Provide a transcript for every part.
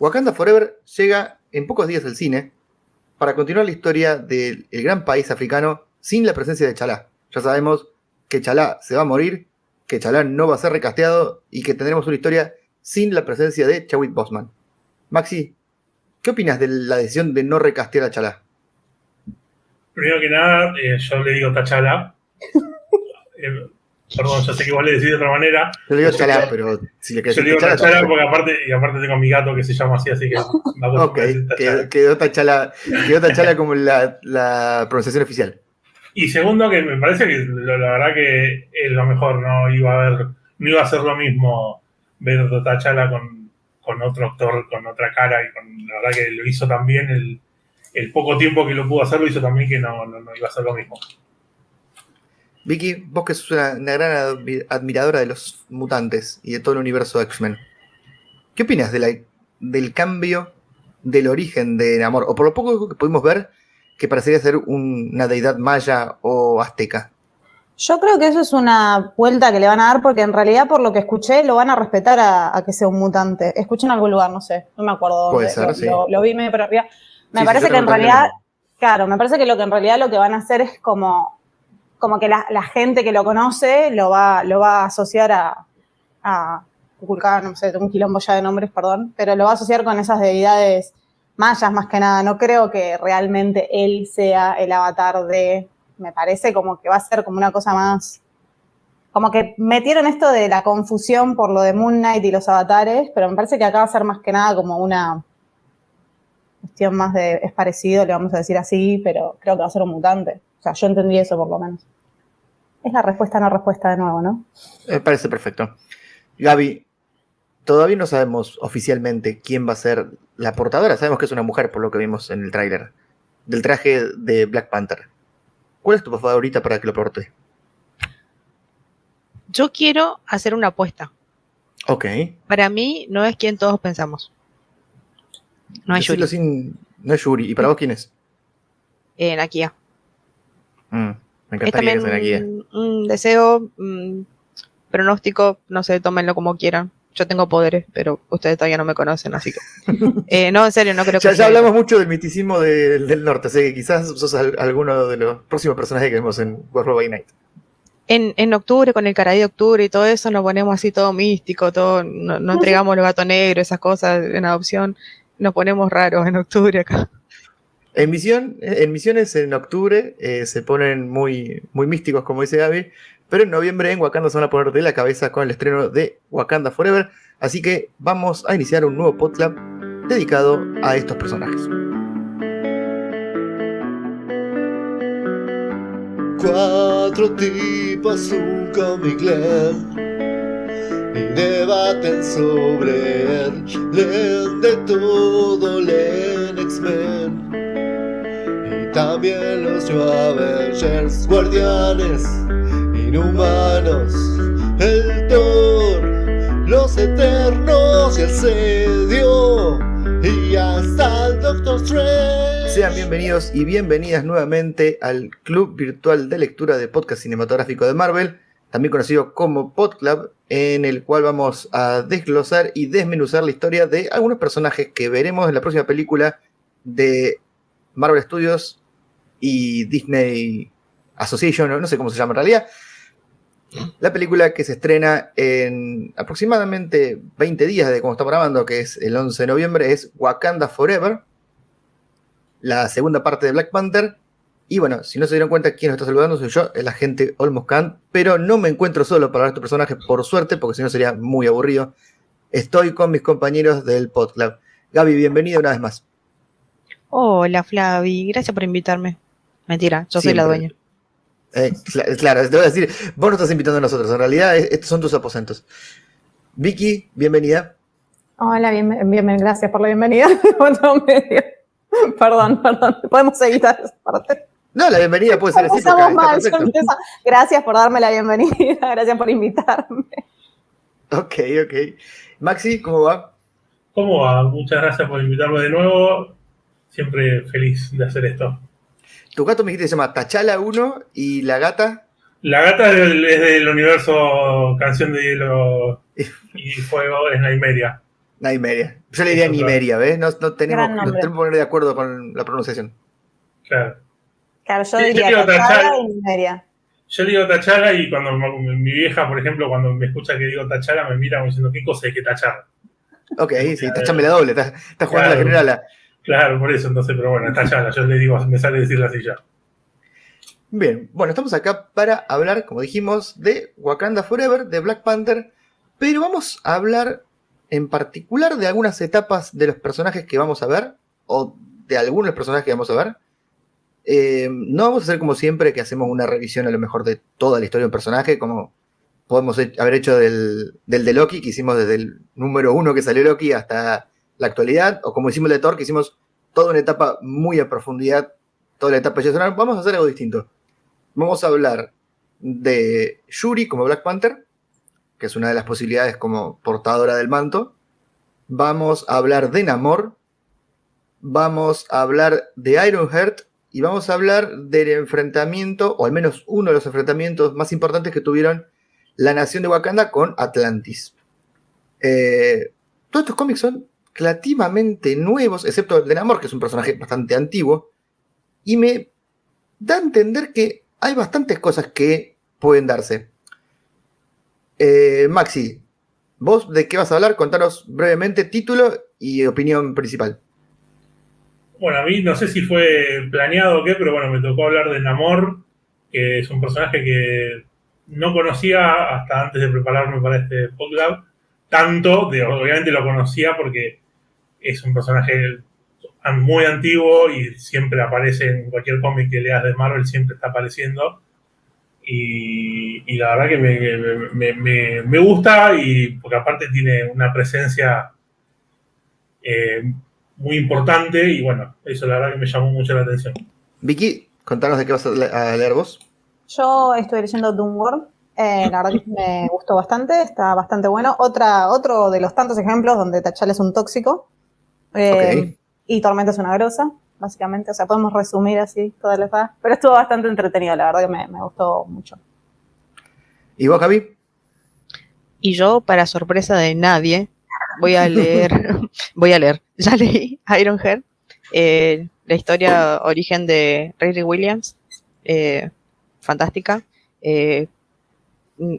Wakanda Forever llega en pocos días al cine para continuar la historia del gran país africano sin la presencia de Chalá. Ya sabemos que Chalá se va a morir, que Chalá no va a ser recasteado y que tendremos una historia sin la presencia de Chadwick Bosman. Maxi, ¿qué opinas de la decisión de no recastear a Chalá? Primero que nada, eh, yo le digo Tachala. Eh, perdón, yo sé que vos le decís de otra manera. Yo le digo Chalá, pero si le querés Yo le digo Tachala porque aparte, y aparte tengo a mi gato que se llama así, así que Ok, a decir Tachala. quedó, quedó Tachala, quedó Tachala como la, la pronunciación oficial. Y segundo, que me parece que lo- la verdad que es lo mejor, no iba a haber, no iba a ser lo mismo ver Tachala con, con otro actor, con otra cara, y con la verdad que lo hizo también el, el poco tiempo que lo pudo hacer, lo hizo también que no, no, no iba a ser lo mismo. Vicky, vos que sos una, una gran admi- admiradora de los mutantes y de todo el universo X-Men, ¿qué opinas de la- del cambio del origen de Namor? O por lo poco que pudimos ver, que parecería ser un- una deidad maya o azteca. Yo creo que eso es una vuelta que le van a dar porque en realidad por lo que escuché lo van a respetar a, a que sea un mutante. Escuché en algún lugar, no sé, no me acuerdo dónde. Puede ser, lo, sí. lo- lo vi medio arriba. Me Sí, parece que en realidad, claro, me parece que lo que en realidad lo que van a hacer es como, como que la, la gente que lo conoce lo va, lo va a asociar a, a no sé, un quilombo ya de nombres, perdón, pero lo va a asociar con esas deidades mayas más que nada. No creo que realmente él sea el avatar de. Me parece como que va a ser como una cosa más. Como que metieron esto de la confusión por lo de Moon Knight y los avatares, pero me parece que acá va a ser más que nada como una cuestión más de. Es parecido, le vamos a decir así, pero creo que va a ser un mutante. O sea, yo entendí eso por lo menos. Es la respuesta, no respuesta de nuevo, ¿no? Me parece perfecto. Gaby, todavía no sabemos oficialmente quién va a ser la portadora. Sabemos que es una mujer, por lo que vimos en el tráiler, del traje de Black Panther. ¿Cuál es tu favorita para que lo porte? Yo quiero hacer una apuesta. Ok. Para mí no es quien todos pensamos. No es Decilo Yuri. sin- No es Yuri. ¿Y para vos quién es? En Nakia. Mm, me Es encantaría que sea aquí. un, un deseo, mm, pronóstico, no sé, tómenlo como quieran. Yo tengo poderes, pero ustedes todavía no me conocen, así que. Eh, no, en serio, no creo que Ya, ya hablamos mucho del misticismo del- del norte, así que quizás sos al- alguno de los próximos personajes que vemos en World by Night. En, en octubre, con el caray de octubre y todo eso, nos ponemos así todo místico, todo, no, no entregamos los gatos negros, esas cosas en adopción. Nos ponemos raros en octubre acá. En, misión, en misiones en octubre eh, se ponen muy, muy místicos, como dice Gaby, pero en noviembre en Wakanda se van a poner de la cabeza con el estreno de Wakanda Forever, así que vamos a iniciar un nuevo podcast dedicado a estos personajes. Cuatro tipas, un y debaten sobre él. De todo, leen X-Men también los New Avengers, guardianes, inhumanos, el Thor, los Eternos y el Sedio y hasta el Doctor Strange. Sean bienvenidos y bienvenidas nuevamente al Club Virtual de Lectura de Podcast Cinematográfico de Marvel, también conocido como PodClub, en el cual vamos a desglosar y desmenuzar la historia de algunos personajes que veremos en la próxima película de Marvel Studios y Disney Association, no sé cómo se llama en realidad. La película que se estrena en aproximadamente 20 días de cuando estamos grabando, que es el 11 de noviembre, es Wakanda Forever, la segunda parte de Black Panther. Y bueno, si no se dieron cuenta, quien nos está saludando soy yo, el agente Olmos Khan, pero no me encuentro solo para hablar de este personaje, por suerte, porque si no sería muy aburrido. Estoy con mis compañeros del PodClub. Gaby, bienvenida una vez más. Hola, Flavi, gracias por invitarme. Mentira, yo soy la dueña. Eh, cla- claro, te voy a decir, vos no estás invitando a nosotros, en realidad es- estos son tus aposentos. Vicky, bienvenida. Hola, bien, bien, gracias por la bienvenida. Perdón, perdón. Podemos evitar esa parte. No, la bienvenida puede ser así. Está mal, Gracias por darme la bienvenida, gracias por invitarme. Ok, ok. Maxi, ¿cómo va? ¿Cómo va? Muchas gracias por invitarme de nuevo. Siempre feliz de hacer esto. Tu gato me dijiste que se llama Tachala 1 y la gata. La gata es del, es del universo Canción de Hielo y Fuego, es la Imeria. Nymeria. Yo le diría Eso, claro. Nimeria, ¿ves? No, no tenemos, tenemos que poner de acuerdo con la pronunciación. Claro. Claro, yo yo diría digo Tachala y Nimeria. Yo digo Tachala y cuando mi vieja, por ejemplo, cuando me escucha que digo Tachala, me mira como diciendo, ¿qué cosa hay que tachar? Ok, sí, tachame la doble, estás jugando a la Claro. Claro, por eso, entonces, pero bueno, Tachala, yo le digo, me sale decirla así ya. Bien, bueno, estamos acá para hablar, como dijimos, de Wakanda Forever, de Black Panther, pero vamos a hablar en particular de algunas etapas de los personajes que vamos a ver, o de algunos personajes que vamos a ver. Eh, no vamos a hacer como siempre que hacemos una revisión a lo mejor de toda la historia de un personaje, como podemos haber hecho del, del de Loki, que hicimos desde el número uno que salió Loki hasta la actualidad, o como hicimos el de Thor, que hicimos toda una etapa muy a profundidad, toda la etapa de. Vamos a hacer algo distinto. Vamos a hablar de Yuri como Black Panther, que es una de las posibilidades como portadora del manto. Vamos a hablar de Namor. Vamos a hablar de Ironheart. Y vamos a hablar del enfrentamiento, o al menos uno de los enfrentamientos más importantes que tuvieron la nación de Wakanda con Atlantis. Eh, todos estos cómics son relativamente nuevos, excepto el de Namor, que es un personaje bastante antiguo. Y me da a entender que hay bastantes cosas que pueden darse. Eh, Maxi, vos de qué vas a hablar? Contanos brevemente título y opinión principal. Bueno, a mí no sé si fue planeado o qué, pero bueno, me tocó hablar de Namor, que es un personaje que no conocía hasta antes de prepararme para este podcast. Tanto, de, obviamente lo conocía porque es un personaje muy antiguo y siempre aparece en cualquier cómic que leas de Marvel, siempre está apareciendo. Y, y la verdad que me, me- me- me gusta y porque aparte tiene una presencia eh, muy importante y bueno, eso la verdad que me llamó mucho la atención. Vicky, contanos de qué vas a le- a leer vos. Yo estoy leyendo Doomworld. Eh, la verdad que me gustó bastante, está bastante bueno. Otra, otro de los tantos ejemplos donde T'Challa es un tóxico eh, Ok. y Tormenta es una grosa, básicamente. O sea, podemos resumir así toda la saga. Pero estuvo bastante entretenido, la verdad que me, me gustó mucho. ¿Y vos, Javi? Y yo, para sorpresa de nadie, voy a leer, voy a leer, ya leí Ironheart, eh, la historia origen de Riri Williams, eh, fantástica. eh,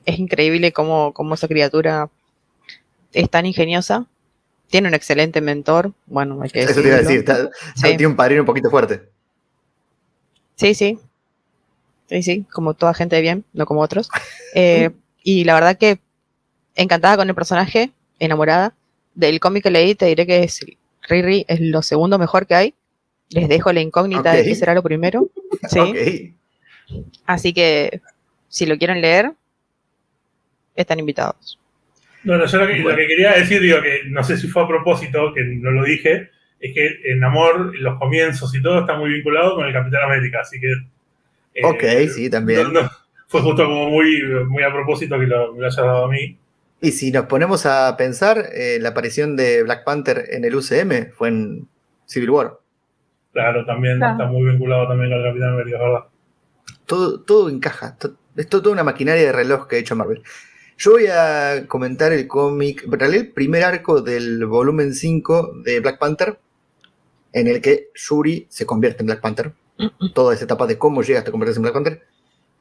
es increíble cómo, cómo esa criatura es tan ingeniosa. Tiene un excelente mentor. Bueno, hay que Eso te iba a decir, está- Sí. tiene un padrino un poquito fuerte. Sí, sí. Sí, sí, como toda gente de bien, no como otros. Eh, y la verdad que encantada con el personaje, enamorada. Del cómic que leí, te diré que es, Riri es lo segundo mejor que hay. Les dejo la incógnita de qué será lo primero. Sí. Así que si lo quieren leer, están invitados. Bueno, yo lo que, lo Bueno. que quería decir, digo que no sé si fue a propósito, que no lo dije, es que en Amor, los comienzos y todo está muy vinculado con el Capitán América, así que... eh, Ok, sí, también. no- no, fue justo como muy, muy a propósito que lo, me lo haya dado a mí. Y si nos ponemos a pensar, eh, la aparición de Black Panther en el UCM fue en Civil War. Claro, también Claro. está muy vinculado también con el Capitán América, es verdad. Todo, todo encaja. to- Es to- toda una maquinaria de reloj que ha hecho Marvel. Yo voy a comentar el cómic, en el primer arco del volumen 5 de Black Panther, en el que Shuri se convierte en Black Panther. Toda esa etapa de cómo llega hasta convertirse en Black Panther.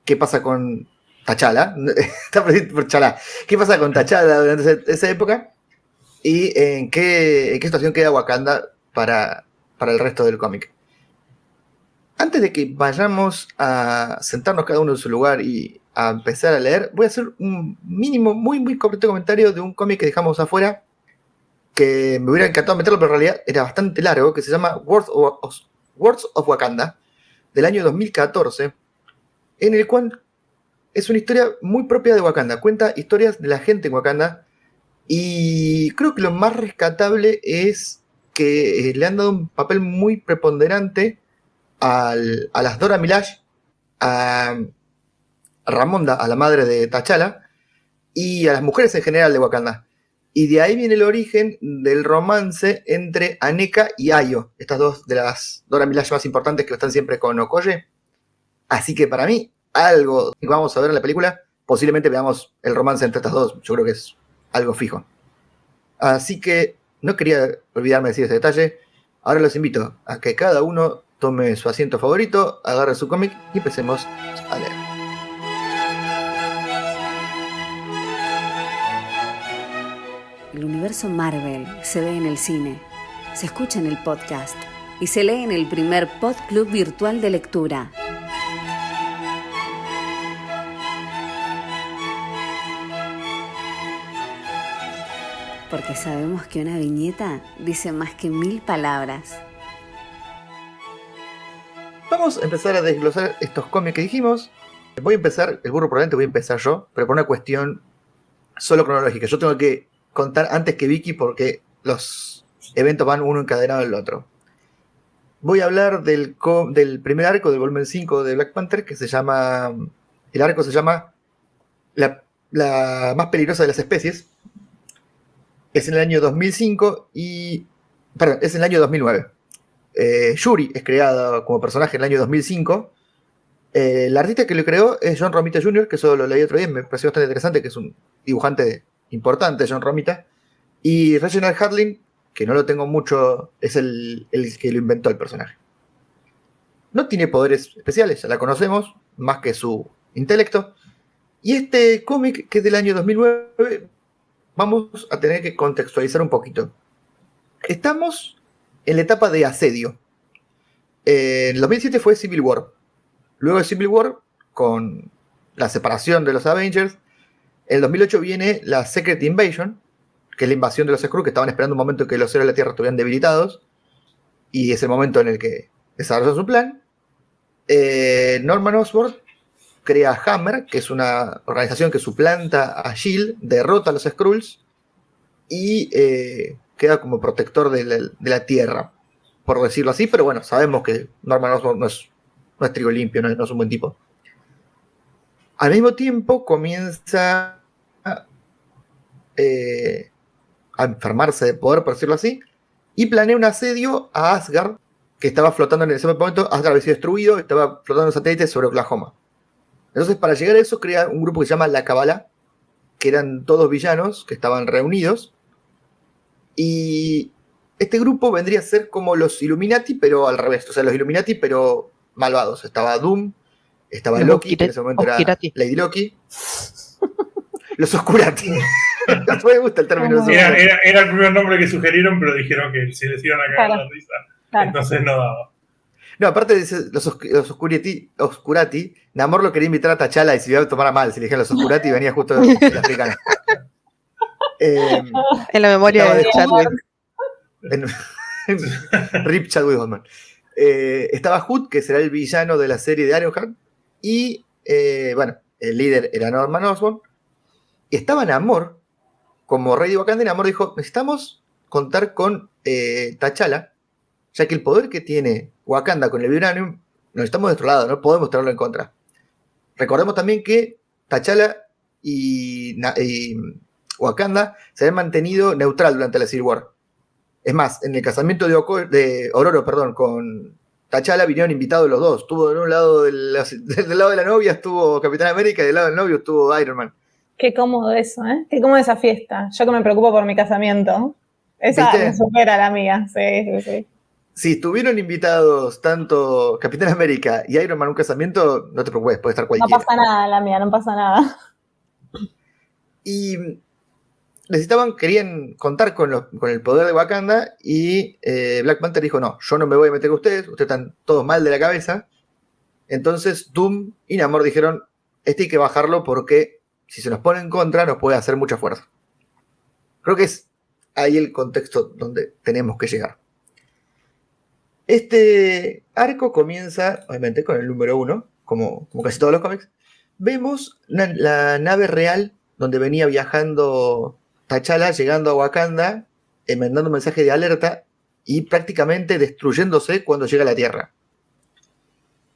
¿Qué pasa con T'Challa? Está por T'Challa. ¿Qué pasa con T'Challa durante esa, esa época? ¿Y en qué, en qué situación queda Wakanda para, para el resto del cómic? Antes de que vayamos a sentarnos cada uno en su lugar y a empezar a leer, voy a hacer un mínimo, muy, muy corto comentario de un cómic que dejamos afuera, que me hubiera encantado meterlo, pero en realidad era bastante largo, que se llama Words of, Words of Wakanda, del año 2014, en el cual es una historia muy propia de Wakanda, cuenta historias de la gente en Wakanda, y creo que lo más rescatable es que eh, le han dado un papel muy preponderante al- a las Dora Milaje, a Ramonda, a la madre de T'Challa, y a las mujeres en general de Wakanda. Y de ahí viene el origen del romance entre Aneka y Ayo, estas dos de las Dora Milaje más importantes que están siempre con Okoye. Así que para mí, algo que vamos a ver en la película, posiblemente veamos el romance entre estas dos. Yo creo que es algo fijo. Así que no quería olvidarme de decir ese detalle. Ahora los invito a que cada uno tome su asiento favorito, agarre su cómic y empecemos a leer. El universo Marvel se ve en el cine, se escucha en el podcast y se lee en el primer Pod Club virtual de lectura. Porque sabemos que una viñeta dice más que mil palabras. Vamos a empezar a desglosar estos cómics que dijimos. Voy a empezar, el burro probablemente voy a empezar yo, pero por una cuestión solo cronológica. Yo tengo que contar antes que Vicky porque los eventos van uno encadenado al otro. Voy a hablar del, del primer arco del volumen 5 de Black Panther que se llama. El arco se llama La, la más peligrosa de las especies. Es en el año 2005 y. Perdón, es en el año 2009. Eh, Yuri es creada como personaje en el año 2005. Eh, el artista que lo creó es John Romita Jr., que eso lo leí otro día, me pareció bastante interesante, que es un dibujante importante, John Romita. Y Reginald Harlin, que no lo tengo mucho, es el, el que lo inventó el personaje. No tiene poderes especiales, ya la conocemos, más que su intelecto. Y este cómic, que es del año 2009, vamos a tener que contextualizar un poquito. Estamos en la etapa de asedio. En el 2007 fue Civil War. Luego de Civil War, con la separación de los Avengers, en el 2008 viene la Secret Invasion, que es la invasión de los Skrulls, que estaban esperando un momento en que los héroes de la Tierra estuvieran debilitados. Y es el momento en el que desarrollan su plan. Eh, Norman Osborn crea Hammer, que es una organización que suplanta a Shield, derrota a los Skrulls y eh, queda como protector de la, Tierra, por decirlo así. Pero bueno, sabemos que Norman Osborn no es, trigo limpio, no es, no es un buen tipo. Al mismo tiempo comienza eh, a enfermarse de poder, por decirlo así, y planea un asedio a Asgard, que estaba flotando en ese momento, Asgard había sido destruido, estaba flotando en satélites sobre Oklahoma. Entonces, para llegar a eso, crea un grupo que se llama La Cabala, que eran todos villanos que estaban reunidos. Y este grupo vendría a ser como los Illuminati, pero al revés. O sea, los Illuminati, pero malvados. Estaba Doom, estaba Loki, que en ese momento era. Lady Loki. Los Oscurati. no me gusta el término. Era- Era, Oscurati. era- el primer nombre que sugirieron, pero dijeron que se les iban a cagar Claro. la risa. Claro. Entonces no daba. No, aparte de ese- los, los Oscurati, Oscurati, Namor lo quería invitar a Tachala y se iba a tomar a mal. Si le dijeron los Oscurati, venía justo el africano. Eh, En la memoria de de- Chadwick. en- Rip Chadwick Boseman. Eh, estaba Hood, que será el villano de la serie de Ironheart. Y, eh, bueno, el líder era Norman Osborn. Y estaba Namor, como rey de Wakanda. Namor dijo: Necesitamos contar con eh, T'Challa, ya que el poder que tiene Wakanda con el Vibranium lo necesitamos de nuestro lado, no podemos tenerlo en contra. Recordemos también que T'Challa y, Wakanda se habían mantenido neutral durante la Civil War. Es más, en el casamiento de, Oko- de Ororo perdón, con T'Challa vinieron invitados los dos. Estuvo de un lado de la- del lado de la novia estuvo Capitán América y del lado del novio estuvo Iron Man. Qué cómodo eso, ¿eh? Qué cómodo esa fiesta. Yo que me preocupo por mi casamiento. Esa ¿Viste? me supera la mía, sí, sí, sí. Si estuvieron invitados tanto Capitán América y Iron Man a un casamiento, no te preocupes, puede estar No cualquiera. pasa nada la mía, no pasa nada. Y necesitaban, querían contar con, los- con el poder de Wakanda y eh, Black Panther dijo, no, yo no me voy a meter con ustedes, ustedes están todos mal de la cabeza. Entonces Doom y Namor dijeron, este hay que bajarlo porque si se nos pone en contra nos puede hacer mucha fuerza. Creo que es ahí el contexto donde tenemos que llegar. Este arco comienza, obviamente, con el número uno, como, casi todos los cómics. Vemos la nave real donde venía viajando T'Challa, llegando a Wakanda, mandando un mensaje de alerta y prácticamente destruyéndose cuando llega a la Tierra.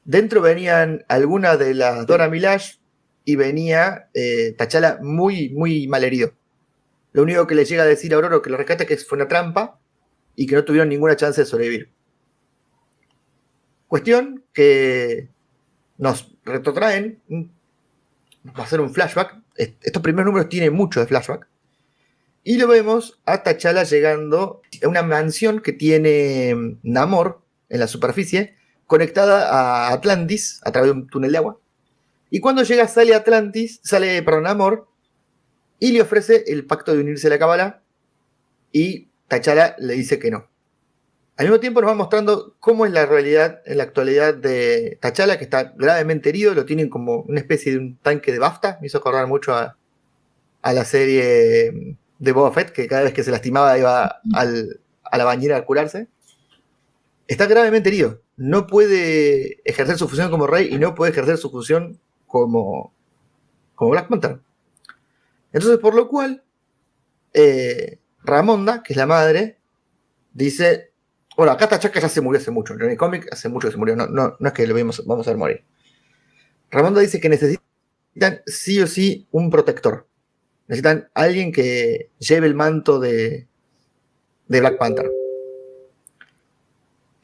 Dentro venían algunas de las Dora Milaje y venía eh, T'Challa muy, muy mal herido. Lo único que le llega a decir a Aurora que lo rescata es que fue una trampa y que no tuvieron ninguna chance de sobrevivir. Cuestión que nos retrotraen, un- va a ser un flashback. Est- Estos primeros números tienen mucho de flashback. Y lo vemos a T'Challa llegando a una mansión que tiene mm, Namor en la superficie, conectada a Atlantis a través de un túnel de agua. Y cuando llega sale Atlantis, sale, perdón, Namor, y le ofrece el pacto de unirse a la Cábala, y T'Challa le dice que no. Al mismo tiempo nos va mostrando cómo es la realidad en la actualidad de T'Challa, que está gravemente herido, lo tienen como una especie de un tanque de BAFTA, me hizo acordar mucho a, a la serie de Boba Fett, que cada vez que se lastimaba iba al- a la bañera a curarse. Está gravemente herido, no puede ejercer su función como rey y no puede ejercer su función como, como Black Panther. Entonces, por lo cual, eh, Ramonda, que es la madre, dice, bueno, acá Tachaca ya se murió hace mucho, en el cómic hace mucho que se murió, no, no, no es que lo vimos, vamos a ver morir. Ramonda dice que necesitan sí o sí un protector. Necesitan alguien que lleve el manto de, de Black Panther.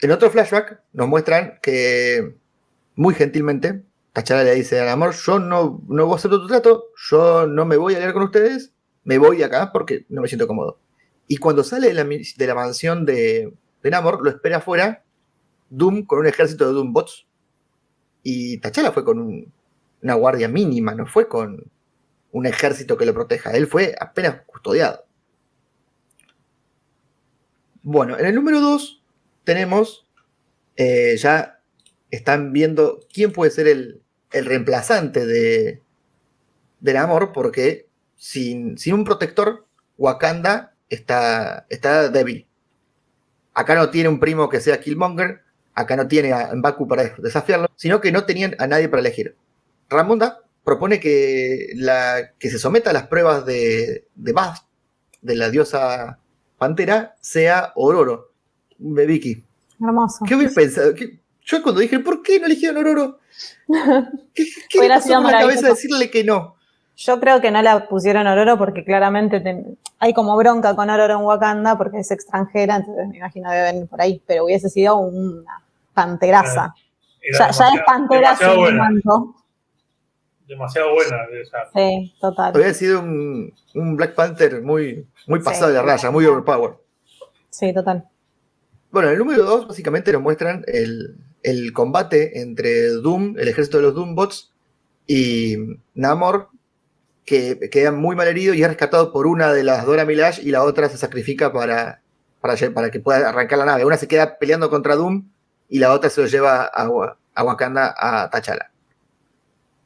En otro flashback nos muestran que muy gentilmente T'Challa le dice al amor, yo no, no voy a hacer tu trato, yo no me voy a liar con ustedes, me voy acá porque no me siento cómodo. Y cuando sale de la, de la mansión de, de Namor, lo espera afuera Doom con un ejército de Doom bots. Y T'Challa fue con un- una guardia mínima, no fue con un ejército que lo proteja. Él fue apenas custodiado. Bueno, en el número 2 tenemos, eh, ya están viendo quién puede ser el, el reemplazante de, del amor, porque sin, sin un protector, Wakanda está, está débil. Acá no tiene un primo que sea Killmonger, acá no tiene a Mbaku para desafiarlo, sino que no tenían a nadie para elegir. Ramonda propone que, la, que se someta a las pruebas de, de Bast, de la diosa pantera, sea Ororo. Vicky, Hermoso. ¿qué hubieras pensado? ¿Qué- Yo cuando dije, ¿por qué no eligieron Ororo? ¿Qué, qué le Hubiera pasó por la cabeza decirle que no? Yo creo que no la pusieron Ororo porque claramente ten- hay como bronca con Ororo en Wakanda porque es extranjera, entonces me imagino que debe venir por ahí, pero hubiese sido una panteraza. Era Ya, ya es demasiado- pantera demasiado. Demasiado buena. Sí, total. Había sido un, un Black Panther muy, muy Sí. pasado de la raya, muy overpowered. Sí, total. Bueno, en el número 2 básicamente nos muestran el, el combate entre Doom, el ejército de los Doombots, y Namor, que queda muy mal herido y es rescatado por una de las Dora Milaje y la otra se sacrifica para, para, que pueda arrancar la nave. Una se queda peleando contra Doom y la otra se lo lleva a Wakanda a T'Challa.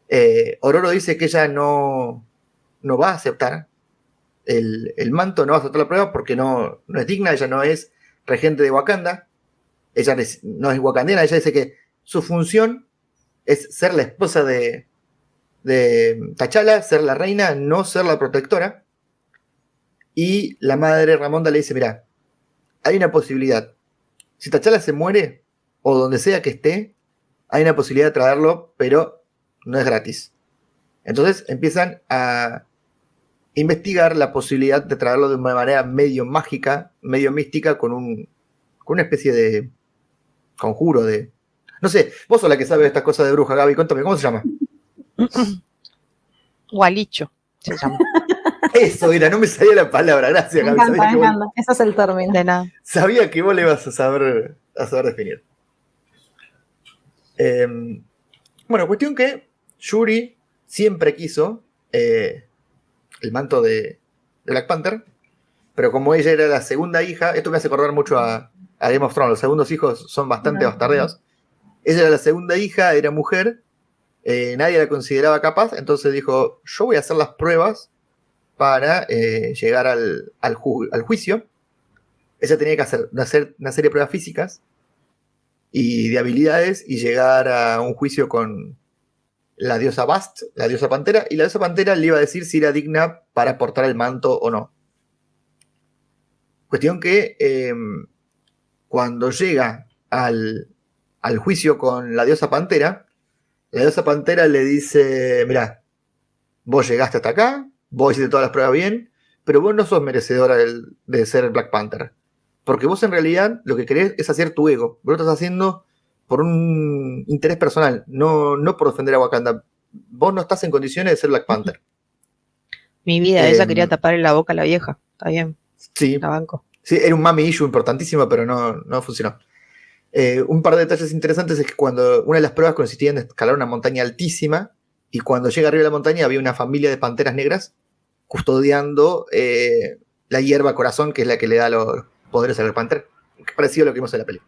Eh, Ororo dice que ella no, no va a aceptar el, el manto, no va a aceptar la prueba porque no, no es digna, ella no es regente de Wakanda. Ella no es wakandiana, ella dice que su función es ser la esposa de, de T'Challa, ser la reina, no ser la protectora. Y la madre Ramonda le dice, mira, hay una posibilidad. Si T'Challa se muere, o donde sea que esté, hay una posibilidad de traerlo, pero no es gratis. Entonces empiezan a investigar la posibilidad de traerlo de una manera medio mágica, medio mística, con, un, con una especie de conjuro de... No sé, vos sos la que sabe de estas cosas de bruja, Gaby, cuéntame, ¿cómo se llama? Gualicho se llama. Eso era, no me salía la palabra, gracias, Me Gaby. encanta, me que, vos. Ese es el término. De nada. sabía que vos le ibas a saber, a saber definir. Eh, bueno, cuestión que Yuri siempre quiso eh, el manto de, de Black Panther, pero como ella era la segunda hija, esto me hace acordar mucho a, a Game of Thrones, los segundos hijos son bastante bastardeados. Ella era la segunda hija, era mujer, eh, nadie la consideraba capaz, entonces dijo, yo voy a hacer las pruebas para eh, llegar al, al ju- al juicio. Ella tenía que hacer, una serie de pruebas físicas y de habilidades y llegar a un juicio con la diosa Bast, la diosa Pantera, y la diosa Pantera le iba a decir si era digna para portar el manto o no. Cuestión que eh, cuando llega al, al juicio con la diosa Pantera, la diosa Pantera le dice, mira, vos llegaste hasta acá, vos hiciste todas las pruebas bien, pero vos no sos merecedora del- de ser Black Panther. Porque vos en realidad lo que querés es hacer tu ego. Vos lo estás haciendo por un interés personal, no, no por defender a Wakanda. Vos no estás en condiciones de ser Black Panther. Mi vida, ella Em. quería taparle la boca a la vieja. Está bien, Sí, la banco. Sí, era un mami issue importantísimo, pero no, no funcionó. Eh, un par de detalles interesantes es que cuando una de las pruebas consistía en escalar una montaña altísima y cuando llega arriba de la montaña había una familia de panteras negras custodiando eh, la hierba corazón, que es la que le da los poderes al es parecido a lo que vimos en la peli.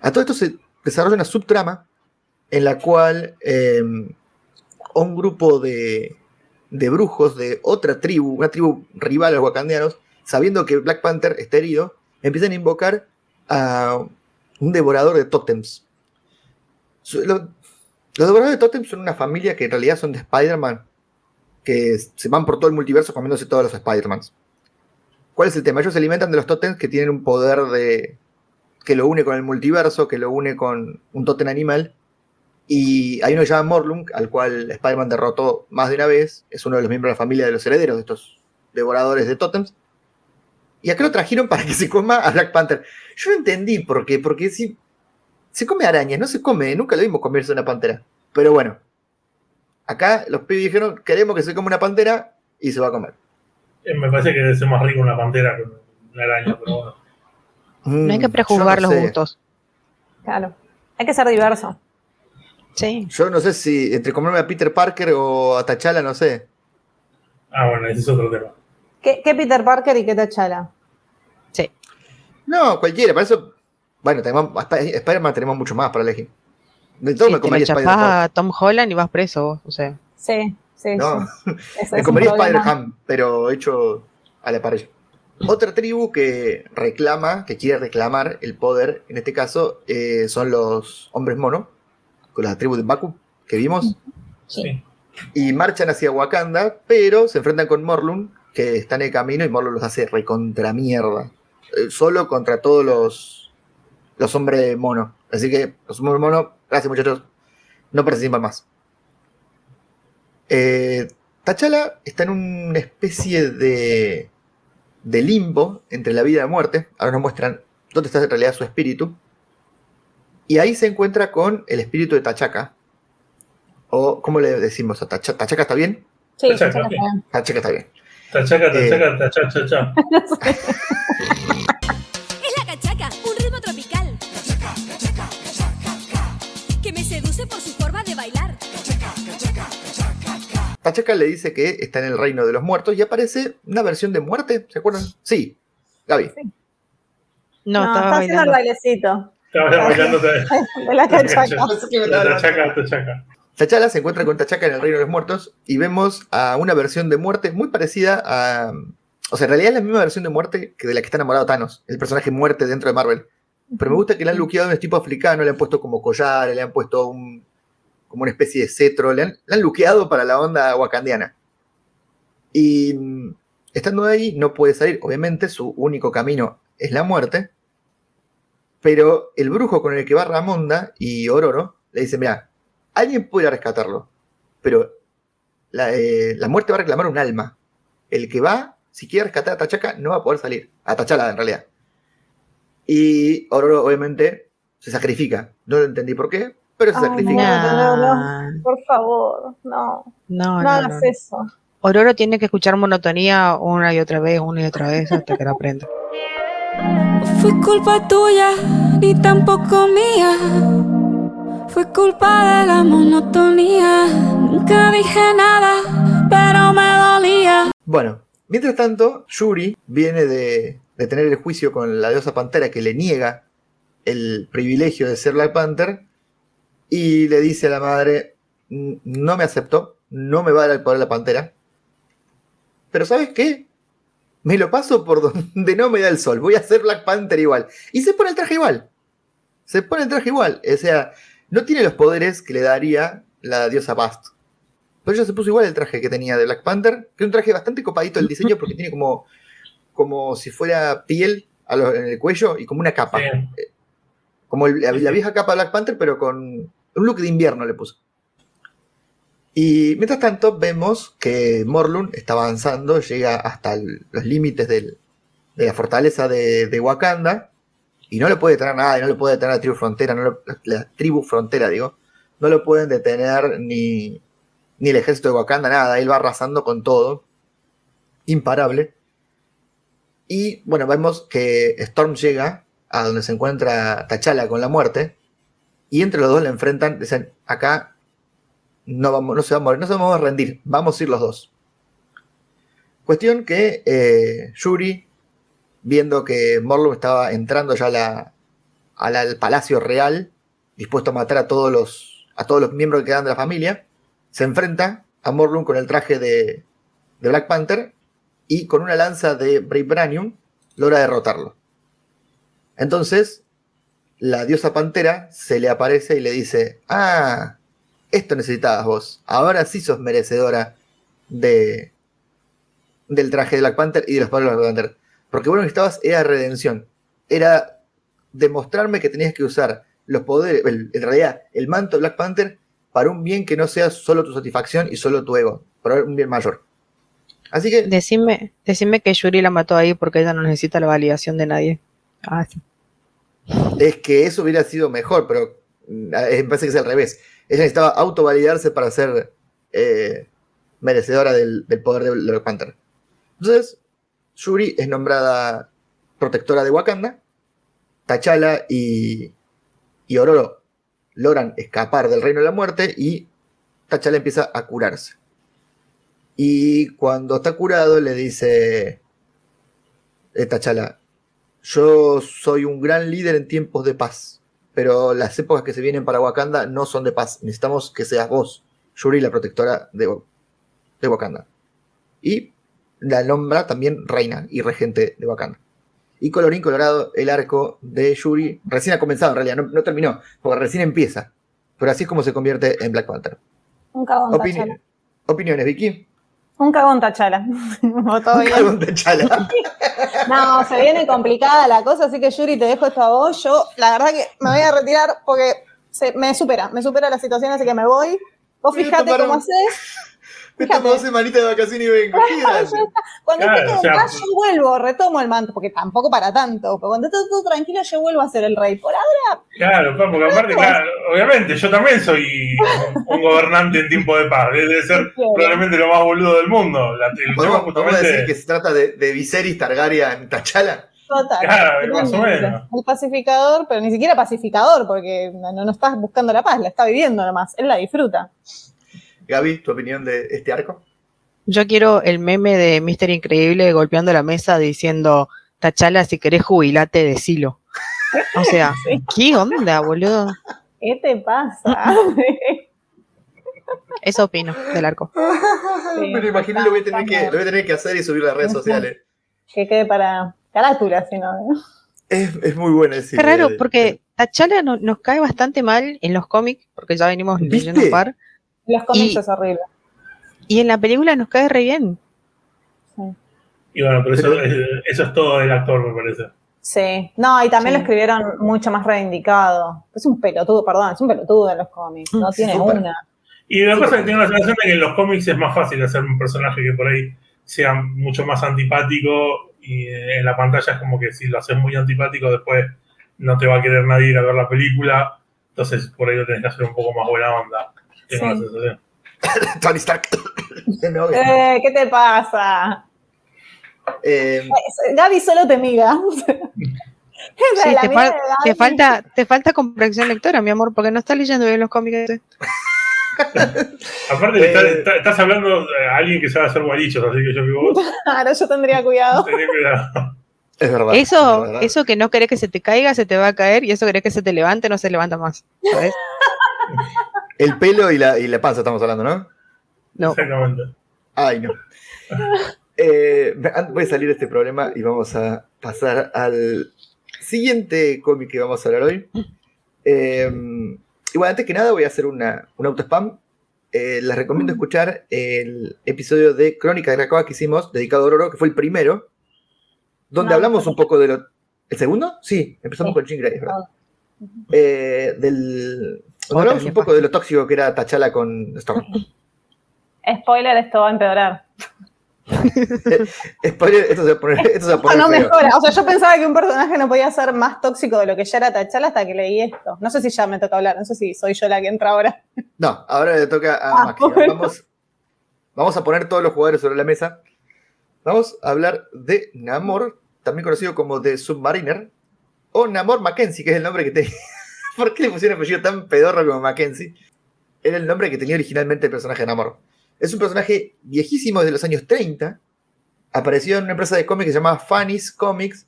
A todo esto se desarrolla una subtrama en la cual eh, un grupo de, de brujos de otra tribu, una tribu rival a los wakandianos, sabiendo que Black Panther está herido, empiezan a invocar a un devorador de tótems. Los devoradores de tótems son una familia que en realidad son de Spider-Man, que se van por todo el multiverso comiéndose todos los Spider-Mans. ¿Cuál es el tema? Ellos se alimentan de los tótems que tienen un poder de que lo une con el multiverso, que lo une con un tótem animal. Y hay uno que se llama Morlung, al cual Spider-Man derrotó más de una vez. Es uno de los miembros de la familia de los herederos de estos devoradores de tótems. Y acá lo trajeron para que se coma a Black Panther. Yo no entendí por qué, porque si se come arañas, no se come, nunca lo vimos comerse una pantera. Pero bueno, acá los pibes dijeron, queremos que se coma una pantera y se va a comer. Eh, Me parece que debe ser más rico una pantera que una araña, pero bueno. No hay que Mm, prejuzgar no los sé. gustos. Claro. Hay que ser diverso. Sí. Yo no sé si entre comerme a Peter Parker o a T'Challa, no sé. Ah, bueno, ese es otro tema. ¿Qué, qué Peter Parker y qué T'Challa? Sí. No, cualquiera, para eso. Bueno, tenemos, Spider-Man tenemos mucho más para elegir. De todo Sí, me comería Spider-Man. a Tom Holland y vas preso vos, o sea. Sí, sí, No, sí. Me es comería. Spider-Ham, pero hecho a la parrilla. Otra tribu que reclama, que quiere reclamar el poder, en este caso, eh, son los hombres mono, con la tribu de Baku, que vimos, Sí. y marchan hacia Wakanda, pero se enfrentan con Morlun, que está en el camino, y Morlun los hace recontra mierda. Eh, solo contra todos los, los hombres mono. Así que los hombres mono, gracias muchachos, no participan más. Eh, T'Challa está en una especie de, de limbo entre la vida y la muerte. Ahora nos muestran dónde está en realidad su espíritu. Y ahí se encuentra con el espíritu de T'Chaka. O, ¿cómo le decimos a T'Chaka? ¿T'Chaka está bien? Sí, sí. está bien. T'Chaka está bien. Tachaca, Eh. tachaca, tacha, chacha. Es la cachaca, un ritmo tropical. Que me seduce por su forma de bailar. T'Chaka le dice que está en el reino de los muertos y aparece una versión de muerte, ¿se acuerdan? Sí, Gaby. No, No, estaba está haciendo el bailecito Estaba bailando de de la T'Chaka. tachaca, tachaca. T'Challa se encuentra con T'Chaka en el reino de los muertos y vemos a una versión de muerte muy parecida a... O sea, en realidad es la misma versión de muerte que de la que está enamorado Thanos, el personaje muerte dentro de Marvel. Pero me gusta que le han luqueado en tipo africano, le han puesto como collares, le han puesto un, como una especie de cetro, le han, le han luqueado para la onda wakandiana. Y mm, estando ahí no puede salir, obviamente su único camino es la muerte, pero el brujo con el que va Ramonda y Ororo le dice, mira, alguien puede ir a rescatarlo, pero la, eh, la muerte va a reclamar un alma. El que va, si quiere rescatar a Tachaca, no va a poder salir. A Tachala, en realidad. Y Ororo, obviamente, se sacrifica. No lo entendí por qué, pero se Ay, sacrifica. no. Nah. Por favor, no. No, No, no, hagas no. eso. Ororo tiene que escuchar monotonía una y otra vez, una y otra vez hasta que la aprenda. No fue culpa tuya, ni tampoco mía. Fue culpa de la monotonía. Nunca dije nada, pero me dolía. Bueno, mientras tanto, Yuri viene de, de tener el juicio con la diosa Pantera que le niega el privilegio de ser Black Panther y le dice a la madre, "N- no me aceptó, no me va a dar el poder la Pantera, pero ¿sabes qué? Me lo paso por donde no me da el sol, voy a ser Black Panther igual. Y se pone el traje igual. Se pone el traje igual. O sea, no tiene los poderes que le daría la diosa Bast. Pero ella se puso igual el traje que tenía de Black Panther, que es un traje bastante copadito el diseño porque tiene como, como si fuera piel a lo- en el cuello y como una capa. Sí. Como el- la, la vieja capa de Black Panther, pero con un look de invierno le puso. Y mientras tanto vemos que Morlun está avanzando, llega hasta el- los límites de la fortaleza de, de Wakanda y no le puede detener nada, y no le puede detener la tribu frontera, no lo- la tribu frontera, digo, no lo pueden detener ni, ni el ejército de Wakanda, nada, él va arrasando con todo, imparable. Y bueno, vemos que Storm llega a donde se encuentra T'Challa con la muerte. Y entre los dos le enfrentan, dicen, acá no, vamos, no se va a no se vamos a rendir, vamos a ir los dos. Cuestión que eh, Yuri, viendo que Morlun estaba entrando ya al palacio real, dispuesto a matar a todos los, a todos los miembros que quedan de la familia, se enfrenta a Morlun con el traje de, de Black Panther y con una lanza de Vibranium logra derrotarlo. Entonces, la diosa pantera se le aparece y le dice, ah, esto necesitabas vos, ahora sí sos merecedora de, del traje de Black Panther y de los poderes de Black Panther. Porque vos lo que necesitabas era redención, era demostrarme que tenías que usar los poderes, el- en realidad, el manto de Black Panther para un bien que no sea solo tu satisfacción y solo tu ego, para un bien mayor. Así que Decime, decime que Yuri la mató ahí porque ella no necesita la validación de nadie. Ah, sí. es que eso hubiera sido mejor, pero mm, me parece que es al revés. Ella necesitaba autovalidarse para ser eh, merecedora del, del poder de Black Panther. Entonces, Yuri es nombrada protectora de Wakanda. T'Challa y, y Ororo logran escapar del reino de la muerte y T'Challa empieza a curarse. Y cuando está curado le dice eh, T'Challa, yo soy un gran líder en tiempos de paz, pero las épocas que se vienen para Wakanda no son de paz. Necesitamos que seas vos, Yuri, la protectora de, de Wakanda. Y la nombra también reina y regente de Wakanda. Y colorín colorado, el arco de Yuri recién ha comenzado en realidad, no, no terminó, porque recién empieza. Pero así es como se convierte en Black Panther. Un cagón Opini- Tachala. opiniones, Vicky. Un cagón Tachala. ¿O todo bien? Cagón de Chala. No, se viene complicada la cosa, así que Yuri, te dejo esto a vos. Yo, la verdad que me voy a retirar porque se- me supera, me supera la situación, así que me voy. Vos fijate cómo un- haces. Me tomo dos semanitas de vacaciones y vengo. ¿Qué Claro, grande. ya está. Cuando Claro, esté todo en paz, yo vuelvo, retomo el manto, porque tampoco para tanto. Pero cuando esté todo tranquilo, yo vuelvo a ser el rey. Por ahora, Claro, porque aparte, claro, obviamente, yo también soy un, gobernante en tiempo de paz. Debe ser probablemente lo más boludo del mundo. La, el tema ¿Podemos, podemos justamente- decir que se trata de, de Viserys Targaryen T'Challa? total. Claro, más o menos. El pacificador, pero ni siquiera pacificador, porque no, no estás buscando la paz, la está viviendo nomás. Él la disfruta. Gaby, ¿tu opinión de este arco? Yo quiero el meme de Mister Increíble golpeando la mesa diciendo, Tachala, si querés jubilate, decilo. O sea, ¿qué onda, boludo? ¿Qué te pasa? Eso opino del arco. Me lo imagino, lo voy, a tener que, lo voy a tener que hacer y subir a las redes sociales. que quede para carátula, si no. Es, es muy bueno ese. Qué raro, porque Tachala no- nos cae bastante mal en los cómics, porque ya venimos ¿Viste? leyendo un par, Los cómics Y- es horrible. y en la película nos cae re bien. Y bueno, pero eso, Pero- eso es todo del actor, me parece. Sí. No, y también Sí. lo escribieron mucho más reivindicado. Es un pelotudo, perdón, es un pelotudo en los cómics. No Mm, tiene súper. una. Y la Sí, cosa que tengo la sensación de que en los cómics es más fácil hacer un personaje que por ahí sea mucho más antipático y eh, en la pantalla es como que si lo haces muy antipático después no te va a querer nadie ir a ver la película, entonces por ahí lo tenés que hacer un poco más buena onda. Sí. Tony Stark. Me. Eh, ¿Qué te pasa? Eh, Gaby solo te miga. Sí, te, fal- falta, te falta comprensión lectora, mi amor, porque no estás leyendo bien los cómics. Aparte, que estás, Eh. estás- estás hablando a alguien que sabe hacer guarichos, así que yo vos Claro, yo tendría cuidado. es verdad. es Eso, verdad. eso que no querés que se te caiga, se te va a caer, y eso querés que se te levante, no se levanta más. ¿sabes? El pelo y la, y la panza estamos hablando, ¿no? No. Exactamente. Ay, no. Eh, voy a salir de este problema y vamos a pasar al siguiente cómic que vamos a hablar hoy. Eh, igual, antes que nada, voy a hacer una, un auto spam. Eh, les recomiendo escuchar el episodio de Crónica de Krakoa que hicimos, dedicado a Ororo, que fue el primero, donde No, hablamos no. un poco de lo. ¿El segundo? Sí, empezamos Sí. con Jean Grey, es ¿verdad? Ah. Eh, del. Hablamos un poco de lo tóxico que era Tachala con Storm. Spoiler, esto va a empeorar. Spoiler, esto se va a poner, esto se va a Esto poner no feo. mejora. O sea, yo pensaba que un personaje no podía ser más tóxico de lo que ya era Tachala hasta que leí esto. No sé si ya me toca hablar, no sé si soy yo la que entra ahora. No, ahora le toca a Ah, bueno. Vamos, vamos a poner todos los jugadores sobre la mesa. Vamos a hablar de Namor, también conocido como The Submariner, o Namor Mackenzie, que es el nombre que tenía. ¿Por qué le pusieron apellido tan pedorro como Mackenzie? Era el nombre que tenía originalmente el personaje de Namor. Es un personaje viejísimo desde los años 30. Apareció en una empresa de cómics que se llamaba Funny's Comics,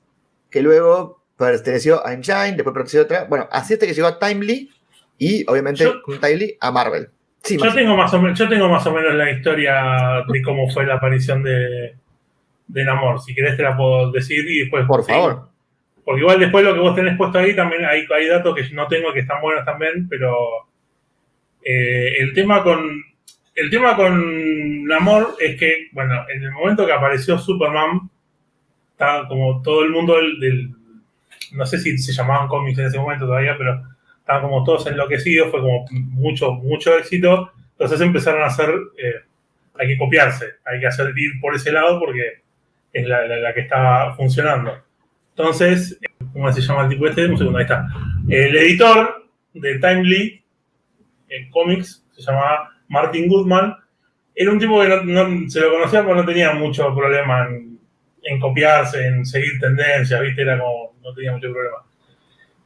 que luego perteneció a Engine, después perteneció a otra. Bueno, así hasta que llegó a Timely y obviamente Yo- con Timely a Marvel. Sí, Yo tengo, más o menos, yo tengo más o menos la historia de cómo fue la aparición de, de Namor. Si querés te la puedo decir y después... por sí. favor. Porque igual después lo que vos tenés puesto ahí también hay, hay datos que no tengo que están buenos también, pero eh, el tema con el tema con Namor es que, bueno, en el momento que apareció Superman, estaba como todo el mundo del, no sé si se llamaban cómics en ese momento todavía, pero estaban como todos enloquecidos, fue como mucho, mucho éxito. Entonces empezaron a hacer, eh, hay que copiarse, hay que hacer ir por ese lado porque es la- la que estaba funcionando. Entonces, ¿cómo se llama el tipo este? Un segundo, ahí está. El editor de Timely en cómics se llamaba Martin Goodman. Era un tipo que no, se lo conocía porque no tenía mucho problema en, copiarse, en seguir tendencias, ¿viste? Era como, no tenía mucho problema.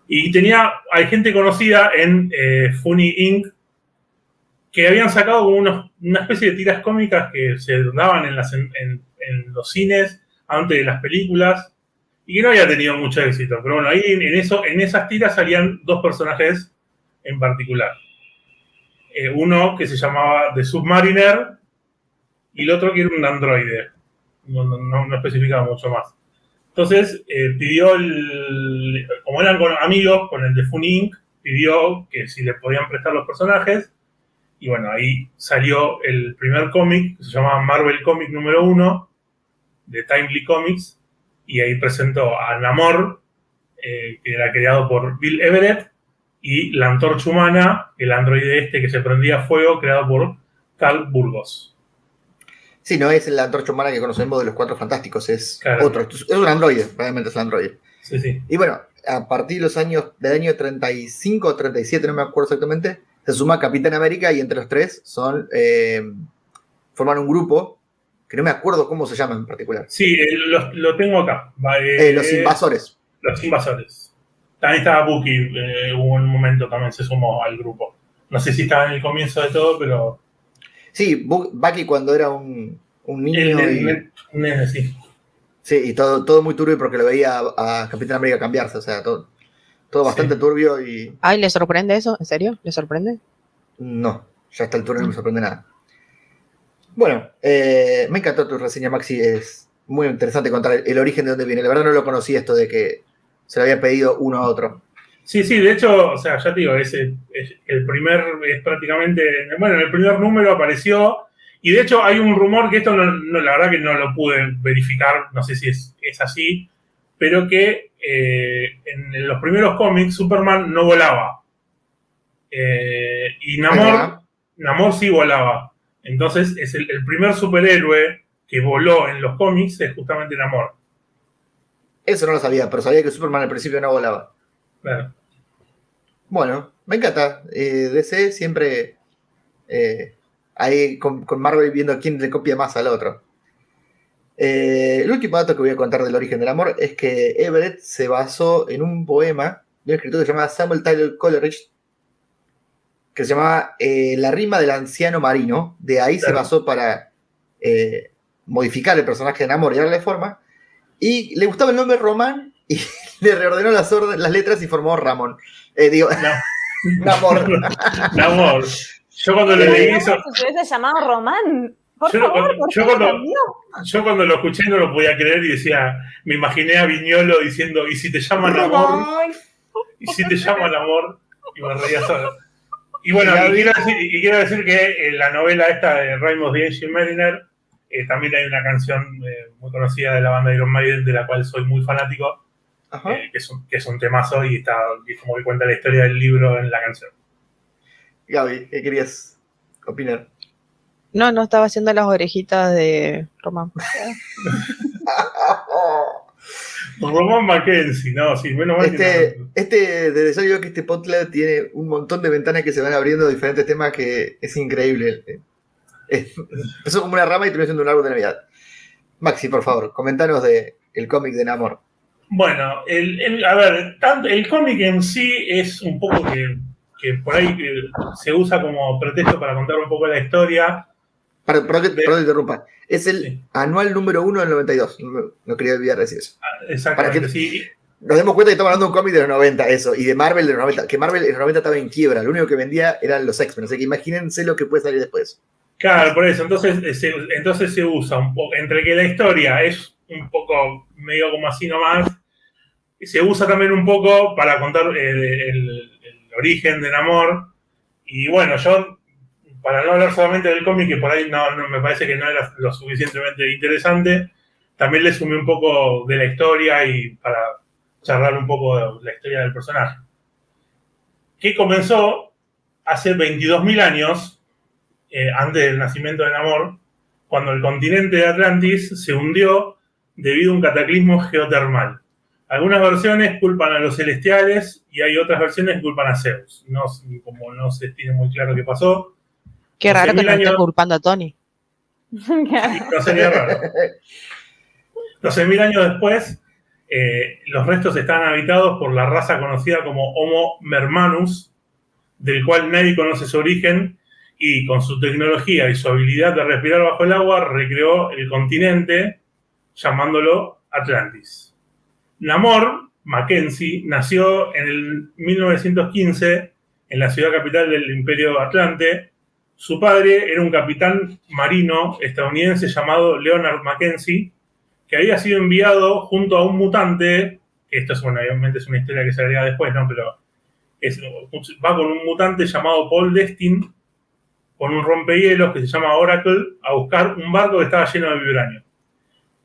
Y tenía, hay gente conocida en eh, Funny Inc. que habían sacado como unos- una especie de tiras cómicas que se daban en, las, en- en los cines antes de las películas y que no había tenido mucho éxito. Pero bueno, ahí en, eso, en esas tiras salían dos personajes en particular. Eh, uno que se llamaba The Submariner y el otro que era un androide. No, no, especificaba mucho más. Entonces eh, pidió, el, como eran amigos con el de Funny Inc., pidió que si le podían prestar los personajes. Y bueno, ahí salió el primer cómic, que se llamaba Marvel Comic número uno, de Timely Comics, y ahí presentó a Namor, eh, que era creado por Bill Everett, y la antorcha humana, el androide este que se prendía a fuego, creado por Carl Burgos. Sí, no es el antorcha humana que conocemos de los cuatro fantásticos, es Claro. otro. Es un androide, realmente es un androide. Sí, sí. Y bueno, a partir de los años del año 35 o 37, no me acuerdo exactamente, se suma Capitán América y entre los tres son eh, forman un grupo que no me acuerdo cómo se llama en particular. Sí, eh, lo, lo tengo acá. Eh, eh, los invasores. Los invasores. También estaba Bucky, eh, hubo un momento también se sumó al grupo. No sé si estaba en el comienzo de todo, pero Sí, Bu- Bucky cuando era un, un niño el, el- y, el- un nene, sí. sí, y todo, todo muy turbio porque lo veía a, a Capitán América cambiarse, o sea, todo, todo bastante Sí. turbio y Ay, ¿le sorprende eso? ¿En serio? ¿Le sorprende? no, ya a esta altura no me sorprende nada. Bueno, eh, me encantó tu reseña, Maxi, es muy interesante contar el, origen de dónde viene. La verdad no lo conocía esto de que se lo había pedido uno a otro. Sí, sí, de hecho, o sea, ya te digo, es, es el primer, es prácticamente, bueno, en el primer número apareció, y de hecho hay un rumor que esto, no, no, la verdad que no lo pude verificar, no sé si es, es así, pero que eh, en los primeros cómics Superman no volaba. Eh, y Namor, Ajá. Namor sí volaba. Entonces es el, el primer superhéroe que voló en los cómics es justamente Namor. Eso no lo sabía, pero sabía que Superman al principio no volaba. Claro. Bueno, me encanta. Eh, DC siempre eh, ahí con, con Marvel viendo quién le copia más al otro. Eh, el último dato que voy a contar del origen del amor es que Everett se basó en un poema de un escritor que se llama Samuel Tyler Coleridge, que se llamaba eh, La rima del anciano marino. De ahí se basó para eh, modificar el personaje de Namor y darle forma. Y le gustaba el nombre Román y le reordenó las, orden- las letras y formó Ramón. Eh, digo, Na- Namor. Namor. Yo cuando lo leí eso, Si se hubiese llamado Román. Por Yo- favor, ¿por yo cuando- lo cambió? yo cuando lo escuché no lo podía creer y decía, me imaginé a Viñolo diciendo, ¿y si te llaman amor? ¿Y si te llaman amor? Y me reía solo. Y bueno, y quiero, decir, y quiero decir que en la novela esta de Raymond de Angel Mariner eh, también hay una canción eh, muy conocida de la banda Iron Maiden, de la cual soy muy fanático, Ajá. eh, que, es un, que es un temazo y está y es como que cuenta la historia del libro en la canción. Gaby, ¿qué querías opinar? No, no estaba haciendo las orejitas de Román. Roman Mackenzie, no, sí, menos mal que Este, no. este, desde ya digo que este podcast tiene un montón de ventanas que se van abriendo de diferentes temas que es increíble. Empezó como una rama y terminó siendo un árbol de Navidad. Maxi, por favor, comentanos de el cómic de Namor? Bueno, el, el- a ver, tanto, el cómic en sí es un poco que, que por ahí eh, se usa como pretexto para contar un poco la historia. Perdón, perdón que, De- perdón que interrumpa. Es el Sí. anual número uno del 92. No, no quería olvidar decir eso. Exactamente, Para que- sí. Nos damos cuenta que estamos hablando de un cómic de los 90, eso, y de Marvel de los 90, que Marvel en los 90 estaba en quiebra, lo único que vendía eran los X-Men, así que imagínense lo que puede salir después. Claro, por eso. Entonces eh, se, entonces se usa un poco, entre que la historia es un poco medio como así nomás, y se usa también un poco para contar eh, el, el origen del amor. Y bueno, yo, para no hablar solamente del cómic, que por ahí no, no- me parece que no era lo suficientemente interesante, también le sumé un poco de la historia y para charlar un poco de la historia del personaje. Que comenzó hace 22.000 años, eh, antes del nacimiento del amor, cuando el continente de Atlantis se hundió debido a un cataclismo geotermal. Algunas versiones culpan a los celestiales y hay otras versiones que culpan a Zeus. No, como no se tiene muy claro qué pasó, Qué raro que 12.000 no esté culpando a Tony. no sería raro. 12.000 años después, eh, los restos están habitados por la raza conocida como Homo mermanus, del cual nadie conoce su origen, y con su tecnología y su habilidad de respirar bajo el agua, recreó el continente llamándolo Atlantis. Namor Mackenzie nació en el 1915 en la ciudad capital del Imperio Atlante. Su padre era un capitán marino estadounidense llamado Leonard Mackenzie, que había sido enviado junto a un mutante, esto es, obviamente es una historia que se agrega después, ¿no? Pero va con un mutante llamado Paul Destin, con un rompehielos que se llama Oracle, a buscar un barco que estaba lleno de vibranio.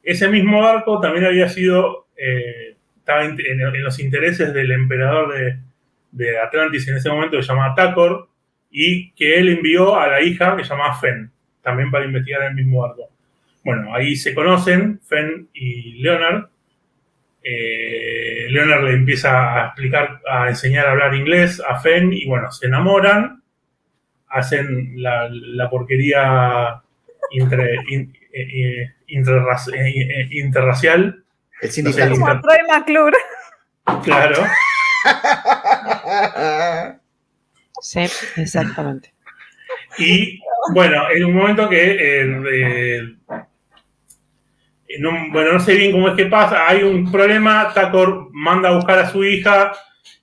Ese mismo barco también había sido, eh, estaba en los intereses del emperador de, de Atlantis en ese momento, que se llamaba Tacor, y que él envió a la hija que se llamaba Fen, también para investigar el mismo barco. Bueno, ahí se conocen, Fen y Leonard. Eh, Leonard le empieza a explicar, a enseñar a hablar inglés a Fen y bueno, se enamoran, hacen la, la porquería intre- in- eh, eh, interraci- interracial, El sindicato. Como Troy McClure. claro. Sí, exactamente. Y bueno, en un momento que, eh, eh, en un- bueno, no sé bien cómo es que pasa, hay un problema, Takor manda a buscar a su hija,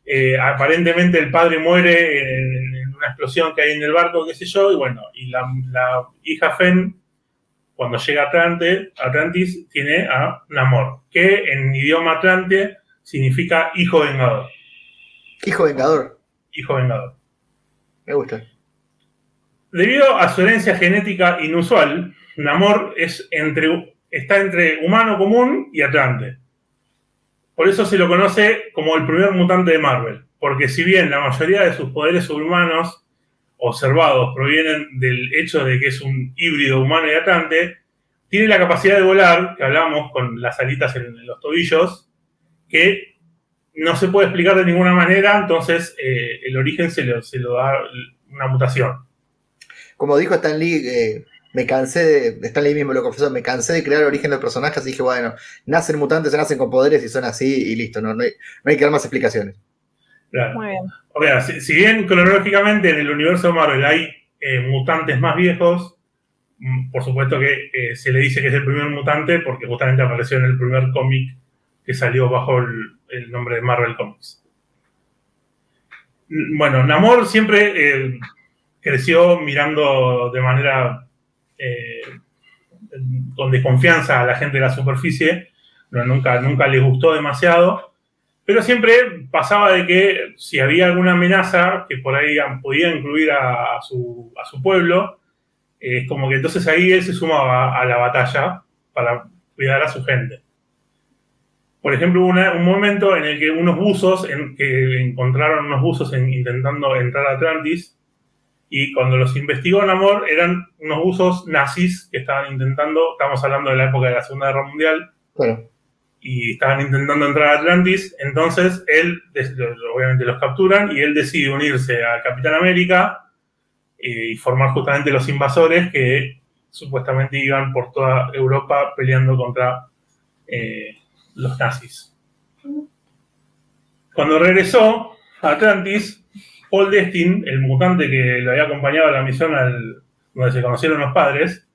eh, aparentemente el padre muere en, en una explosión que hay en el barco, qué sé yo, y bueno, y la, la hija Fen, cuando llega a Atlante, Atlantis, tiene a Namor, que en idioma Atlante significa hijo vengador, Hijo vengador. hijo vengador. Me gusta. Debido a su herencia genética inusual, Namor es entre, está entre humano común y Atlante. Por eso se lo conoce como el primer mutante de Marvel, porque si bien la mayoría de sus poderes subhumanos observados provienen del hecho de que es un híbrido humano y Atlante, tiene la capacidad de volar, que hablamos con las alitas en los tobillos, que no se puede explicar de ninguna manera, entonces eh, el origen se lo, se lo da una mutación. Como dijo Stan Lee, eh, me cansé de. Stan Lee mismo lo confesó, me cansé de crear el origen de los personajes y dije, bueno, nacen mutantes, se nacen con poderes y son así y listo, no, no, hay, no hay que dar más explicaciones. Claro. Muy bien. O sea, si, si bien cronológicamente en el universo de Marvel hay eh, mutantes más viejos, mm, por supuesto que eh, se le dice que es el primer mutante porque justamente apareció en el primer cómic que salió bajo el, nombre de Marvel Comics. Bueno, Namor siempre eh, creció mirando de manera eh, con desconfianza a la gente de la superficie, no, nunca, nunca le gustó demasiado. Pero siempre pasaba de que si había alguna amenaza que por ahí podía incluir a, su, pueblo, es como que entonces ahí él se sumaba a la batalla para cuidar a su gente. Por ejemplo, hubo una- un momento en el que unos buzos, en- que encontraron unos buzos en- intentando entrar a Atlantis, y cuando los investigó Namor, eran unos buzos nazis que estaban intentando, estamos hablando de la época de la Segunda Guerra Mundial, Bueno, y estaban intentando entrar a Atlantis, entonces él, obviamente los capturan y él decide unirse al Capitán América eh, y formar justamente los invasores que supuestamente iban por toda Europa peleando contra, eh, los nazis. Cuando regresó a Atlantis, Paul Destin, el mutante que lo había acompañado a la misión al, donde se conocieron los padres,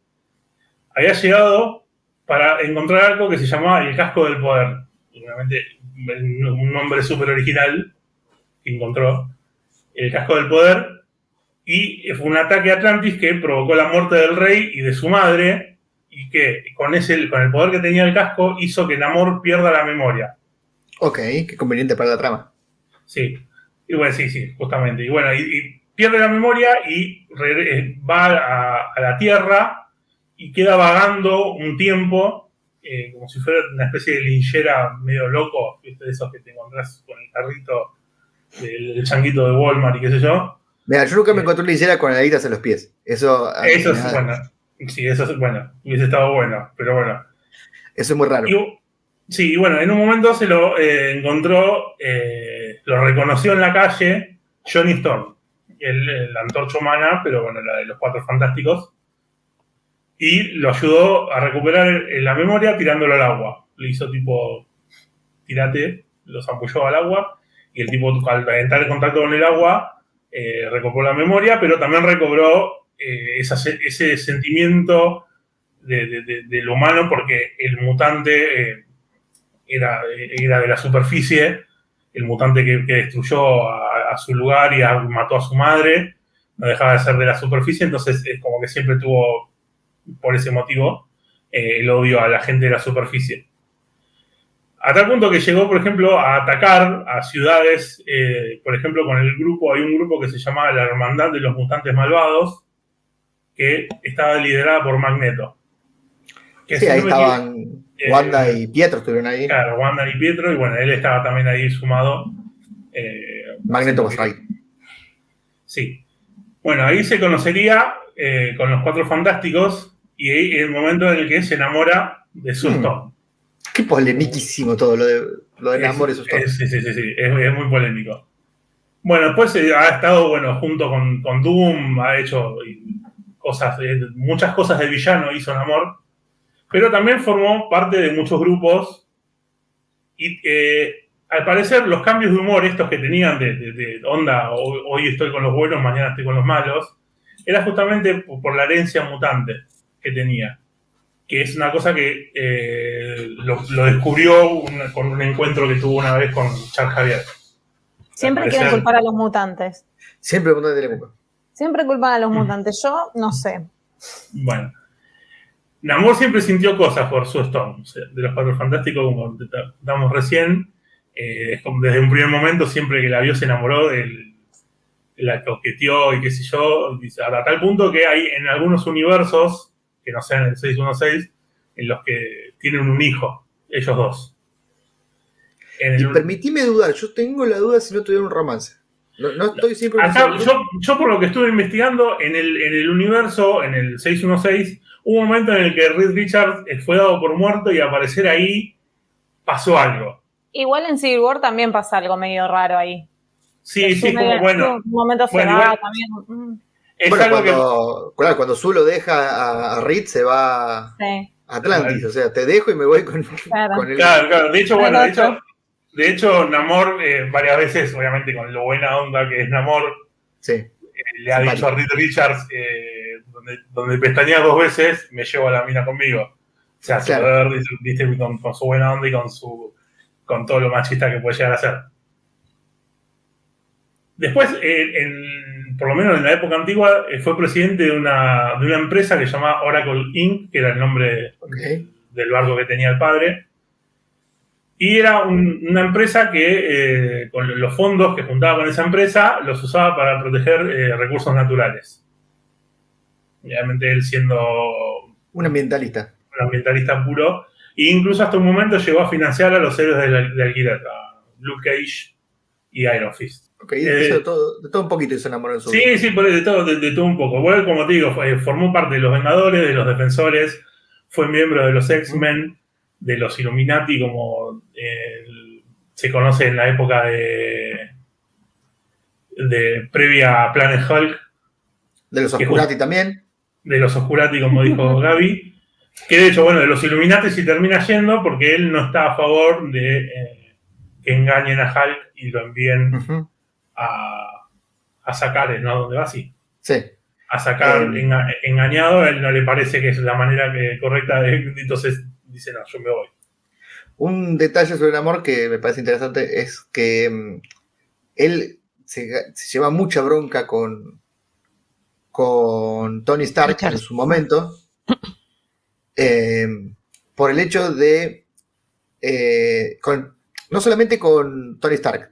había llegado para encontrar algo que se llamaba el casco del poder. Obviamente, un nombre súper original que encontró. El casco del poder. Y fue un ataque a Atlantis que provocó la muerte del rey y de su madre. Y que con, ese, con el poder que tenía el casco hizo que Namor pierda la memoria. Ok, qué conveniente para la trama. Sí. Y bueno, sí, sí, justamente. Y bueno, y, y pierde la memoria y eh, va a, a la Tierra y queda vagando un tiempo, eh, como si fuera una especie de linchera medio loco, ¿viste? de esos que te encontrás con el carrito del, changuito de Walmart y qué sé yo. Mira, yo nunca me Eh. encontré una linchera con alitas en los pies. Eso, es bueno. Sí, eso es bueno. Hubiese estado bueno, pero bueno. eso es muy raro. Y, sí, y bueno, en un momento se lo eh, encontró, eh, lo reconoció en la calle Johnny Storm, el, la antorcha humana, pero bueno, la de los cuatro fantásticos, y lo ayudó a recuperar la memoria tirándolo al agua. Le hizo tipo, tirate, lo zampulló al agua, y el tipo al entrar en contacto con el agua, eh, recobró la memoria, pero también recobró eh, ese sentimiento de, de- de- del humano porque el mutante eh, era, de la superficie, el mutante que, destruyó a, su lugar y mató a su madre, no dejaba de ser de la superficie, entonces es como que siempre tuvo, por ese motivo, eh, el odio a la gente de la superficie. A tal punto que llegó, por ejemplo, a atacar a ciudades, por ejemplo, con el grupo, hay un grupo que se llamaba la Hermandad de los Mutantes Malvados, que estaba liderada por Magneto. Que Sí, ahí no estaban eh, Wanda y Pietro, estuvieron ahí. Claro, Wanda y Pietro, y bueno, él estaba también ahí sumado. eh, Magneto was right. Sí. Bueno, ahí se conocería eh, con los cuatro fantásticos y ahí el momento en el que se enamora de Sue Hmm. Storm. Qué polemiquísimo todo lo de, lo de Es- Namor y sus es- Sí, sí, sí, sí, es, es muy polémico. Bueno, después eh, ha estado, bueno, junto con, con Doom, ha hecho cosas, eh, muchas cosas de villano hizo Namor, pero también formó parte de muchos grupos y eh, al parecer los cambios de humor estos que tenían de, de- de onda, hoy, hoy estoy con los buenos, mañana estoy con los malos, era justamente por la herencia mutante que tenía, que es una cosa que eh, lo, lo descubrió un- con un encuentro que tuvo una vez con Charles Javier. Siempre quieren culpar a los mutantes. Siempre el mundo de Telemundo. Siempre culpan a los Mm. mutantes. Yo no sé. Bueno. Namor siempre sintió cosas por su Storm. O sea, de los Cuatro Fantásticos, como te damos recién, eh, es como desde un primer momento, siempre que la vio se enamoró, él, la coqueteó y qué sé yo, dice, a tal punto que hay en algunos universos, que no sean el 616, en los que tienen un hijo, ellos dos. En Y el- permitime dudar, yo tengo la duda si no tuvieron un romance. No, no estoy siempre Acá, yo, yo por lo que estuve investigando, en el, en el universo, en el 616, hubo un momento en el que Reed Richards eh, fue dado por muerto y al aparecer ahí pasó algo. Igual en Civil War también pasa algo medio raro ahí. Sí, sí, como bueno. Un momento se Bueno, va también. mm, Es bueno, algo que. cuando, claro, cuando Zulo deja a, a Reed se va a Atlantis. O sea, te dejo y me voy con, Claro. con el. Claro, claro. De hecho, bueno, de hecho, de hecho Namor, eh, varias veces, obviamente con lo buena onda que es Namor, Sí. eh, le ha dicho a Reed Richards, eh, donde, donde pestañea dos veces, me llevo a la mina conmigo. O sea, se Claro. puede ver, dice- con, con su buena onda y con su con todo lo machista que puede llegar a ser. Después, en- por lo menos en la época antigua, fue presidente de una, de una empresa que se llamaba Oracle Inc., que era el nombre del barco que tenía el padre. Y era un- una empresa que, eh, con los fondos que juntaba con esa empresa, los usaba para proteger eh, recursos naturales. Obviamente él siendo Un ambientalista. un ambientalista puro, e incluso hasta un momento llegó a financiar a los héroes de, de alquiler, a Luke Cage y Iron Fist. Ok, Eh, hizo de todo, de todo un poquito se enamoró en su Sí, sí, por de todo, de, de todo un poco. Bueno, como te digo, formó parte de los Vengadores, de los Defensores, fue miembro de los X-Men, de los Illuminati, como eh, se conoce en la época de, de previa a Planet Hulk, De los Oscurati también. de los Oscurati, como dijo Gaby. Que de hecho, bueno, de los Illuminati sí termina yendo porque él no está a favor de eh, que engañen a Hulk y lo envíen a, a sacar, ¿no? ¿Dónde va? así? Sí. A sacar Eh. enga- engañado, a él no le parece que es la manera que- correcta de. Entonces dice, no, yo me voy. Un detalle sobre el amor que me parece interesante es que mm, él se, se lleva mucha bronca con, con Tony Stark Richard. en su momento eh, por el hecho de eh, con- no solamente con Tony Stark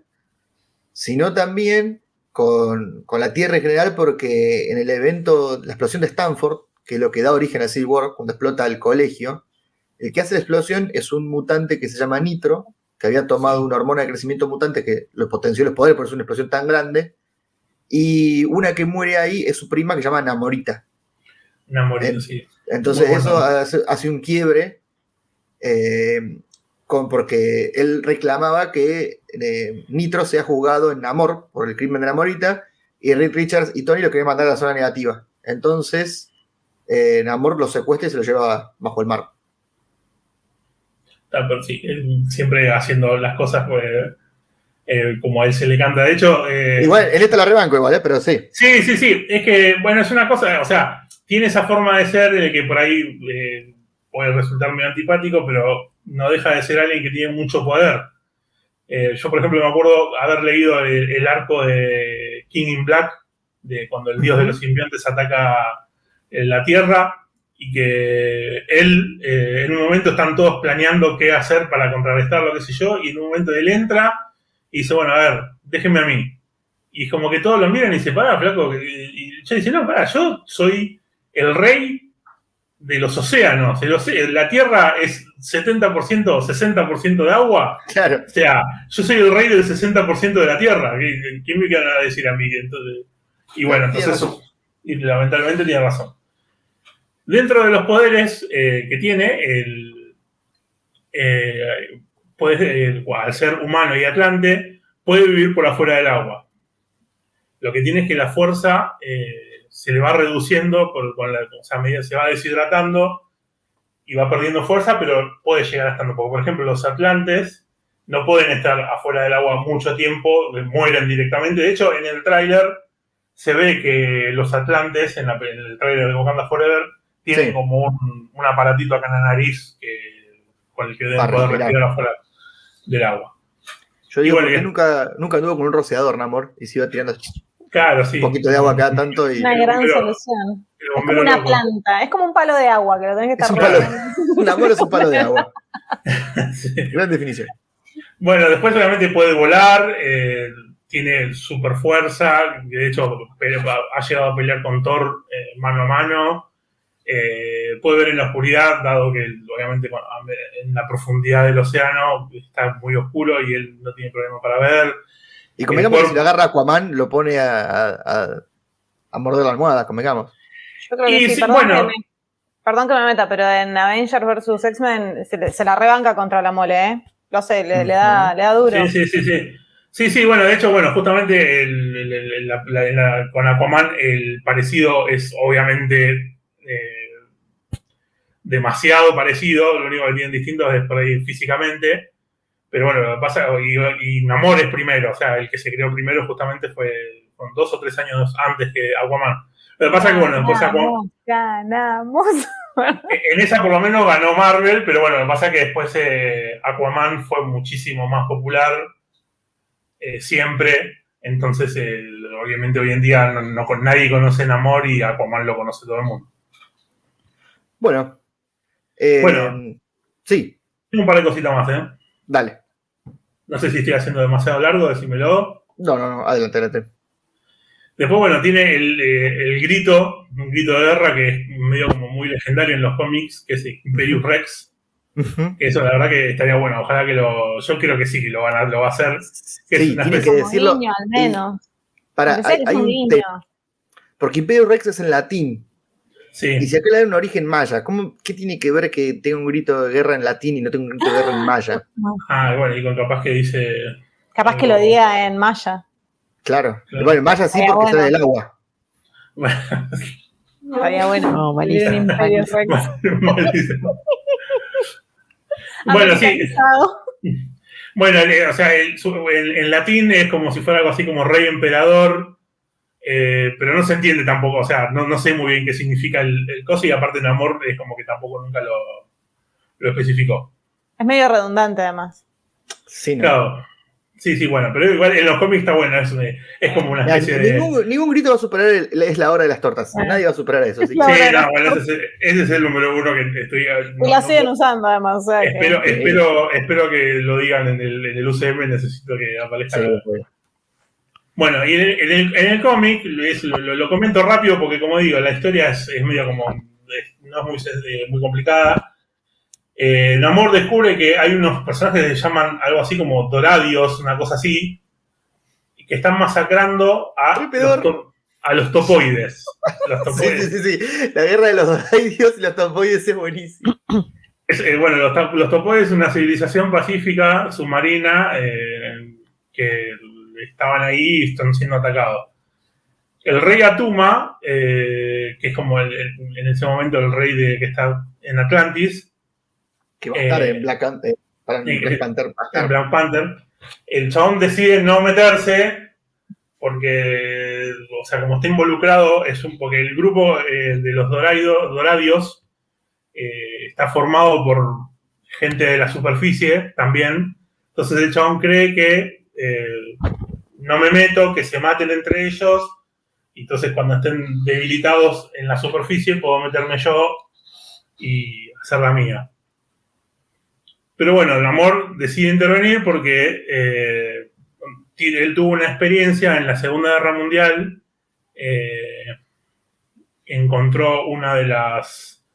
sino también con, con la Tierra en general porque en el evento la explosión de Stanford que es lo que da origen a Civil War cuando explota el colegio el que hace la explosión es un mutante que se llama Nitro, que había tomado una hormona de crecimiento mutante que lo potenció los poderes, por eso es una explosión tan grande. Y una que muere ahí es su prima que se llama Namorita. Enamorado, Eh, sí. Entonces Muy eso bueno. hace, hace un quiebre eh, con, porque él reclamaba que eh, Nitro se ha jugado en Namor por el crimen de Namorita y Rick Richards y Tony lo querían mandar a la zona negativa. Entonces Namor lo secuestra y se lo lleva bajo el mar. Está, pero sí, él siempre haciendo las cosas pues, eh, como a él se le canta. De hecho, eh, Igual, en esta la rebanco igual, ¿eh? pero sí. Sí, sí, sí. Es que, bueno, es una cosa, o sea, tiene esa forma de ser de que por ahí puede resultar muy antipático, pero no deja de ser alguien que tiene mucho poder. Yo, por ejemplo, me acuerdo haber leído el, el arco de King in Black, de cuando el dios de los simbiontes ataca la Tierra, y que él, eh, en un momento están todos planeando qué hacer para contrarrestar lo que sé yo, y en un momento él entra y dice, bueno, a ver, déjenme a mí. Y es como que todos lo miran y se para, flaco. Y, y yo dice, no, pará, yo soy el rey de los océanos. El la Tierra es 70% o 60% de agua. Claro. O sea, yo soy el rey del 60% de la Tierra. ¿Qué- ¿Quién me queda a decir a mí? Entonces, y bueno, entonces, y lamentablemente tiene razón. Dentro de los poderes eh, que tiene, el, eh, el- al ser humano y atlante, puede vivir por afuera del agua. Lo que tiene es que la fuerza eh, se le va reduciendo, por, con la, o sea, se va deshidratando y va perdiendo fuerza, pero puede llegar a estar Por ejemplo, los atlantes no pueden estar afuera del agua mucho tiempo, mueren directamente. De hecho, en el tráiler se ve que los atlantes, en, la- en el tráiler de Wakanda Forever, tienen Sí. como un, un aparatito acá en la nariz que, con el que deben poder respirar. afuera del agua. Yo digo, Y bueno, porque y- nunca, nunca anduvo con un rociador, Namor, y se iba tirando Claro, sí. un poquito de agua cada tanto y Una gran bombero- solución. Es como una loco. planta, es como un palo de agua que lo tenés que Es estar un palo es un palo de agua. Sí. Gran definición. Bueno, después obviamente puede volar, eh, tiene super fuerza, de hecho ha llegado a pelear con Thor eh, mano a mano, eh, puede ver en la oscuridad, dado que obviamente en la profundidad del océano está muy oscuro y él no tiene problema para ver. Y convengamos que si lo agarra Aquaman, lo pone a, a, morder la almohada, convengamos. Yo creo que Y sí, sí, perdón, bueno. que me, perdón que me meta, pero en Avengers vs. X-Men se, la rebanca contra la mole, ¿eh? Lo sé, le, le da, le da duro. Sí, sí, sí, sí. Sí, sí, bueno, de hecho, bueno, justamente el- el- el- la- la- la- con Aquaman el parecido es obviamente eh, demasiado parecido, lo único que tienen distinto es por ahí físicamente, pero bueno, lo que pasa, y, y Namor es primero, o sea, el que se creó primero justamente fue con dos o tres años antes que Aquaman. Lo que pasa es que, bueno, después Aquaman, Ganamos, en esa por lo menos ganó Marvel, pero bueno, lo que pasa es que después eh, Aquaman fue muchísimo más popular eh, siempre. Entonces, eh, obviamente hoy en día no, no con nadie conoce Namor y Aquaman lo conoce todo el mundo. Bueno. eh, Bueno. Sí, Tengo un par de cositas más, ¿eh? dale. No sé si estoy haciendo demasiado largo, decímelo. No, no, no, adelante, adelante. Después, bueno, tiene el, eh, el grito, un grito de guerra que es medio como muy legendario en los cómics, que es Imperius Rex. Eso la verdad que estaría bueno. Ojalá que lo. Yo creo que sí que lo, van a, lo va a hacer. Que es Sí, una tiene que decirlo. niño, al menos. Para, hay, un un te- porque Imperio Rex es en latín. Sí. Y si acá le da un origen maya, ¿cómo, ¿qué tiene que ver que tenga un grito de guerra en latín y no tenga un grito de guerra en maya? Ah, bueno, y con capaz que dice. Capaz que lo diga en maya. Claro. Claro. Bueno, en maya sí porque bueno. sale del agua. Bueno, Estaría bueno. No, malísimo. imperio malísimo. bueno, sí. Bueno, eh, o sea, en latín es como si fuera algo así como rey emperador, eh, pero no se entiende tampoco, o sea, no, no sé muy bien qué significa el, el coso y aparte en amor es como que tampoco nunca lo, lo especificó. Es medio redundante, además. Sí, no. Claro. Sí, sí, bueno, pero igual en los cómics está bueno, es, es como una Ya, especie de... ningún, ningún grito va a superar el- es la hora de las tortas. Ah. Nadie va a superar eso. Sí, de no, bueno, ese, es, ese es el número uno que estoy... no- y la no- siguen usando, además. O sea que- espero, espero, espero que lo digan en el, en el UCM, necesito que aparezca. Sí, la- pues. Bueno, y en el, en el- en el cómic, lo, lo- lo comento rápido porque, como digo, la historia es, es medio como. es- no es muy, es muy complicada. Eh, Namor descubre que hay unos personajes que se llaman algo así como Doradios, una cosa así, y que están masacrando a, los, to- a los topoides. Los Sí, topoides. sí, sí, sí. La guerra de los doraidios y los topoides es buenísimo. Es, eh, bueno, los, los topoides es una civilización pacífica submarina eh, que estaban ahí y están siendo atacados. El rey Atuma, eh, que es como el- el- en ese momento el rey de, que está en Atlantis, Que va a estar Eh, en Black, Pan- eh, para- en sí, Black Panther. en. Black Panther, el chabón decide no meterse porque, o sea, como está involucrado, es un, porque el grupo de los Doradios eh, está formado por gente de la superficie también. Entonces el chabón cree que eh, no me meto, que se maten entre ellos. Entonces cuando estén debilitados en la superficie puedo meterme yo y hacer la mía. Pero bueno, el amor decide intervenir porque eh, él tuvo una experiencia en la Segunda Guerra Mundial. eh, encontró una de las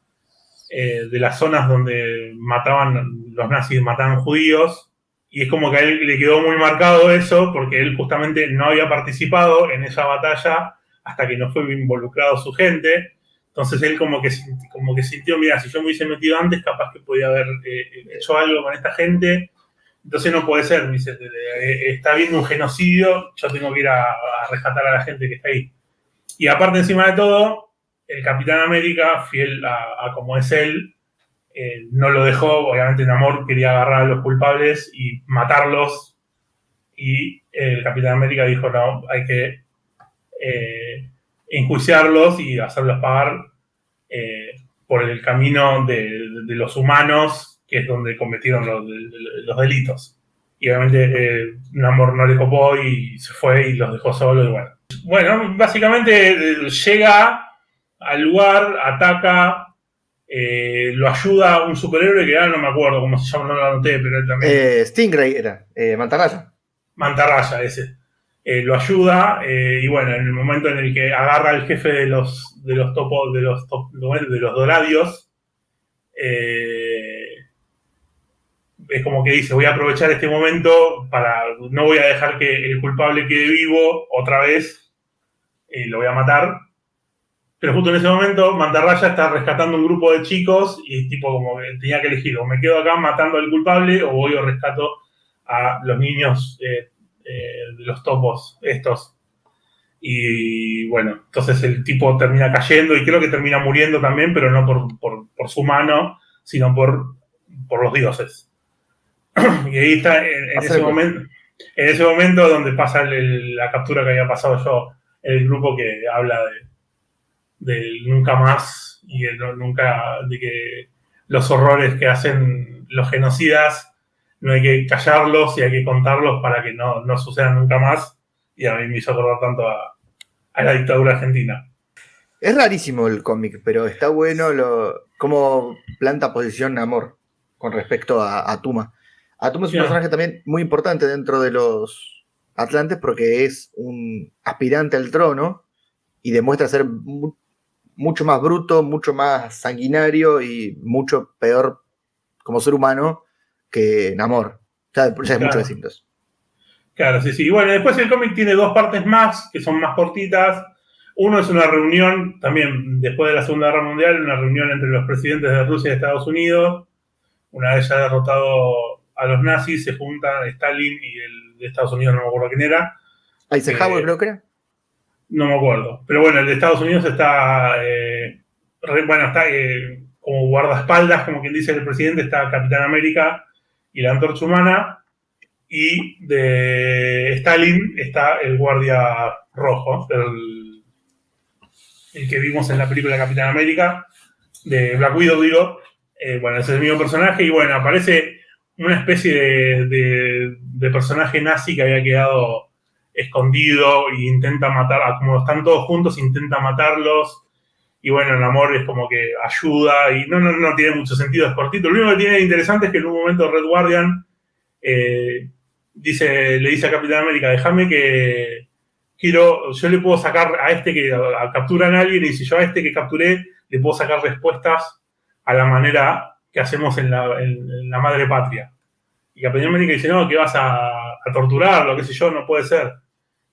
eh, de las zonas donde mataban los nazis mataban judíos y es como que a él le quedó muy marcado eso porque él justamente no había participado en esa batalla hasta que no fue involucrado su gente entonces él como que, como que sintió, mira, si yo me hubiese metido antes, capaz que podía haber eh, hecho algo con esta gente. Entonces no puede ser, me dice, eh, eh, está habiendo un genocidio, yo tengo que ir a, a rescatar a la gente que está ahí. Y aparte, encima de todo, el Capitán América, fiel a, a como es él, no lo dejó, obviamente en quería agarrar a los culpables y matarlos. Y el Capitán América dijo, no, hay que eh, enjuiciarlos y hacerlos pagar eh, por el camino de, los humanos, que es donde cometieron los, de- los delitos. Y obviamente eh, Namor no le copó y se fue y los dejó solos. Bueno. bueno, básicamente eh, llega al lugar, ataca, eh, lo ayuda un superhéroe que ahora no me acuerdo cómo se llama, no lo anoté, pero él también. Eh, Stingray era, eh, Mantarraya. Mantarraya ese. Lo ayuda y bueno, en el momento en el que agarra al jefe de los de los topos de los top- de los doradios, es como que dice voy a aprovechar este momento para no voy a dejar que el culpable quede vivo otra vez lo voy a matar. Pero justo en ese momento Mantarraya está rescatando un grupo de chicos y tipo como que tenía que elegir o me quedo acá matando al culpable o voy o rescato a los niños eh, eh, de los topos estos. Y bueno, entonces el tipo termina cayendo y creo que termina muriendo también, pero no por, por- por su mano, sino por, por los dioses. y ahí está en, en ese momento, en ese momento donde pasa el- la captura que había pasado yo, el grupo que habla de del nunca más y el no- nunca de que los horrores que hacen los genocidas no hay que callarlos y hay que contarlos para que no, no sucedan nunca más. Y a mí me hizo acordar tanto a, a la dictadura argentina. Es rarísimo el cómic, pero está bueno lo, cómo planta posición Namor con respecto a, a Tuma. Atuma es un personaje también muy importante dentro de los Atlantes porque es un aspirante al trono y demuestra ser mucho más bruto, mucho más sanguinario y mucho peor como ser humano que Namor. Ya, ya es Claro. mucho decirlos. Claro, sí, sí. Y bueno, después el cómic tiene dos partes más, que son más cortitas. Uno es una reunión, también después de la Segunda Guerra Mundial, una reunión entre los presidentes de Rusia y Estados Unidos. Una vez ya derrotado a los nazis, se juntan Stalin y el de Estados Unidos, no me acuerdo quién era. Eisenhower Eh, creo que era. No me acuerdo. Pero bueno, el de Estados Unidos está. eh, bueno, está eh, como guardaespaldas, como quien dice el presidente, está Capitán América y la antorcha humana. Y de Stalin está el guardia rojo, el, el que vimos en la película Capitán América, de Black Widow, digo. Eh, bueno, ese es el mismo personaje. Y bueno, aparece una especie de, de- de personaje nazi que había quedado escondido e intenta matar, como están todos juntos, intenta matarlos. Y bueno, el amor es como que ayuda y no, no, no tiene mucho sentido, es cortito. Lo único que tiene interesante es que en un momento Red Guardian eh, dice, le dice a Capitán América, déjame que quiero, yo le puedo sacar a este que a- a- capturan a alguien y si yo a este que capturé le puedo sacar respuestas a la manera que hacemos en la, en la madre patria. Y Capitán América dice, no, que vas a, a torturarlo, qué sé yo, no puede ser.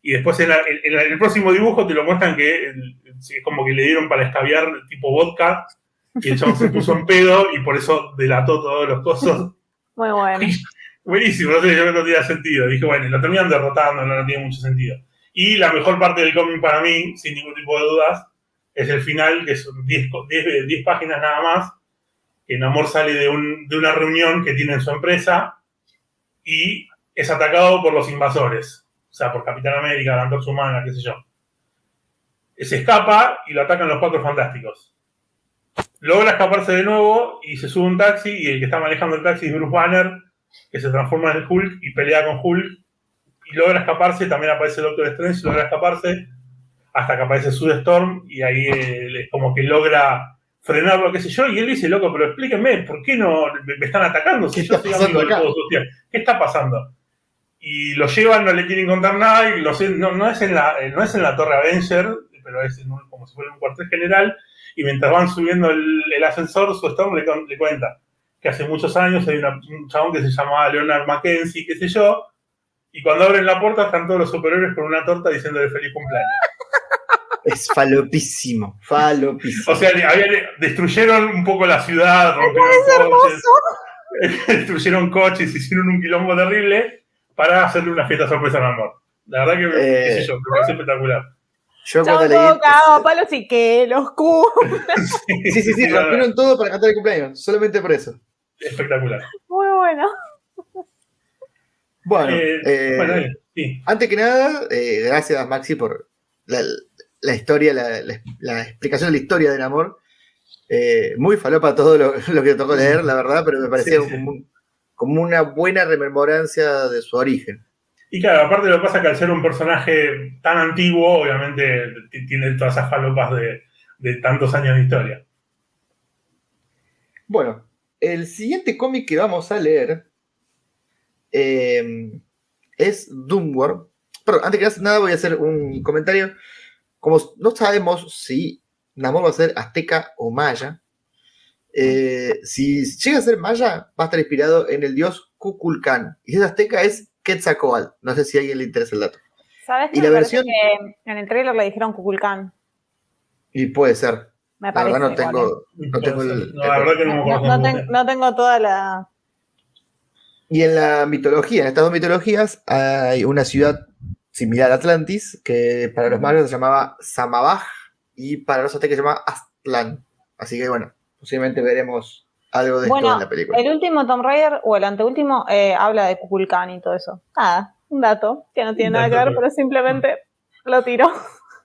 Y después en, la- en- en el próximo dibujo te lo muestran que es como que le dieron para escabiar tipo vodka y el chabón se puso en pedo y por eso delató todos los cosas. Muy bueno. Buenísimo, no sé, yo no tenía sentido. Dije, bueno, lo terminan derrotando, no, no tiene mucho sentido. Y la mejor parte del cómic para mí, sin ningún tipo de dudas, es el final, que son 10 co- 10 10 páginas nada más, que Namor sale de, un- de una reunión que tiene en su empresa y es atacado por los invasores. O sea, por Capitán América, la Antorcha Humana, qué sé yo. Se escapa y lo atacan los cuatro fantásticos. Logra escaparse de nuevo y se sube un taxi y el que está manejando el taxi es Bruce Banner, que se transforma en Hulk y pelea con Hulk y logra escaparse, también aparece el Doctor Strange, logra escaparse hasta que aparece Sue Storm y ahí es como que logra frenarlo, qué sé yo, y él dice, loco, pero explíquenme, ¿por qué no me, están atacando? Si ¿Qué yo pasando amigo de todos. ¿Qué está pasando? Y lo llevan, no le quieren contar nada, y no, no es en la, eh, no es en la Torre Avenger, pero es en un- como si fuera un cuartel general, y mientras van subiendo el, el ascensor, Sue Storm le, cuenta que hace muchos años hay una- un chabón que se llamaba Leonard Mackenzie, qué sé yo, y cuando abren la puerta están todos los superhéroes con una torta diciéndole feliz cumpleaños. Es falopísimo, falopísimo. O sea, destruyeron un poco la ciudad, rompieron coches, destruyeron coches, hicieron un quilombo terrible para hacerle una fiesta sorpresa al amor. La verdad que, Eh. qué sé yo, me parece espectacular. Yo Chau, cuando leí. todo cagado a palos y que los cubos. Sí, sí, sí, rompieron todo para cantar el cumpleaños, solamente por eso. Espectacular. Muy bueno. Bueno, Eh, eh, bueno, ahí, sí. antes que nada, eh, gracias Maxi por la, la historia, la, la- la explicación de la historia del amor. Eh, muy falopa todo lo, lo que tocó leer, la verdad, pero me parecía Sí, sí. Como, un- como una buena rememorancia de su origen. Y claro, aparte lo que pasa es que al ser un personaje tan antiguo, obviamente tiene todas esas falopas de, de tantos años de historia. Bueno, el siguiente cómic que vamos a leer eh, es Doomworld. Pero antes que nada voy a hacer un comentario. Como no sabemos si Namor va a ser azteca o maya, eh, si llega a ser maya, va a estar inspirado en el dios Kukulkan. Y si es azteca es Quetzalcoatl. No sé si a alguien le interesa el dato. ¿Sabes Y qué? la versión- que en el trailer le dijeron Kukulkan. Y puede ser. Me La parece. verdad no tengo, no tengo el- No, la verdad que no me No, acuerdo. no muy ten- bien. no tengo toda la. Y en la mitología, en estas dos mitologías, hay una ciudad similar a Atlantis, que para los mayas se llamaba Samabaj y para los aztecas se llama Aztlán. Así que bueno, posiblemente veremos algo de esto en la película. El último Tomb Raider o el anteúltimo eh, habla de Kukulkan y todo eso. Nada, un dato que no tiene nada que ver, pero simplemente lo tiró.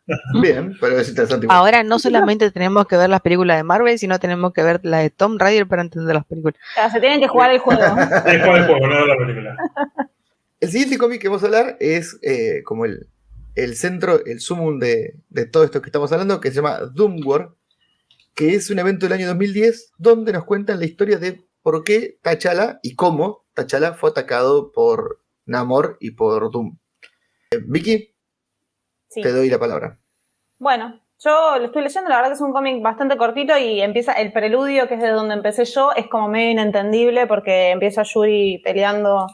Bien, pero es interesante. Ahora no solamente tenemos que ver las películas de Marvel, sino tenemos que ver la de Tom Raider para entender las películas. O sea, se tienen que jugar el juego. Del juego, no la película. El siguiente cómic que vamos a hablar es eh, como el, el centro, el sumum de, de todo esto que estamos hablando, que se llama Doom War, que es un evento del año 2010 donde nos cuentan la historia de por qué T'Challa y cómo T'Challa fue atacado por Namor y por Doom. Eh, Vicky, Sí. te doy la palabra. Bueno, yo lo estoy leyendo, la verdad que es un cómic bastante cortito y empieza el preludio, que es de donde empecé yo, es como medio inentendible porque empieza Yuri peleando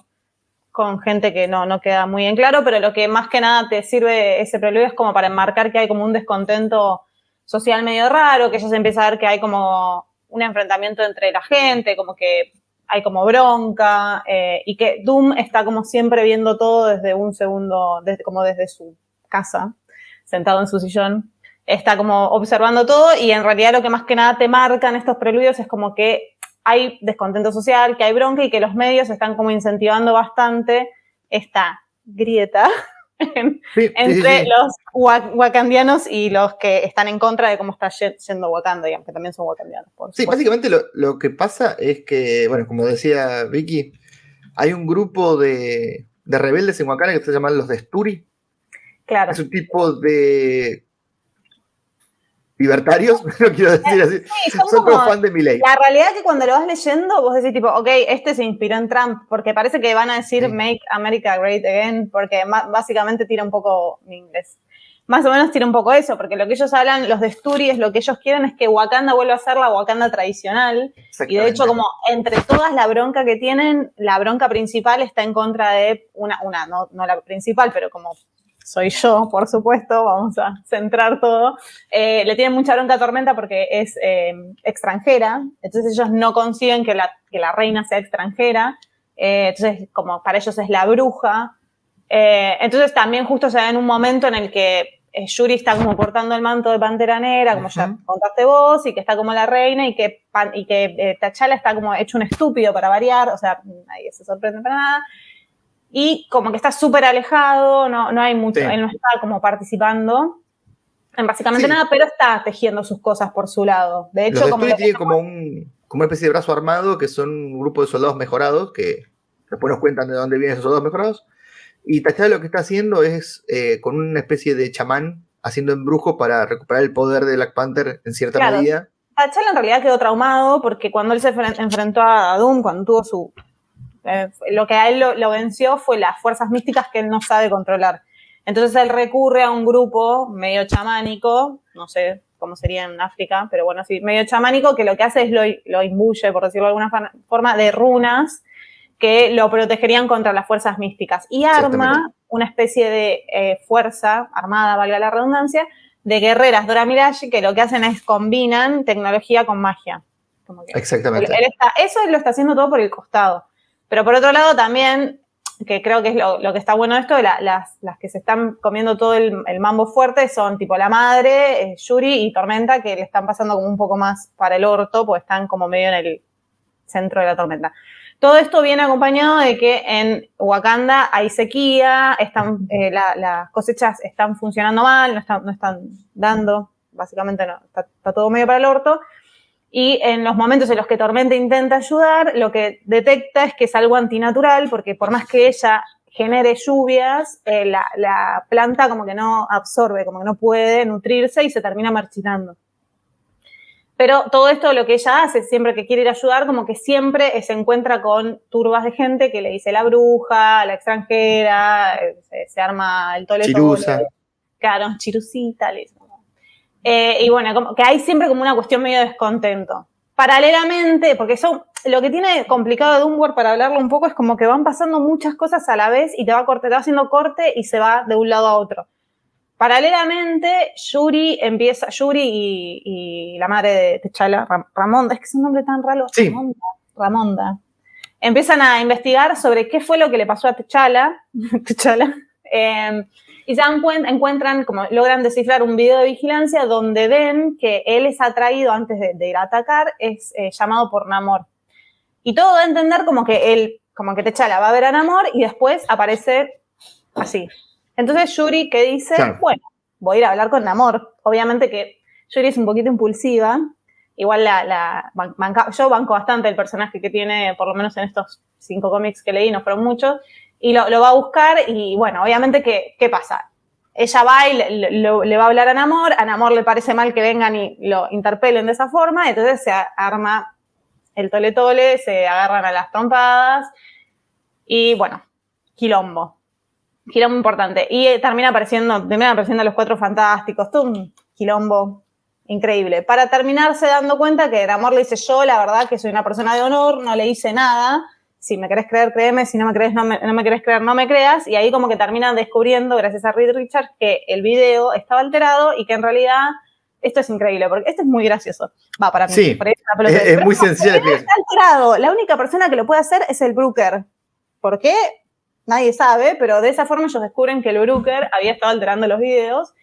con gente que no, no queda muy en claro, pero lo que más que nada te sirve ese preludio es como para enmarcar que hay como un descontento social medio raro, que ya se empieza a ver que hay como un enfrentamiento entre la gente, como que hay como bronca, eh, y que Doom está como siempre viendo todo desde un segundo, desde, como desde su casa sentado en su sillón, está como observando todo y en realidad lo que más que nada te marcan estos preludios es como que hay descontento social, que hay bronca y que los medios están como incentivando bastante esta grieta Sí, entre sí, sí. los wa- wakandianos y los que están en contra de cómo está ye- yendo Wakanda, digamos, que también son wakandianos. Por Sí, básicamente lo, lo que pasa es que, bueno, como decía Vicky, hay un grupo de, de rebeldes en Wakanda que se llaman los de Sturi. Claro. Es un tipo de libertarios, no quiero decir así. Sí, son Son como- fan de Milei. La realidad es que cuando lo vas leyendo, vos decís tipo, ok, este se inspiró en Trump, porque parece que van a decir Sí. Make America Great Again, porque básicamente tira un poco mi inglés. Más o menos tira un poco eso, porque lo que ellos hablan, los de Sturi, es lo que ellos quieren es que Wakanda vuelva a ser la Wakanda tradicional. Y de hecho, como entre todas la bronca que tienen, la bronca principal está en contra de una, una no, no la principal, pero como soy yo, por supuesto, vamos a centrar todo. Eh, le tienen mucha bronca a Tormenta porque es eh, extranjera, entonces ellos no consiguen que la, que la reina sea extranjera, eh, entonces como para ellos es la bruja. Eh, entonces también justo se da en un momento en el que eh, Yuri está como portando el manto de Pantera Negra, como ya Ujú. contaste vos, y que está como la reina y que, y que eh, T'Challa está como hecho un estúpido para variar, o sea, nadie se sorprende para nada. Y como que está súper alejado, no, no hay mucho, Sí. él no está como participando en básicamente Sí. nada, pero está tejiendo sus cosas por su lado. De hecho, Los como lo- tienen como, un, como una especie de brazo armado que son un grupo de soldados mejorados que después nos cuentan de dónde vienen esos soldados mejorados. Y T'Challa lo que está haciendo es eh, con una especie de chamán haciendo embrujo para recuperar el poder de Black Panther en cierta Claro. medida. T'Challa en realidad quedó traumado porque cuando él se enfren- enfrentó a Doom, cuando tuvo su... eh, lo que a él lo, lo venció fue las fuerzas místicas que él no sabe controlar. Entonces él recurre a un grupo medio chamánico, no sé cómo sería en África, pero bueno, sí, medio chamánico, que lo que hace es lo, lo imbuye, por decirlo de alguna forma, de runas que lo protegerían contra las fuerzas místicas. Y arma una especie de eh, fuerza armada, valga la redundancia, de guerreras Dora Milaje que lo que hacen es combinan tecnología con magia. Como que él- Exactamente. él está- eso él lo está haciendo todo por el costado. Pero por otro lado también, que creo que es lo, que está bueno de esto, la- las, que se están comiendo todo el, el mambo fuerte son tipo la madre, eh, Yuri y Tormenta, que le están pasando como un poco más para el orto, porque están como medio en el centro de la tormenta. Todo esto viene acompañado de que en Wakanda hay sequía, están, eh, la- las cosechas están funcionando mal, no están, no están dando, básicamente no, está, está todo medio para el orto. Y en los momentos en los que Tormenta intenta ayudar, lo que detecta es que es algo antinatural, porque por más que ella genere lluvias, eh, la, la planta como que no absorbe, como que no puede nutrirse y se termina marchitando. Pero todo esto lo que ella hace, siempre que quiere ir a ayudar, como que siempre se encuentra con turbas de gente que le dice la bruja, la extranjera, eh, se, se arma el tole Chirusa. Claro, chirucita, le dicen. Eh, y bueno, como que hay siempre como una cuestión medio de descontento. Paralelamente, porque eso, lo que tiene complicado de Doomworld para hablarlo un poco es como que van pasando muchas cosas a la vez y te va, corte, te va haciendo corte y se va de un lado a otro. Paralelamente, Yuri empieza, Yuri y, y la madre de T'Challa, Ram- Ramonda, es que es un nombre tan raro, Sí. Ramonda, Ramonda, empiezan a investigar sobre qué fue lo que le pasó a T'Challa, T'Challa, eh, y cuen- encuentran, como logran descifrar un video de vigilancia donde ven que él es atraído antes de, de ir a atacar, es eh, llamado por Namor. Y todo da a entender como que él, como que T'Challa va a ver a Namor y después aparece así. Entonces Yuri que dice, Claro. bueno, voy a ir a hablar con Namor. Obviamente que Yuri es un poquito impulsiva. Igual la, la ban- banca- yo banco bastante el personaje que tiene, por lo menos en estos cinco cómics que leí, no fueron muchos, y lo, va a buscar y bueno, obviamente que, ¿qué pasa? Ella va y le, le- va a hablar a Namor, a Namor le parece mal que vengan y lo interpelen de esa forma, entonces se arma el tole tole, se agarran a las trompadas y bueno, quilombo. Quilombo importante. Y eh, termina apareciendo, terminan apareciendo los cuatro fantásticos, un quilombo increíble. Para terminarse dando cuenta que Namor le dice yo, la verdad que soy una persona de honor, no le hice nada. Si me querés creer, créeme. Si no me crees, no me, no me querés creer, no me creas. Y ahí como que terminan descubriendo, gracias a Reed Richards, que el video estaba alterado y que en realidad esto es increíble, porque esto es muy gracioso. Va, para mí. Sí, por ahí es. Es, Pero muy explicación. está alterado. La única persona que lo puede hacer es el Brooker. ¿Por qué? Nadie sabe, pero de esa forma ellos descubren que el Brooker había estado alterando los videos.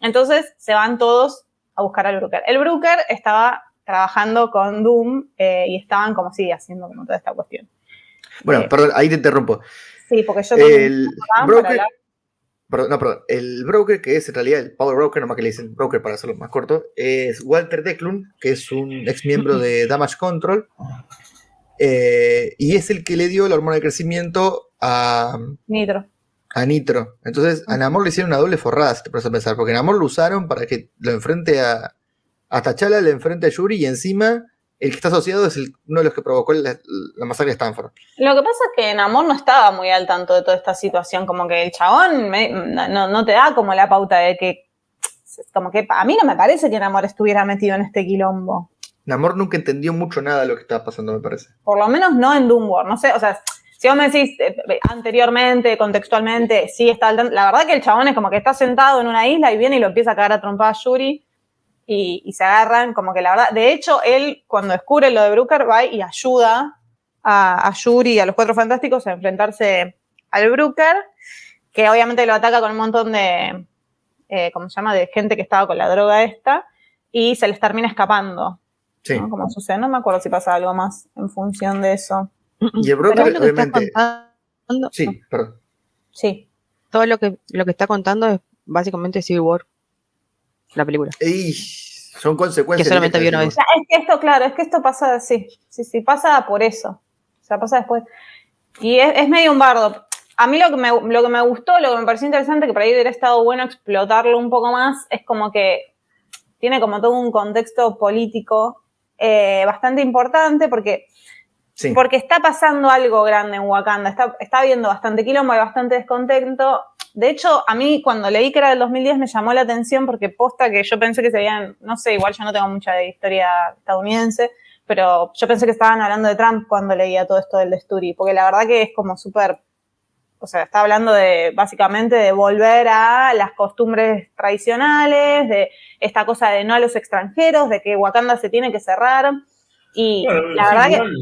Entonces se van todos a buscar al Brooker. El Brooker estaba trabajando con Doom eh, y estaban como sí haciendo como toda esta cuestión. Bueno, Eh, perdón, ahí te interrumpo. Sí, porque yo El broker, perdón, no, perdón, el broker, que es en realidad el Power Broker, nomás que le dicen broker para hacerlo más corto, es Walter Declun, que es un ex miembro de Damage Control, eh, y es el que le dio la hormona de crecimiento a, Nitro. a Nitro. Entonces, a Namor le hicieron una doble forrada, si te pones a pensar, porque Namor lo usaron para que lo enfrente a, a T'Challa, le enfrente a Yuri, y encima el que está asociado es el- uno de los que provocó la, la masacre de Stanford. Lo que pasa es que Namor no estaba muy al tanto de toda esta situación, como que el chabón me- no, no te da como la pauta de que, como que a mí no me parece que Namor estuviera metido en este quilombo. Namor nunca entendió mucho nada de lo que estaba pasando, me parece. Por lo menos no en Doom War, no sé, o sea, si vos me decís eh, anteriormente, contextualmente, sí está al tanto, la verdad que el chabón es como que está sentado en una isla y viene y lo empieza a cagar a trompar a Yuri y, y se agarran, como que la verdad, de hecho, él cuando descubre lo de Brooker va y ayuda a, a Yuri y a los Cuatro Fantásticos a enfrentarse al Brooker, que obviamente lo ataca con un montón de, eh, ¿cómo se llama?, de gente que estaba con la droga esta y se les termina escapando. Sí. ¿no? Como sucede, no me acuerdo si pasa algo más en función de eso. Y el Pero broker, lo que está obviamente. contando, Sí, perdón. Sí. todo lo que, lo que está contando es básicamente Civil War, la película. Y son consecuencias. Que solamente directas, vi una O sea, es que esto, claro, es que esto pasa, sí, sí, sí, pasa por eso. O sea, pasa después. Y es, es medio un bardo. A mí lo que, me, lo que me gustó, lo que me pareció interesante, que por ahí hubiera estado bueno explotarlo un poco más, es como que tiene como todo un contexto político eh, bastante importante, porque Sí. porque está pasando algo grande en Wakanda, está, está habiendo bastante quilombo, hay bastante descontento. De hecho, a mí cuando leí que era del 2010 me llamó la atención porque posta que yo pensé que se habían, no sé, igual yo no tengo mucha de historia estadounidense, pero yo pensé que estaban hablando de Trump cuando leía todo esto del Desturi, porque la verdad que es como súper, o sea, está hablando de básicamente de volver a las costumbres tradicionales, de esta cosa de no a los extranjeros, de que Wakanda se tiene que cerrar. Y Bueno, la verdad que igual,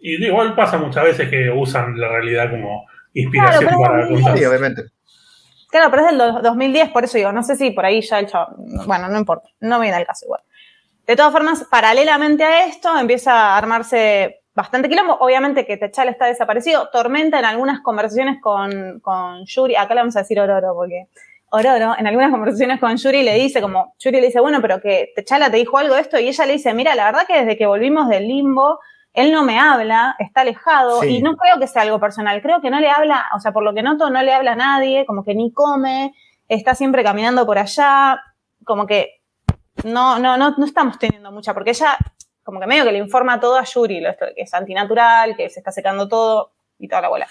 y igual pasa muchas veces que usan la realidad como inspiración Claro, para contar. Sí, obviamente. Claro, pero es del do- 2010, por eso digo, no sé si por ahí ya el chavo, bueno, no importa, no viene al caso igual. De todas formas, paralelamente a esto, empieza a armarse bastante quilombo. Obviamente que Techal está desaparecido. Tormenta en algunas conversaciones con, con Yuri, acá le vamos a decir Ororo, porque Ororo, en algunas conversaciones con Yuri le dice como, Yuri le dice, bueno, pero que Techala te dijo algo de esto, y ella le dice, mira, la verdad que desde que volvimos del limbo, él no me habla, está alejado, Sí. y no creo que sea algo personal, creo que no le habla, o sea, por lo que noto, no le habla a nadie, como que ni come, está siempre caminando por allá, como que no, no, no, no estamos teniendo mucha, porque ella como que medio que le informa todo a Yuri, lo esto, que es antinatural, que se está secando todo y toda la bola.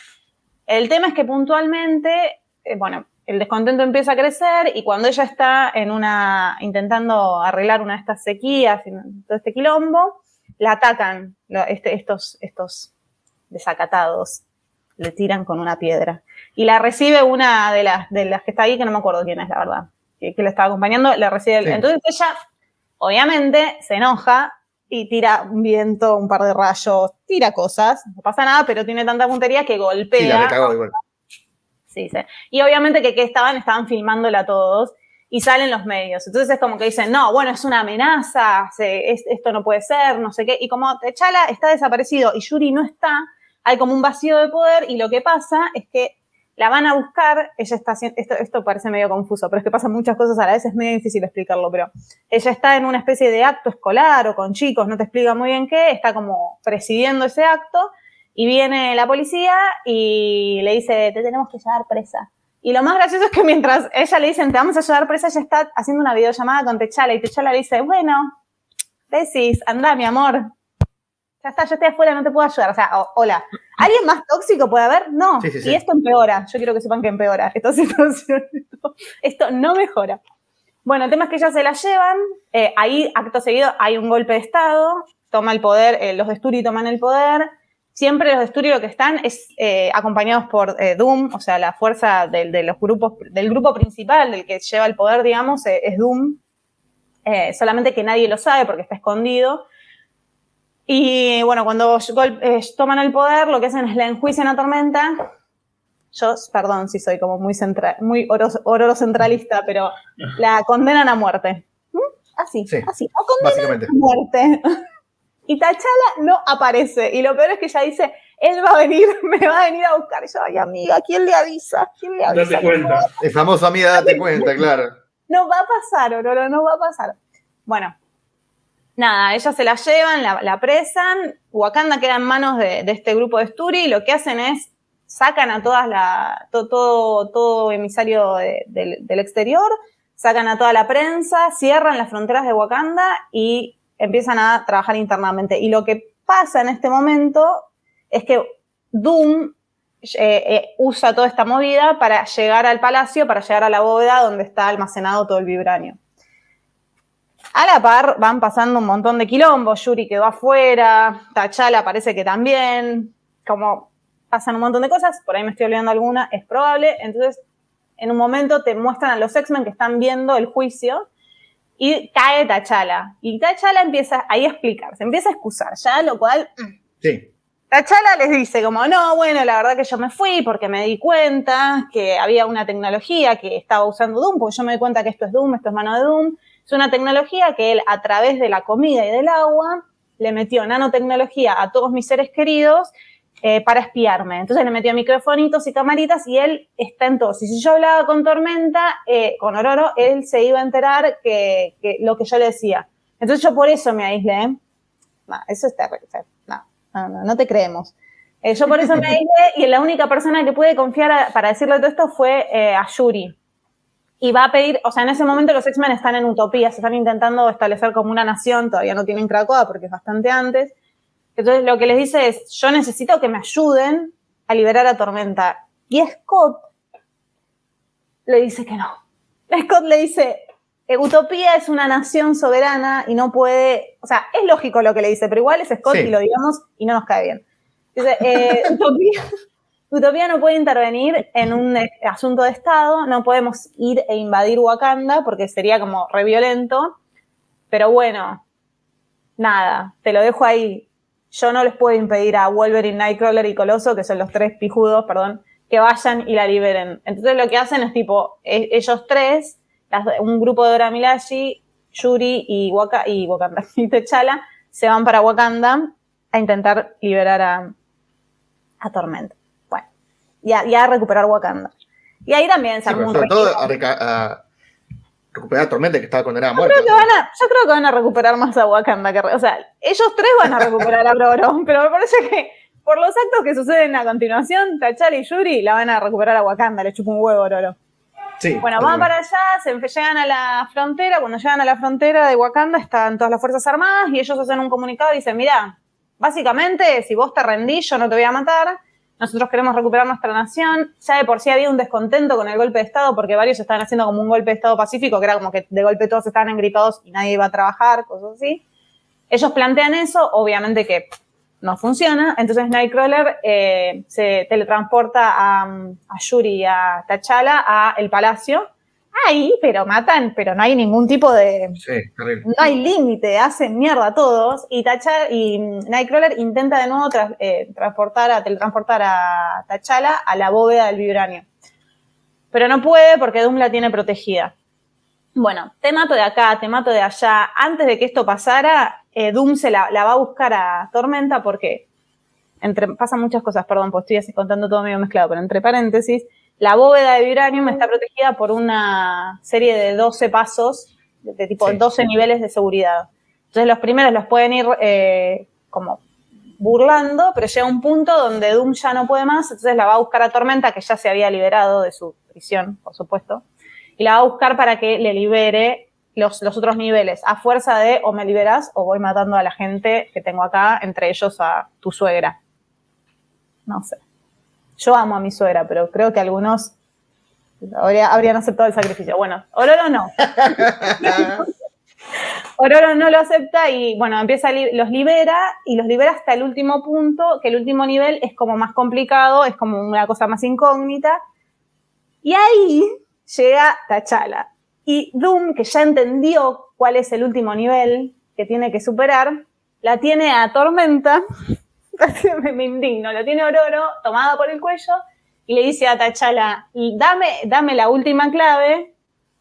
El tema es que puntualmente, eh, bueno, el descontento empieza a crecer y cuando ella está en una, intentando arreglar una de estas sequías y todo este quilombo, la atacan este- estos, estos desacatados, le tiran con una piedra. Y la recibe una de las, de las que está ahí, que no me acuerdo quién es, la verdad, que, que la estaba acompañando, la recibe. Sí. Entonces ella, obviamente, se enoja y tira un viento, un par de rayos, tira cosas, no pasa nada, pero tiene tanta puntería que golpea. Sí, la recagó igual. Sí, sí. Y obviamente que, que estaban, estaban filmándola todos y salen los medios. Entonces es como que dicen, no, bueno, es una amenaza, se- es- esto no puede ser, no sé qué. Y como T'Challa está desaparecido y Yuri no está, hay como un vacío de poder y lo que pasa es que la van a buscar, ella está haciendo, esto, esto parece medio confuso, pero es que pasan muchas cosas a la vez, es medio difícil explicarlo, pero ella está en una especie de acto escolar o con chicos, no te explica muy bien qué, está como presidiendo ese acto y viene la policía y le dice, te tenemos que llevar presa. Y lo más gracioso es que mientras ella le dicen, te vamos a llevar presa, ella está haciendo una videollamada con Techala y Techala le dice, bueno, decís, anda, mi amor. Ya está, yo estoy afuera, no te puedo ayudar. O sea, hola. ¿Alguien más tóxico puede haber? No. Sí, sí, sí. Y esto empeora. Yo quiero que sepan que empeora esta situación. Esto, esto no mejora. Bueno, el tema es que ellas se la llevan. eh, ahí, acto seguido, hay un golpe de Estado. Toma el poder, eh, los de Sturi toman el poder. Siempre los lo que están es eh, acompañados por eh, Doom, o sea, la fuerza del, de los grupos, del grupo principal, del que lleva el poder, digamos, eh, es Doom. Eh, solamente que nadie lo sabe porque está escondido. Y bueno, cuando eh, toman el poder, lo que hacen es la enjuician a Tormenta yo, perdón si soy como muy, central, muy oro, ororocentralista, pero la condenan a muerte. ¿Mm? Así, Sí, así. O condenan a muerte. Y Tachala no aparece. Y lo peor es que ella dice, él va a venir, me va a venir a buscar. Y yo, ay, amiga, ¿quién le avisa? ¿Quién le avisa? Date cuenta. El famoso amiga, date cuenta, claro. No va a pasar, Aurora, no va a pasar. Bueno, nada, ellas se la llevan, la, la presan, Wakanda queda en manos de, de este grupo de Sturi, y lo que hacen es sacan a todas la, to- todo, todo emisario de- del, del exterior, sacan a toda la prensa, cierran las fronteras de Wakanda y empiezan a trabajar internamente. Y lo que pasa en este momento es que Doom eh, eh, usa toda esta movida para llegar al palacio, para llegar a la bóveda donde está almacenado todo el vibranio. A la par van pasando un montón de quilombos, Yuri quedó afuera, T'Challa parece que también, como pasan un montón de cosas, por ahí me estoy olvidando alguna, es probable, entonces en un momento te muestran a los X-Men que están viendo el juicio y cae T'Challa, y T'Challa empieza ahí a explicarse, empieza a excusar, ya lo cual Sí. Tachala les dice como, no, bueno, la verdad que yo me fui porque me di cuenta que había una tecnología que estaba usando Doom, porque yo me di cuenta que esto es Doom, esto es mano de Doom. Es una tecnología que él, a través de la comida y del agua, le metió nanotecnología a todos mis seres queridos eh, para espiarme. Entonces le metió microfonitos y camaritas y él está en todo. Si yo hablaba con Tormenta, eh, con Ororo, él se iba a enterar que, que lo que yo le decía. Entonces yo por eso me aislé. No, eso está... No, no, no, no te creemos. Eh, yo por eso me aislé y la única persona que pude confiar a- para decirle todo esto fue eh, a Yuri. Y va a pedir, o sea, en ese momento los X-Men están en utopía, se están intentando establecer como una nación, todavía no tienen Krakoa porque es bastante antes. Entonces lo que les dice es, yo necesito que me ayuden a liberar a Tormenta. Y Scott le dice que no. Scott le dice, eh, Utopía es una nación soberana y no puede, o sea, es lógico lo que le dice, pero igual es Scott Sí. y lo digamos y no nos cae bien. Dice, eh, Utopía, Utopía no puede intervenir en un eh, asunto de Estado, no podemos ir e invadir Wakanda porque sería como re violento, pero bueno, nada, te lo dejo ahí. Yo no les puedo impedir a Wolverine, Nightcrawler y Coloso, que son los tres pijudos, perdón, que vayan y la liberen. Entonces lo que hacen es tipo, e- ellos tres, las- un grupo de Dora Milaje, Yuri y, Waka, y Wakanda y T'Challa, se van para Wakanda a intentar liberar a, a Tormenta. Bueno, y a, y a recuperar Wakanda. Y ahí también se Sí, armó un todo a, a recuperar a Tormenta que estaba condenada a Yo muerte. creo, que van a, yo creo que van a recuperar más a Wakanda. Que, o sea, ellos tres van a recuperar a Ororo, pero me parece que por los actos que suceden a continuación, T'Challa y Yuri la van a recuperar a Wakanda, le chupa un huevo a Ororo. Sí, Bueno, van para allá, se llegan a la frontera, cuando llegan a la frontera de Wakanda están todas las Fuerzas Armadas y ellos hacen un comunicado y dicen, mira, básicamente si vos te rendís yo no te voy a matar, nosotros queremos recuperar nuestra nación, ya de por sí había un descontento con el golpe de Estado porque varios estaban haciendo como un golpe de Estado pacífico, que era como que de golpe todos estaban engripados y nadie iba a trabajar, cosas así. Ellos plantean eso, obviamente que no funciona, entonces Nightcrawler eh, se teletransporta a, a Yuri a T'Challa a el palacio. Ahí, pero matan, pero no hay ningún tipo de, Sí, no hay límite, hacen mierda a todos. Y, T'Challa- y Nightcrawler intenta de nuevo eh, transportar a, teletransportar a T'Challa a la bóveda del vibranio. Pero no puede porque Doom la tiene protegida. Bueno, te mato de acá, te mato de allá. Antes de que esto pasara, eh, Doom se la, la va a buscar a Tormenta porque entre, pasan muchas cosas, perdón, pues estoy así contando todo medio mezclado, pero entre paréntesis, la bóveda de Vibranium está protegida por una serie de 12 pasos, de, tipo Sí. 12 niveles de seguridad. Entonces los primeros los pueden ir eh, como burlando, pero llega un punto donde Doom ya no puede más, entonces la va a buscar a Tormenta, que ya se había liberado de su prisión, por supuesto, y la va a buscar para que le libere los, los otros niveles, a fuerza de o me liberas o voy matando a la gente que tengo acá, entre ellos a tu suegra. No sé. Yo amo a mi suegra, pero creo que algunos habría- habrían aceptado el sacrificio. Bueno, Ororo no. Ororo no lo acepta y bueno, empieza los libera y los libera hasta el último punto, que el último nivel es como más complicado, es como una cosa más incógnita. Y ahí llega T'Challa. Y Doom, que ya entendió cuál es el último nivel que tiene que superar, la tiene a Tormenta, me, me indigno, la tiene Ororo tomada por el cuello y le dice a T'Challa, dame, dame la última clave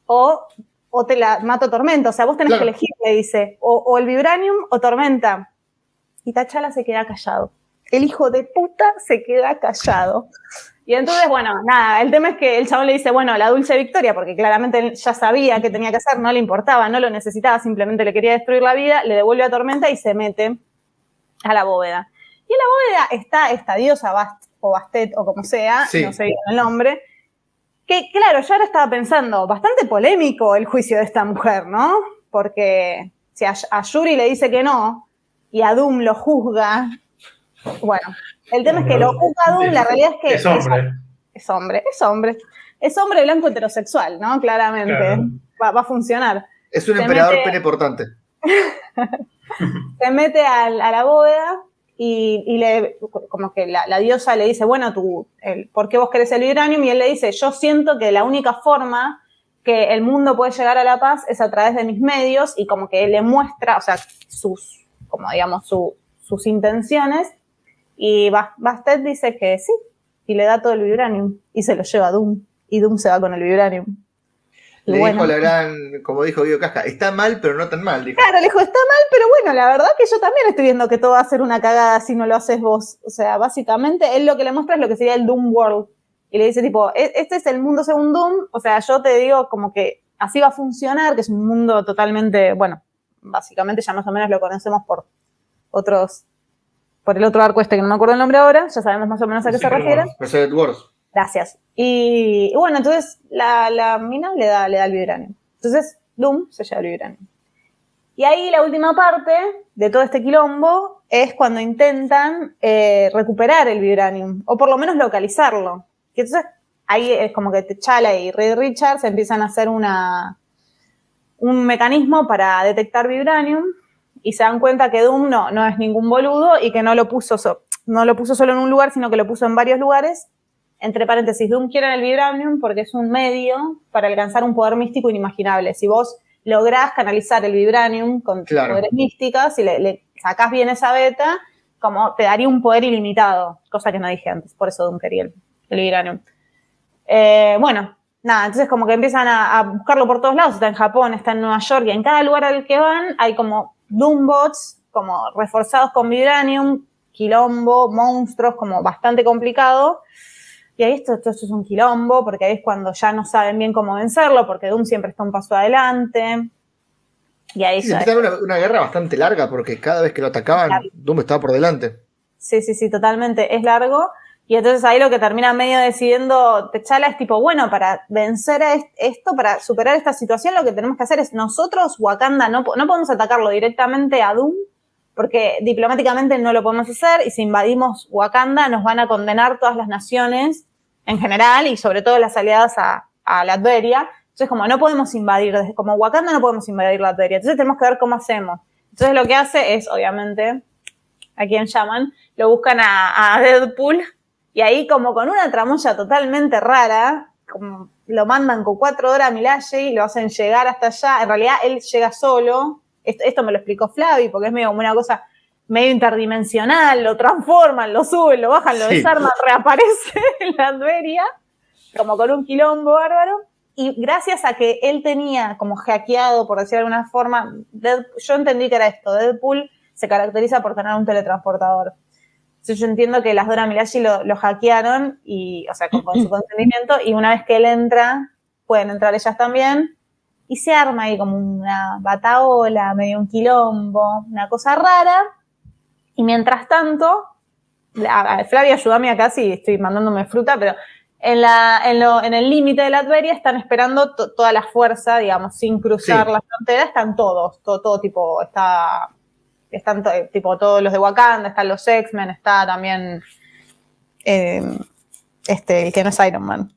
o, o te la mato Tormenta. O sea, vos tenés Claro. que elegir, le dice, o, o el Vibranium o Tormenta. Y T'Challa se queda callado. El hijo de puta se queda callado. Y entonces, bueno, nada, el tema es que el chabón le dice, bueno, la dulce victoria, porque claramente él ya sabía qué tenía que hacer, no le importaba, no lo necesitaba, simplemente le quería destruir la vida, le devuelve a Tormenta y se mete a la bóveda. Y en la bóveda está esta diosa Bast o Bastet o como sea, Sí. no sé bien el nombre, que claro, yo ahora estaba pensando, bastante polémico el juicio de esta mujer, ¿no? Porque si a, a Yuri le dice que no y a Doom lo juzga, bueno, el tema es que lo juzga a Doom, la realidad es que Es hombre. es hombre, es hombre. Es hombre blanco heterosexual, ¿no? Claramente. Claro. Va, va a funcionar. Es un Se emperador mete- pene portante. Se mete al- a, la bóveda y, le, como que la, diosa le dice, bueno, tú, el, ¿por qué vos querés el vibranium? Y él le dice, yo siento que la única forma que el mundo puede llegar a la paz es a través de mis medios y como que él le muestra, o sea, sus, como digamos, su- sus intenciones. Y Bas- Bastet dice que sí, y le da todo el vibranium y se lo lleva a Doom. Y Doom se va con el vibranium. Le bueno. dijo la gran, como dijo Guido Casca, está mal, pero no tan mal. Dijo. Claro, le dijo, está mal, pero bueno, la verdad que yo también estoy viendo que todo va a ser una cagada si no lo haces vos. O sea, básicamente, él lo que le muestra es lo que sería el Doom World. Y le dice, tipo, "E- este es el mundo según Doom. O sea, yo te digo como que así va a funcionar, que es un mundo totalmente, bueno, básicamente ya más o menos lo conocemos por otros, por el otro arco este que no me acuerdo el nombre ahora, ya sabemos más o menos a qué se refiere. Wars. Gracias. Y, bueno, entonces la, la mina le da, le da el vibranium. Entonces Doom se lleva el vibranium. Y ahí la última parte de todo este quilombo es cuando intentan eh, recuperar el vibranium, o por lo menos localizarlo. Y entonces ahí es como que T'Challa y Ray Richards empiezan a hacer una, un mecanismo para detectar vibranium y se dan cuenta que Doom no, no es ningún boludo y que no lo puso so- no lo puso solo en un lugar, sino que lo puso en varios lugares. Entre paréntesis, Doom quiere el Vibranium porque es un medio para alcanzar un poder místico inimaginable. Si vos lográs canalizar el Vibranium con Claro. poderes místicos, si le, le sacás bien esa beta, como te daría un poder ilimitado, cosa que no dije antes, por eso Doom quería el, el Vibranium. Eh, bueno, nada, entonces como que empiezan a, a buscarlo por todos lados, está en Japón, está en Nueva York, y en cada lugar al que van hay como Doombots, como reforzados con Vibranium, quilombo, monstruos, como bastante complicado. Y ahí esto, esto es un quilombo, porque ahí es cuando ya no saben bien cómo vencerlo, porque Doom siempre está un paso adelante. Y ahí Sí, empezaron una, una guerra bastante larga porque cada vez que lo atacaban, Claro. Doom estaba por delante. Sí, sí, sí, totalmente. Es largo. Y entonces ahí lo que termina medio decidiendo Techala es tipo, bueno, para vencer a est- esto, para superar esta situación, lo que tenemos que hacer es nosotros, Wakanda, no, no podemos atacarlo directamente a Doom, porque diplomáticamente no lo podemos hacer, y si invadimos Wakanda nos van a condenar todas las naciones en general, y sobre todo las aliadas a, a Latveria. Entonces, como no podemos invadir, como Wakanda no podemos invadir Latveria, entonces tenemos que ver cómo hacemos. Entonces lo que hace es, obviamente, a quien llaman, lo buscan a, Deadpool y ahí como con una tramoya totalmente rara, como lo mandan con cuatro horas a Milaje y lo hacen llegar hasta allá. En realidad él llega solo. Esto, me lo explicó Flavi porque es medio como una cosa medio interdimensional, lo transforman, lo suben, lo bajan, lo Sí. desarman, reaparece en la Adveria, como con un quilombo bárbaro. Y gracias a que él tenía como hackeado, por decir de alguna forma, Dead- yo entendí que era esto, Deadpool se caracteriza por tener un teletransportador. Entonces yo entiendo que las Dora Milaje lo, lo hackearon y, o sea, con, con su consentimiento, y una vez que él entra, pueden entrar ellas también, y se arma ahí como una bataola, medio un quilombo, una cosa rara, y mientras tanto, la- a- Flavia, ayúdame acá si estoy mandándome fruta, pero en, la, en, lo- en el límite de la Adveria están esperando to- toda la fuerza, digamos, sin cruzar Sí. la frontera, están todos, todo, todo tipo, está están to- tipo todos los de Wakanda, están los X-Men, está también eh, este, el que no es Iron Man,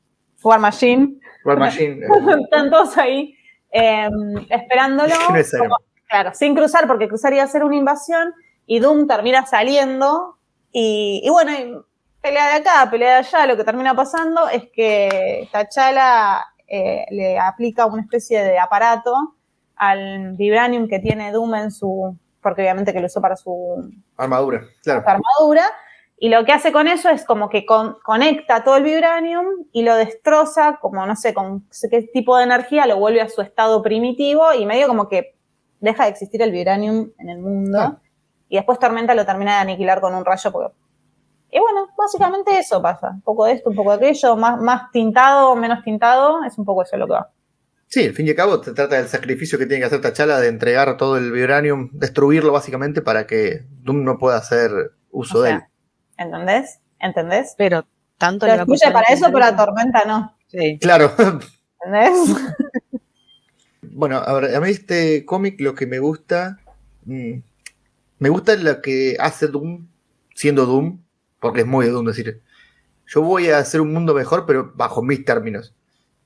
War Machine, War Machine. eh, están todos ahí eh, esperándolo. como- claro, sin cruzar, porque cruzar iba a ser una invasión, y Doom termina saliendo, y, y bueno, y pelea de acá, pelea de allá, lo que termina pasando es que T'Challa eh, le aplica una especie de aparato al vibranium que tiene Doom en su, porque obviamente que lo usó para su armadura, claro. su armadura Y lo que hace con eso es como que con- conecta todo el vibranium y lo destroza, como no sé con qué tipo de energía, lo vuelve a su estado primitivo y medio como que deja de existir el vibranium en el mundo. Ah. Y después Tormenta lo termina de aniquilar con un rayo. Porque... Y bueno, básicamente eso pasa. Un poco de esto, un poco de aquello, más, más tintado, menos tintado, es un poco eso lo que va. Sí, al fin y al cabo se trata del sacrificio que tiene que hacer T'Challa de entregar todo el vibranium, destruirlo básicamente para que Doom no pueda hacer uso O de él. ¿Entendés? ¿Entendés? Pero tanto Lo le va a destruye costar para eso, pero a entender Tormenta no. Sí. Claro. ¿Entendés? bueno, a ver, a mí este cómic lo que me gusta. mm, me gusta lo que hace Doom siendo Doom, porque es muy de Doom decir. Yo voy a hacer un mundo mejor, pero bajo mis términos.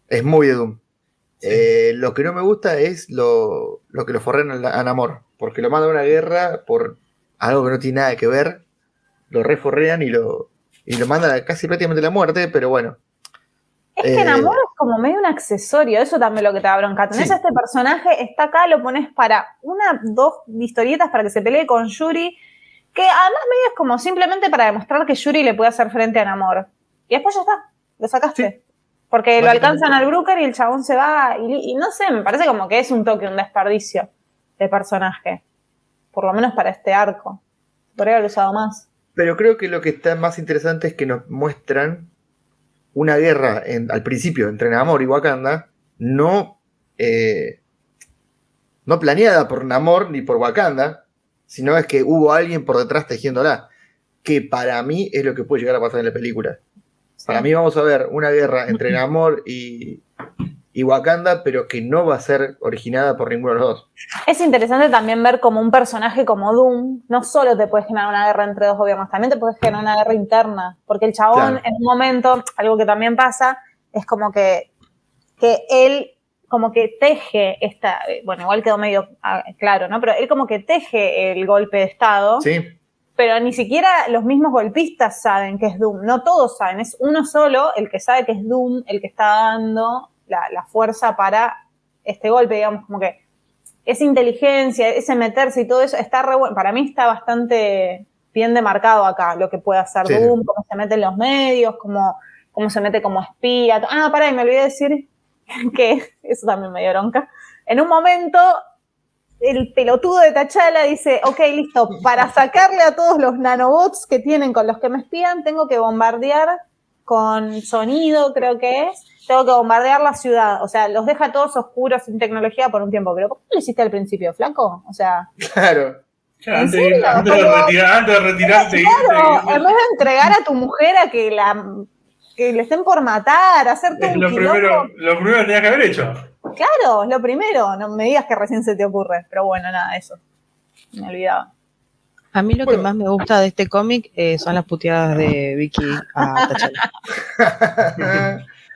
Es muy de Doom. Eh, lo que no me gusta es lo, lo que lo forren a, la- a Namor, porque lo mandan a una guerra por algo que no tiene nada que ver, lo reforrean y lo, y lo mandan a casi prácticamente la muerte, pero bueno. Es que Eh, Namor es como medio un accesorio, eso también es lo que te da bronca. Tenés Sí. a este personaje, está acá, lo pones para una, dos historietas para que se pelee con Yuri, que además medio es como simplemente para demostrar que Yuri le puede hacer frente a Namor. Y después ya está, lo sacaste. Porque lo alcanzan al Brooker y el chabón se va, y, y no sé, me parece como que es un toque, un desperdicio de personaje. Por lo menos para este arco. Podría haber usado más. Pero creo que lo que está más interesante es que nos muestran una guerra en- al principio entre Namor y Wakanda, no, eh, no planeada por Namor ni por Wakanda, sino es que hubo alguien por detrás tejiéndola, que para mí es lo que puede llegar a pasar en la película. Para mí vamos a ver una guerra entre Namor y, y Wakanda, pero que no va a ser originada por ninguno de los dos. Es interesante también ver como un personaje como Doom no solo te puede generar una guerra entre dos gobiernos, también te puede generar una guerra interna. Porque el chabón Claro. en un momento, algo que también pasa, es como que, que él como que teje esta, eh, bueno, igual quedó medio ah, claro, ¿no? Pero él como que teje el golpe de Estado, ¿Sí? pero ni siquiera los mismos golpistas saben que es Doom, no todos saben, es uno solo el que sabe que es Doom, el que está dando la, la fuerza para este golpe, digamos, como que esa inteligencia, ese meterse y todo eso, está re bueno. Para mí está bastante bien demarcado acá lo que puede hacer Sí. Doom, cómo se mete en los medios, cómo, cómo se mete como espía. Ah, pará, y me olvidé de decir que eso también me dio bronca. En un momento, el pelotudo de Tachala dice, ok, listo, para sacarle a todos los nanobots que tienen con los que me espían, tengo que bombardear con sonido, creo que es, tengo que bombardear la ciudad. O sea, los deja todos oscuros sin tecnología por un tiempo. Pero ¿cómo lo hiciste al principio, flaco? O sea, Claro. Claro, ¿En antes, antes de Pero- retirar, antes de retirarte, claro, en vez de entregar a tu mujer a que la que le estén por matar, hacer todo es un lo quilombo. primero, lo primero que tenías que haber hecho. Claro, es lo primero. No me digas que recién se te ocurre. Pero bueno, nada, eso. Me olvidaba. A mí lo Bueno. que más me gusta de este cómic eh, son las puteadas de Vicky a T'Challa.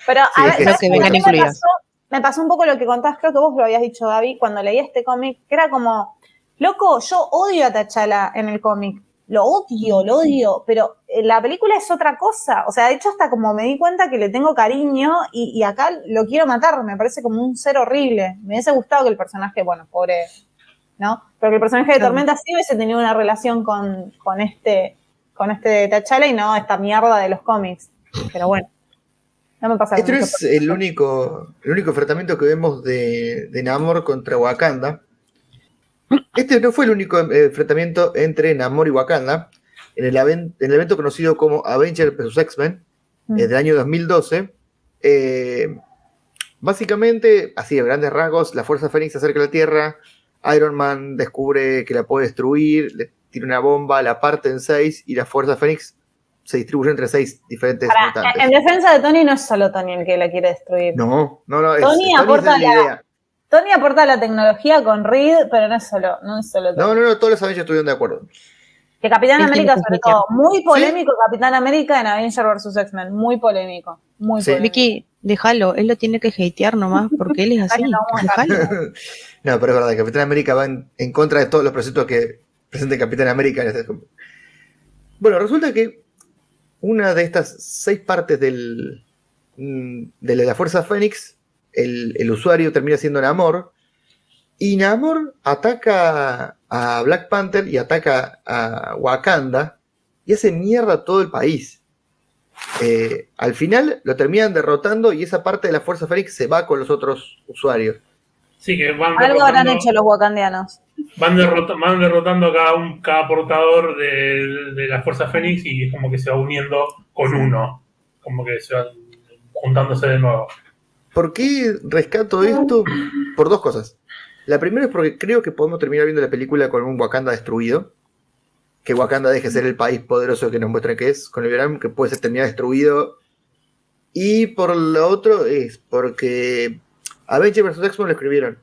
Pero a ver, que ¿sabes sí. qué que vengan me incluidas. pasó? Me pasó un poco lo que contás, creo que vos lo habías dicho, Gaby, cuando leí este cómic, que era como, loco, yo odio a T'Challa en el cómic. Lo odio, lo odio, pero en la película es otra cosa. O sea, de hecho, hasta como me di cuenta que le tengo cariño y, y acá lo quiero matar. Me parece como un ser horrible. Me hubiese gustado que el personaje, bueno, pobre, ¿no? Pero que el personaje de. Tormenta sí hubiese tenido una relación con, con este con este T'Challa y no esta mierda de los cómics. Pero bueno, no me pasa Este mucho es el único, el único enfrentamiento que vemos de, de Namor contra Wakanda. Este no fue el único eh, enfrentamiento entre Namor y Wakanda. En el, en el evento conocido como Avengers vs. X-Men, Mm. eh, del año 2012. eh, básicamente, así de grandes rasgos, la Fuerza Fénix se acerca a la Tierra, Iron Man descubre que la puede destruir, le tira una bomba, la parte en seis y la Fuerza Fénix se distribuye entre seis diferentes Para- mutantes. en defensa de Tony no es solo Tony el que la quiere destruir. No, no, no. Es, Tony Tony aporta la idea. Tony aporta la tecnología con Reed, pero no es solo, no es solo Tony. No, no, no, todos los Avengers estuvieron de acuerdo. Que Capitán América, sobre todo, muy polémico Capitán América en Avengers vs. X-Men, muy polémico, muy Sí. Vicky, déjalo, él lo tiene que hatear nomás porque él es así. No, pero es verdad, Capitán América va en, en contra de todos los preceptos que presenta Capitán América. en este- Bueno, resulta que una de estas seis partes del, mm, de la Fuerza Fénix, el, el usuario termina siendo Namor, y Namor ataca a Black Panther y ataca a Wakanda y hace mierda a todo el país. Eh, al final lo terminan derrotando y esa parte de la Fuerza Fénix se va con los otros usuarios. Sí, que van Algo habrán hecho los wakandianos. Van, derrota- van derrotando a cada, un, cada portador de, de la Fuerza Fénix y es como que se va uniendo con uno. Como que se van juntándose de nuevo. ¿Por qué rescato esto? Por dos cosas. La primera es porque creo que podemos terminar viendo la película con un Wakanda destruido. Que Wakanda deje de ser el país poderoso que nos muestra que es, con el verano, que puede ser terminado destruido. Y por lo otro es porque Avengers vs. X-Men lo escribieron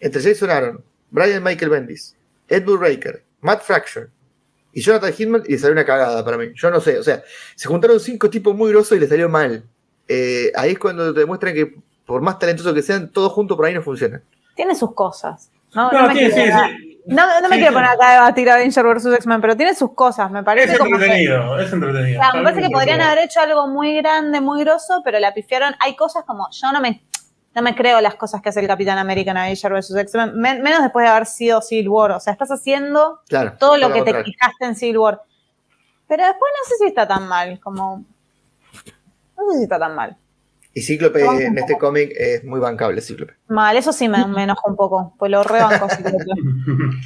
entre Jason Aaron, Brian Michael Bendis, Edward Raker, Matt Fraction y Jonathan Hickman y le salió una cagada para mí. Yo no sé, o sea, se juntaron cinco tipos muy grosos y le salió mal. Eh, ahí es cuando te demuestran que por más talentosos que sean, todos juntos por ahí no funcionan. Tiene sus cosas. No, No, no me sí, sí, sí. No- no me Sí, quiero poner acá a debatir Avenger vs. X-Men, pero tiene sus cosas, me parece Es como que- entretenido, es entretenido. Me parece que podrían haber hecho algo muy grande, muy grosso, pero la pifiaron. Hay cosas como, yo no me, no me creo las cosas que hace el Capitán América en Avenger vs. X-Men, men- menos después de haber sido Civil War. O sea, estás haciendo Claro. todo lo que te fijaste en Civil War. Pero después no sé si está tan mal, como... No sé si está tan mal. Y Cíclope en este cómic es muy bancable, Cíclope. Mal, eso sí me, me enoja un poco, pues lo rebanco. que-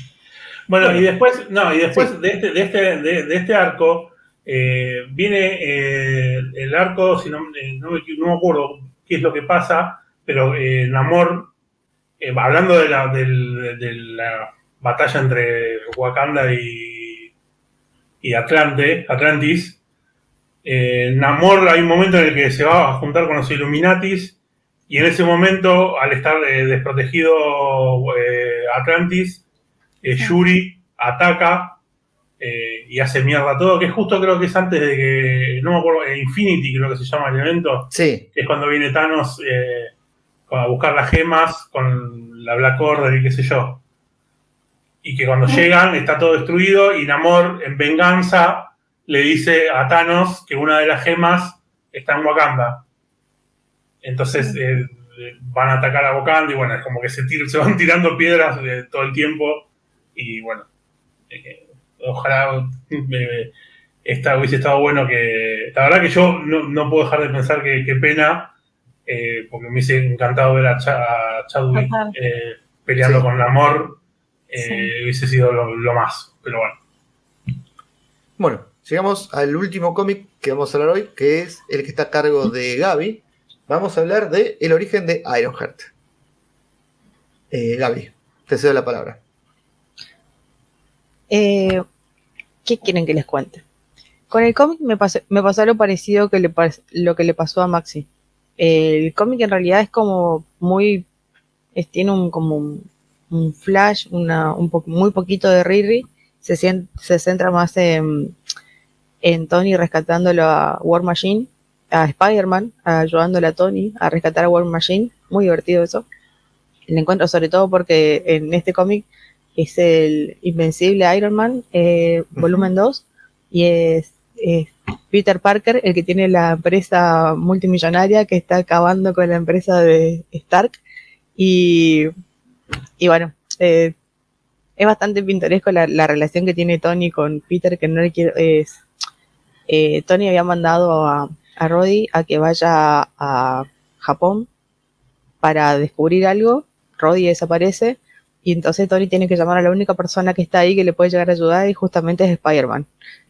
Bueno, y después, no, y después de, este, de, este, de, de este arco, eh, viene eh, el arco, si no, eh, no, me, no me acuerdo qué es lo que pasa, pero eh, Namor, eh, hablando de la, del- de la batalla entre Wakanda y, y Atlante, Atlantis, eh, Namor hay un momento en el que se va a juntar con los Illuminatis y en ese momento, al estar eh, desprotegido eh, Atlantis, eh, Yuri ataca y hace mierda todo, que justo creo que es antes de que, no me acuerdo, Infinity creo que se llama el evento, Sí, que es cuando viene Thanos a buscar las gemas con la Black Order y qué sé yo. Y que cuando llegan está todo destruido y Namor, en venganza, le dice a Thanos que una de las gemas está en Wakanda. Entonces eh, van a atacar a Wakanda y bueno, es como que se, tir- se van tirando piedras eh, todo el tiempo y bueno, eh, ojalá eh, esta hubiese estado bueno que... La verdad que yo no, no puedo dejar de pensar que qué pena, eh, porque me hubiese encantado ver a, a Chadwick eh, peleando Sí. con Namor, eh, Sí. hubiese sido lo, lo más, pero bueno. Bueno, llegamos al último cómic que vamos a hablar hoy, que es el que está a cargo de Gaby. Vamos a hablar de el origen de Ironheart. Eh, Gaby, te cedo la palabra. Eh, ¿Qué quieren que les cuente? Con el cómic me pasó, me pasó lo parecido que lo que le pasó a Maxi. El cómic en realidad es como muy, tiene un como un, flash, una, muy poquito de Riri, se, se centra más en, en Tony rescatándolo a War Machine, a Spider-Man, ayudándole a Tony a rescatar a War Machine, muy divertido eso. Le encuentro sobre todo porque en este cómic es el Invencible Iron Man, eh, volumen 2, y es, es Peter Parker, el que tiene la empresa multimillonaria que está acabando con la empresa de Stark. Y, y bueno, eh, es bastante pintoresco la, la relación que tiene Tony con Peter, que no le quiero. Es, eh, Tony había mandado a, a Roddy a que vaya a Japón para descubrir algo. Roddy desaparece y entonces Tony tiene que llamar a la única persona que está ahí que le puede llegar a ayudar y justamente es Spider-Man.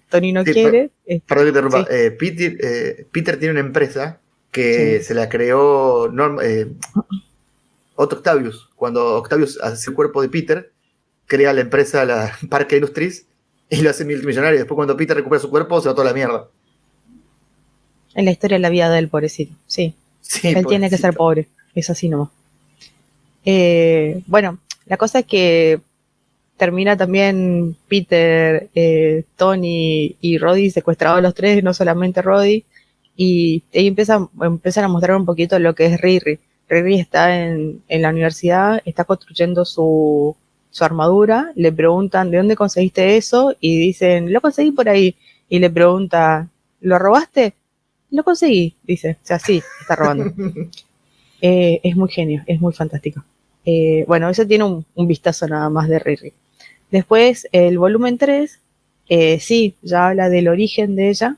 Tony no Sí, quiere. Perdón que te interrumpa. Sí. Eh, Peter, eh, Peter tiene una empresa que Sí. se la creó Norm- eh, Otto Octavius. Cuando Octavius hace el cuerpo de Peter, crea la empresa, la Parque Industries, y lo hace multimillonario. Después, cuando Peter recupera su cuerpo, se va toda la mierda. en la historia de la vida del pobrecito. Sí, Sí, él tiene que ser pobre. Es así nomás. Eh, bueno, la cosa es que termina también Peter, eh, Tony y Roddy secuestrados los tres, no solamente Roddy. Y ahí empiezan, empiezan a mostrar un poquito lo que es Riri. Riri está en, en la universidad, está construyendo su, su armadura, le preguntan de dónde conseguiste eso y dicen, lo conseguí por ahí. Y le pregunta, ¿lo robaste? Lo conseguí, dice. O sea, sí, está robando. Eh, es muy genio, es muy fantástico. Eh, bueno, eso tiene un, un vistazo nada más de Riri. Después, el volumen 3 eh, sí, ya habla del origen de ella.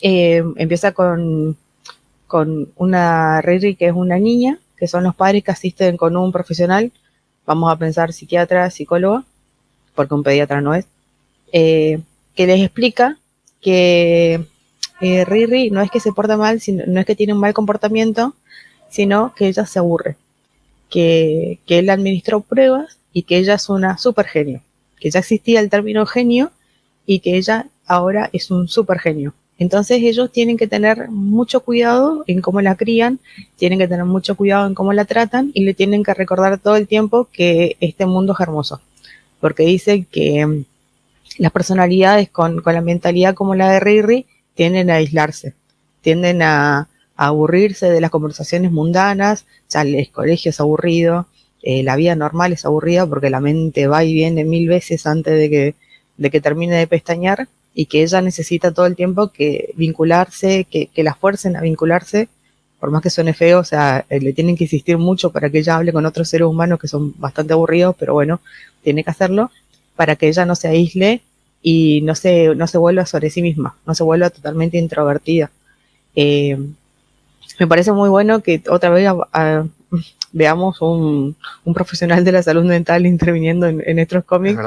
Empieza con, con una Riri que es una niña, que son los padres que asisten con un profesional, vamos a pensar psiquiatra, psicólogo, porque un pediatra no es, eh, que les explica que eh, Riri no es que se porta mal, sino, no es que tiene un mal comportamiento, sino que ella se aburre, que, que él administró pruebas y que ella es una super genio, que ya existía el término genio y que ella ahora es un super genio. Entonces ellos tienen que tener mucho cuidado en cómo la crían, tienen que tener mucho cuidado en cómo la tratan y le tienen que recordar todo el tiempo que este mundo es hermoso. Porque dice que mm, las personalidades con, con la mentalidad como la de Riri tienden a aislarse, tienden a, aburrirse de las conversaciones mundanas, ya el colegio es aburrido, eh, la vida normal es aburrida porque la mente va y viene mil veces antes de que, de que termine de pestañear y que ella necesita todo el tiempo que vincularse, que, la fuercen a vincularse, por más que suene feo, o sea, eh, le tienen que insistir mucho para que ella hable con otros seres humanos que son bastante aburridos, pero bueno, tiene que hacerlo, para que ella no se aísle y no se, no se vuelva sobre sí misma, no se vuelva totalmente introvertida. Eh, me parece muy bueno que otra vez a, a, veamos un, un, profesional de la salud mental interviniendo en, en estos cómics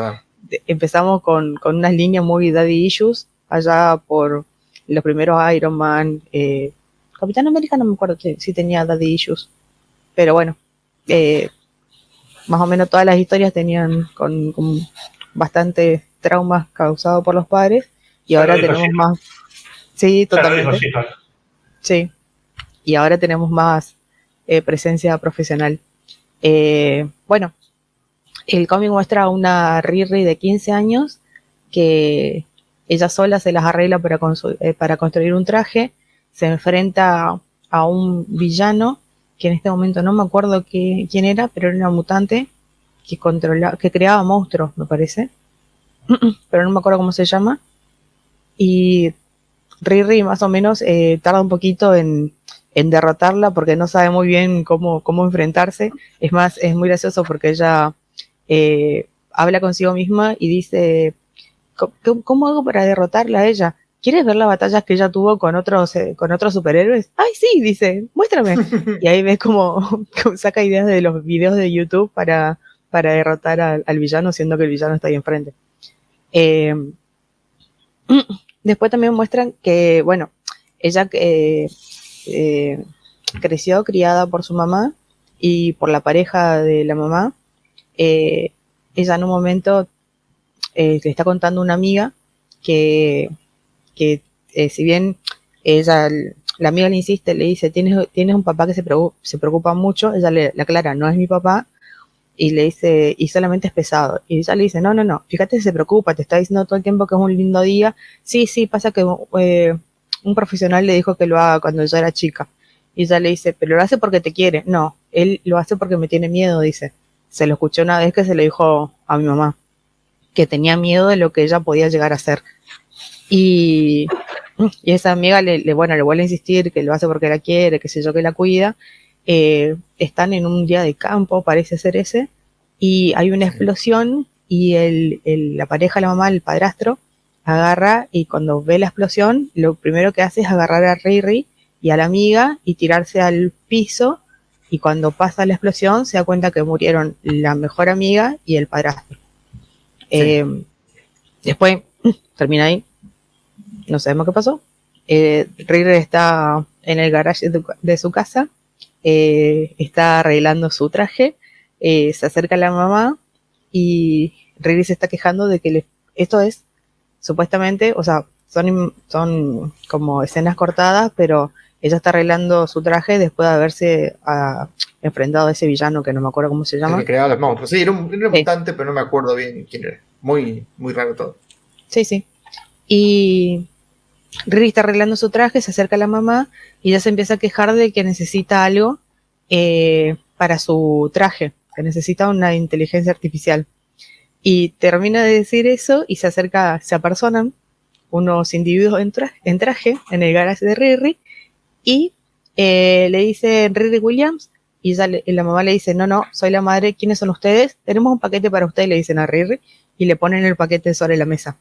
empezamos con, con unas líneas muy daddy issues, allá por los primeros Iron Man, eh, Capitán América no me acuerdo si, si tenía daddy issues, pero bueno, eh, más o menos todas las historias tenían con, con bastante traumas causados por los padres y ahora tenemos más, sí, totalmente, sí, y ahora tenemos más eh, presencia profesional. Eh, bueno, el cómic muestra a una Riri de 15 años que ella sola se las arregla para, eh, para construir un traje, se enfrenta a un villano que en este momento no me acuerdo quién era, pero era una mutante que controla, que creaba monstruos, me parece. pero no me acuerdo cómo se llama. Y Riri más o menos eh, tarda un poquito en, en, derrotarla porque no sabe muy bien cómo, cómo enfrentarse. Es más, es muy gracioso porque ella eh, habla consigo misma y dice, ¿cómo hago para derrotarla a ella? ¿Quieres ver las batallas que ella tuvo con otros, eh, con otros superhéroes? Ay, sí, dice, muéstrame. y ahí ves como, saca ideas de los videos de YouTube para, para derrotar al, al villano, siendo que el villano está ahí enfrente. Eh, después también muestran que, bueno, ella eh, eh, creció criada por su mamá y por la pareja de la mamá, eh, ella en un momento eh, le está contando una amiga que, que eh, si bien ella, la amiga le insiste, le dice, tienes, tienes un papá que se preocupa, se preocupa mucho, ella le, le, aclara, no es mi papá, y le dice, y solamente es pesado. Y ella le dice, no, no, no, fíjate se preocupa, te está diciendo todo el tiempo que es un lindo día. Sí, sí, pasa que eh, un profesional le dijo que lo haga cuando ella era chica. Y ella le dice, pero lo hace porque te quiere. No, él lo hace porque me tiene miedo, dice se lo escuché una vez que se le dijo a mi mamá, que tenía miedo de lo que ella podía llegar a hacer. Y, y esa amiga le, le, bueno, le vuelve a insistir que lo hace porque la quiere, que sé yo, que la cuida. Eh, están en un día de campo, parece ser ese, y hay una explosión y el, el, la pareja, la mamá, el padrastro, agarra y cuando ve la explosión, lo primero que hace es agarrar a Riri y a la amiga y tirarse al piso y cuando pasa la explosión se da cuenta que murieron la mejor amiga y el padrastro. Sí. Eh, después termina ahí, no sabemos qué pasó. Eh, Riri está en el garage de, de su casa, eh, está arreglando su traje, eh, se acerca a la mamá y Riri se está quejando de que le, esto es supuestamente, o sea, son, son como escenas cortadas, pero ella está arreglando su traje después de haberse uh, enfrentado a ese villano que no me acuerdo cómo se llama. El que creaba los monstruos. Sí, era un, era un sí. mutante, pero no me acuerdo bien quién era. Muy, muy raro todo. Sí, sí. Y Riri está arreglando su traje, se acerca a la mamá y ella se empieza a quejar de que necesita algo eh, para su traje, que necesita una inteligencia artificial. Y termina de decir eso y se acerca, se apersonan unos individuos en, tra en traje en el garage de Riri y eh, le dice Riri Williams y, le, y, la mamá le dice, no, no, soy la madre, ¿quiénes son ustedes? Tenemos un paquete para ustedes, le dicen a Riri y le ponen el paquete sobre la mesa.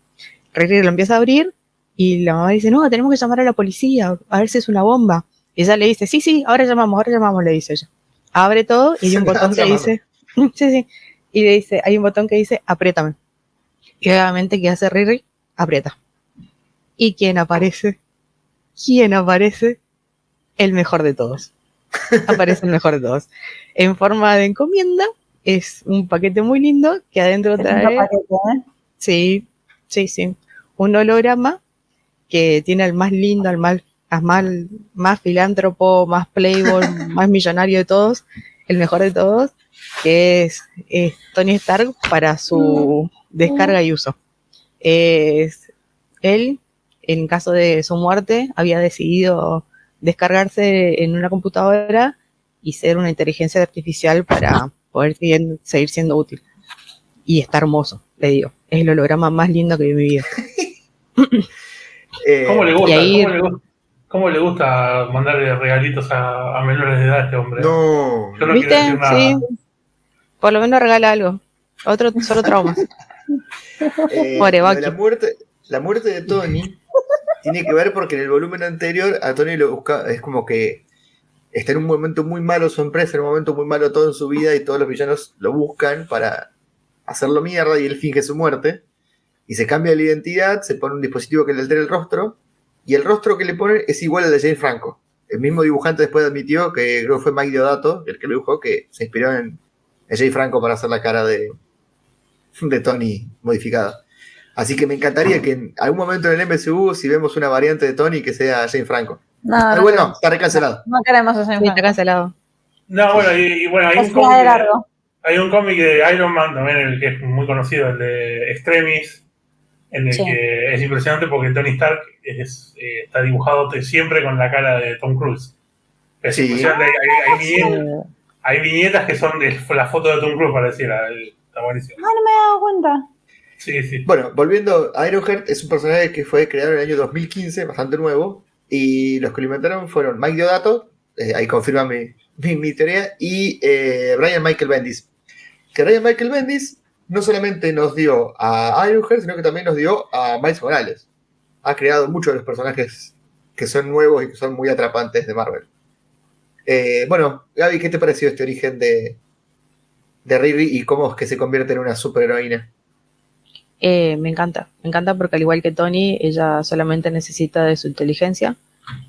Riri lo empieza a abrir y la mamá dice, no, tenemos que llamar a la policía, a ver si es una bomba. Y ella le dice, sí, sí, ahora llamamos, ahora llamamos, le dice ella. Abre todo y hay un botón que dice, sí, sí, y le dice, hay un botón que dice, apriétame. Y obviamente, ¿qué hace Riri? Aprieta. ¿Y quién aparece? ¿Quién aparece? El mejor de todos. Aparece el mejor de todos. En forma de encomienda, es un paquete muy lindo que adentro trae, paquete, ¿eh? sí, sí, sí, un holograma que tiene al más lindo, al más, al más, más filántropo, más playboy, más millonario de todos, el mejor de todos, que es, es Tony Stark para su descarga y uso. Es él, en caso de su muerte, había decidido descargarse en una computadora y ser una inteligencia artificial para poder seguir, seguir siendo útil. Y está hermoso, le digo. Es el holograma más lindo que vi en mi vida. Eh, ¿Cómo le gusta? ahí- ¿Cómo, le, cómo le gusta mandarle regalitos a, a menores de edad a este hombre? No. Yo no ¿Viste? quiero decir nada. Sí. Por lo menos regala algo. Otro, solo traumas. Eh, la muerte, la muerte de Tony tiene que ver porque en el volumen anterior a Tony lo busca, es como que está en un momento muy malo su empresa, en un momento muy malo todo en su vida y todos los villanos lo buscan para hacerlo mierda y él finge su muerte y se cambia la identidad, se pone un dispositivo que le altera el rostro y el rostro que le ponen es igual al de James Franco. El mismo dibujante después admitió que creo que fue Mike Diodato, el que lo dibujó, que se inspiró en, en James Franco para hacer la cara de, de Tony modificada. Así que me encantaría que en algún momento en el MCU, si vemos una variante de Tony, que sea Jane Franco. No, Ah, no, bueno, está recancelado. no queremos ese Sí, está cancelado. No, bueno, y, y bueno, hay un, de cómic, largo. hay un cómic de Iron Man también, el que es muy conocido, el de Extremis, en el Sí. que es impresionante porque Tony Stark es, eh, está dibujado siempre con la cara de Tom Cruise. Es Sí. impresionante, hay, hay- hay viñetas, hay viñetas que son de la foto de Tom Cruise, pareciera. el- Está buenísimo. Ah, no me he dado cuenta. Sí, sí. Bueno, volviendo a Ironheart, es un personaje que fue creado en el año 2015, bastante nuevo. Y los que lo inventaron fueron Mike Diodato, eh, ahí confirma mi, mi- teoría, y eh, Brian Michael Bendis. Que Brian Michael Bendis no solamente nos dio a Ironheart, sino que también nos dio a Miles Morales. Ha creado muchos de los personajes que son nuevos y que son muy atrapantes de Marvel. Eh, bueno, Gaby, ¿qué te pareció este origen de, de Riri y cómo es que se convierte en una superheroína? Eh, me encanta, me encanta porque al igual que Tony, ella solamente necesita de su inteligencia.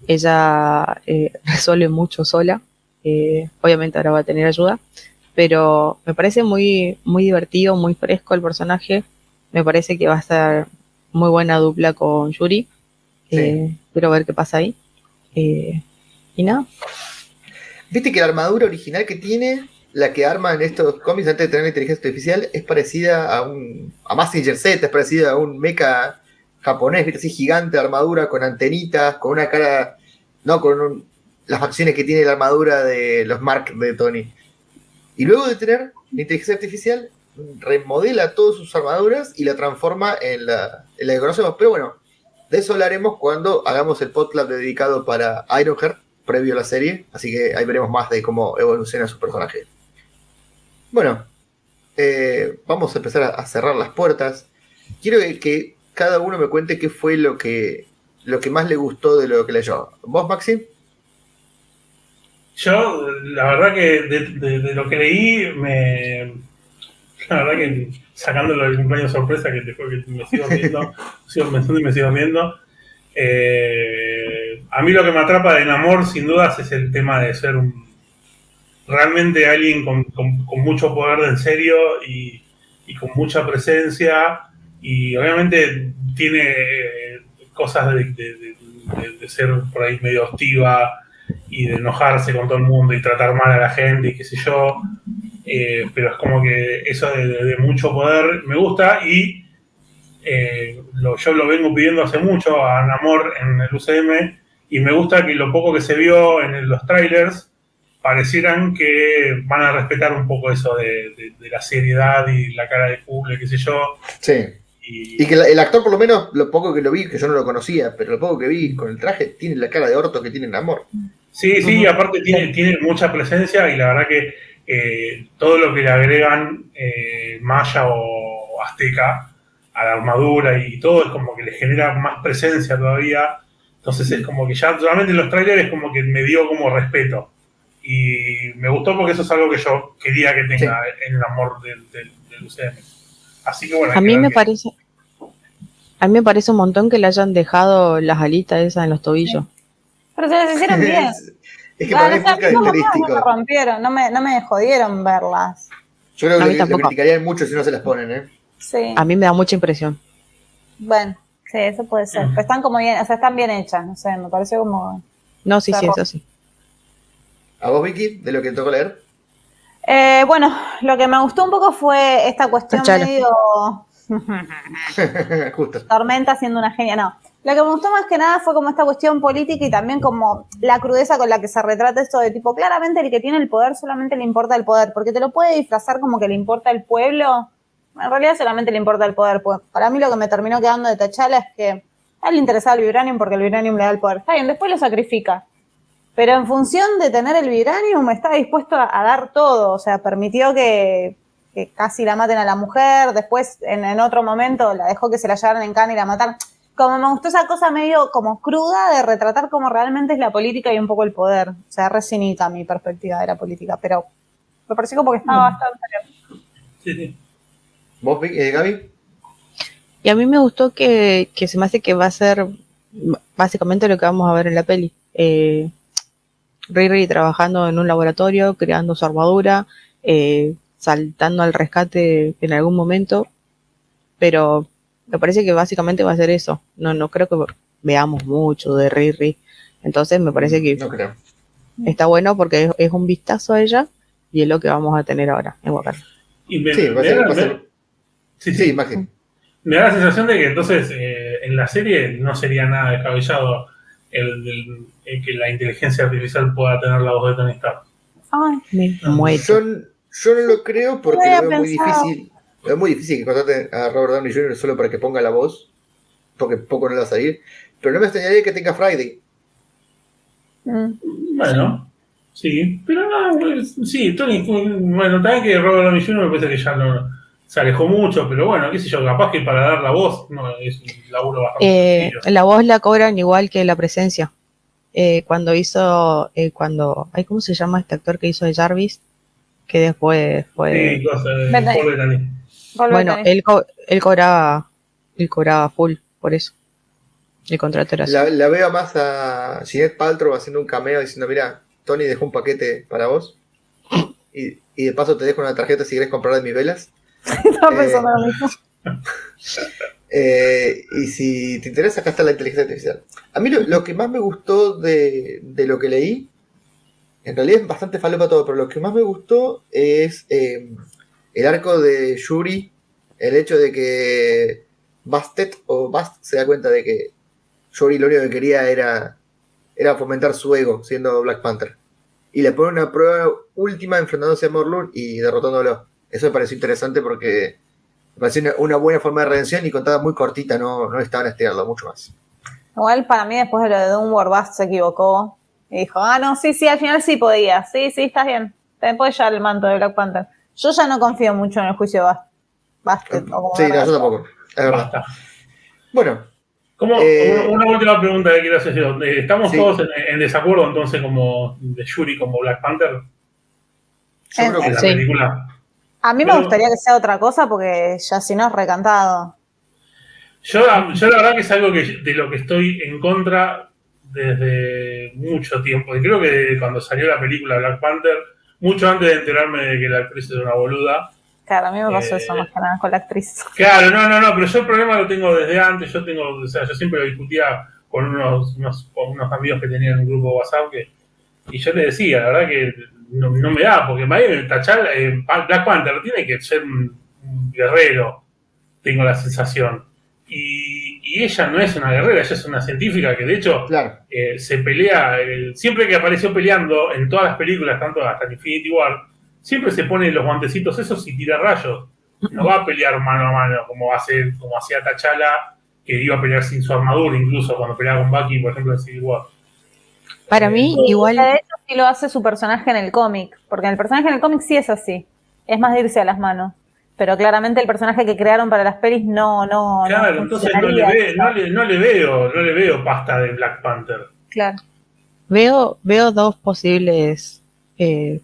Ella eh, resuelve mucho sola. Eh, obviamente ahora va a tener ayuda, pero me parece muy, muy divertido, muy fresco el personaje. Me parece que va a ser muy buena dupla con Yuri. Eh, quiero ver qué pasa ahí. Eh, y nada, Viste que la armadura original que tiene, la que arma en estos cómics antes de tener inteligencia artificial, es parecida a un. a Massinger Z, es parecida a un mecha japonés, viste, así gigante armadura con antenitas, con una cara. no, con un- las facciones que tiene la armadura de los Mark de Tony. Y luego de tener la inteligencia artificial, remodela todas sus armaduras y la transforma en la, en la que conocemos. Pero bueno, de eso hablaremos cuando hagamos el podcast dedicado para Ironheart, previo a la serie. Así que ahí veremos más de cómo evoluciona su personaje. Bueno, eh, vamos a empezar a, a cerrar las puertas. Quiero que, que cada uno me cuente qué fue lo que, lo que más le gustó de lo que leyó. ¿Vos, Maxi? Yo, la verdad que de, de- de lo que leí, me. La verdad que sacándolo del cumpleaños sorpresa que, te que me sigo viendo, sigo pensando y me sigo viendo. eh, a mí lo que me atrapa de Namor, sin dudas, es el tema de ser un realmente alguien con, con- mucho poder de en serio y, y con mucha presencia. Y obviamente tiene eh, cosas de, de- de- ser por ahí medio hostiva y de enojarse con todo el mundo y tratar mal a la gente y qué sé yo. Eh, pero es como que eso de mucho poder me gusta y eh, lo- yo lo vengo pidiendo hace mucho a Namor en el UCM y me gusta que lo poco que se vio en los trailers parecieran que van a respetar un poco eso de, de- de la seriedad y la cara de culo, qué sé yo. Sí. Y, Y que la- el actor, por lo menos, lo poco que lo vi, que yo no lo conocía, pero lo poco que vi con el traje, tiene la cara de orto que tiene en amor. Sí, sí, y aparte tiene, tiene mucha presencia y la verdad que eh, todo lo que le agregan eh, maya o azteca a la armadura y todo, es como que le genera más presencia todavía. Entonces es como que ya realmente en los trailers es como que me dio como respeto. Y me gustó porque eso es algo que yo quería que tenga en el amor del, del, del UCM. Así que bueno. A mí me parece. A mí me parece un montón que le hayan dejado las alitas esas en los tobillos. Pero se las hicieron bien. es, es que para mí es no, me rompieron, no me, no me jodieron verlas. Yo creo A que mí le, criticarían mucho si no se las ponen, ¿eh? Sí. A mí me da mucha impresión. Bueno, sí, eso puede ser. Pero están como bien, o sea, están bien hechas, no sé, me pareció como. No, sí, sí, eso sí. ¿A vos, Vicky, de lo que te tocó leer? Eh, bueno, lo que me gustó un poco fue esta cuestión medio. Justo. Tormenta siendo una genia, no. Lo que me gustó más que nada fue como esta cuestión política y también como la crudeza con la que se retrata esto de tipo, claramente el que tiene el poder solamente le importa el poder, porque te lo puede disfrazar como que le importa el pueblo, en realidad solamente le importa el poder. Pues para mí lo que me terminó quedando de Tachala es que a él le interesaba el vibranium porque el vibranium le da el poder. Está bien, después lo sacrifica. Pero en función de tener el vibranium estaba dispuesto a, a dar todo, o sea, permitió que, que casi la maten a la mujer, después en, en otro momento la dejó que se la llevaran en cana y la mataran. Como me gustó esa cosa medio como cruda de retratar cómo realmente es la política y un poco el poder. O sea, resinita mi perspectiva de la política, pero me pareció como que estaba bastante bien. Sí, sí. ¿Vos, eh, Gaby? Y a mí me gustó que, que se me hace que va a ser básicamente lo que vamos a ver en la peli. Eh, Riri trabajando en un laboratorio, creando su armadura, eh, saltando al rescate en algún momento, pero me parece que básicamente va a ser eso. No, no creo que veamos mucho de Riri. Entonces me parece que No creo. está bueno porque es, es un vistazo a ella y es lo que vamos a tener ahora en Wakanda. Y me, Sí, va a me ser- da- va a ser- me- sí, sí. Sí, imagen. Me da la sensación de que entonces eh, en la serie no sería nada descabellado el, el- que la inteligencia artificial pueda tener la voz de Tony Stark. Ay, Me Ah, muero. Yo, yo no lo creo porque lo veo muy difícil. Veo muy difícil que contraten a Robert Downey Jr. solo para que ponga la voz, porque poco no le va a salir. Pero no me extrañaría que tenga Friday. mm. Bueno, sí, pero no, pues, sí, Tony, bueno, también que Robert Downey Jr. me parece que ya no se alejó mucho, pero bueno, qué sé yo, capaz que para dar la voz no, es un laburo bastante Eh, la voz la cobran igual que la presencia. Eh, cuando hizo, eh, cuando, ay, ¿cómo se llama este actor que hizo de Jarvis? Que después fue, Sí, cosa de bueno, él, co- él cobraba, él cobraba full, por eso. El contrato era así. La, la veo más a Jeanette Paltrow haciendo un cameo diciendo, mira, Tony dejó un paquete para vos. Y, y de paso te dejo una tarjeta si querés comprar de mis velas. Estaba pensando eh, lo mismo. Eh, y si te interesa, acá está la inteligencia artificial. A mí lo, que más me gustó de, lo que leí, en realidad es bastante falopa todo, pero lo que más me gustó es eh, el arco de Yuri, el hecho de que Bastet o Bast se da cuenta de que Yuri lo único que quería era, era fomentar su ego siendo Black Panther. Y le pone una prueba última enfrentándose a Morlun y derrotándolo. Eso me pareció interesante porque pareció una, una buena forma de redención y contada muy cortita, no, no estaban estirando mucho más. Igual para mí después de lo de Doomward Bast se equivocó y dijo, ah, no, sí, sí, al final sí podía, sí, sí, estás bien, te puedes llevar el manto de Black Panther. Yo ya no confío mucho en el juicio de Bast Bastet. como Sí, no, yo tampoco. Es verdad. Basta. Bueno, ¿Cómo- Eh, una, una última pregunta que quiero hacer yo. Eh, ¿Estamos Sí. todos en, en desacuerdo entonces como de Yuri como Black Panther yo Eh, creo en que la Sí. película? A mí me Pero- gustaría que sea otra cosa porque ya si no es recantado. Yo, yo la verdad que es algo que, de lo que estoy en contra desde mucho tiempo. Y creo que cuando salió la película Black Panther, mucho antes de enterarme de que la actriz es una boluda. Claro, a mí me pasó Eh, eso más que nada con la actriz. Claro, no, no, no, pero yo el problema lo tengo desde antes. Yo tengo, o sea, yo siempre lo discutía con unos, unos, con unos amigos que tenían un grupo de WhatsApp que, y yo le decía, la verdad que no, no me da, porque Miami Tachal, eh, Black Panther tiene que ser un, guerrero, tengo la sensación. Y, y ella no es una guerrera, ella es una científica que de hecho Claro, eh, se pelea, eh, siempre que apareció peleando en todas las películas, tanto hasta Infinity War, siempre se pone los guantecitos esos y tira rayos. No va a pelear mano a mano como hace, como hacía T'Challa, que iba a pelear sin su armadura, incluso cuando peleaba con Bucky, por ejemplo, en Civil War. Para mí, Y igual, De hecho, sí lo hace su personaje en el cómic, porque en el personaje en el cómic sí es así. Es más de irse a las manos. pero claramente el personaje que crearon para las pelis no, no. Claro, no entonces no le, ve- no, le, no le veo, no le veo pasta de Black Panther. Claro. Veo, veo dos posibles eh,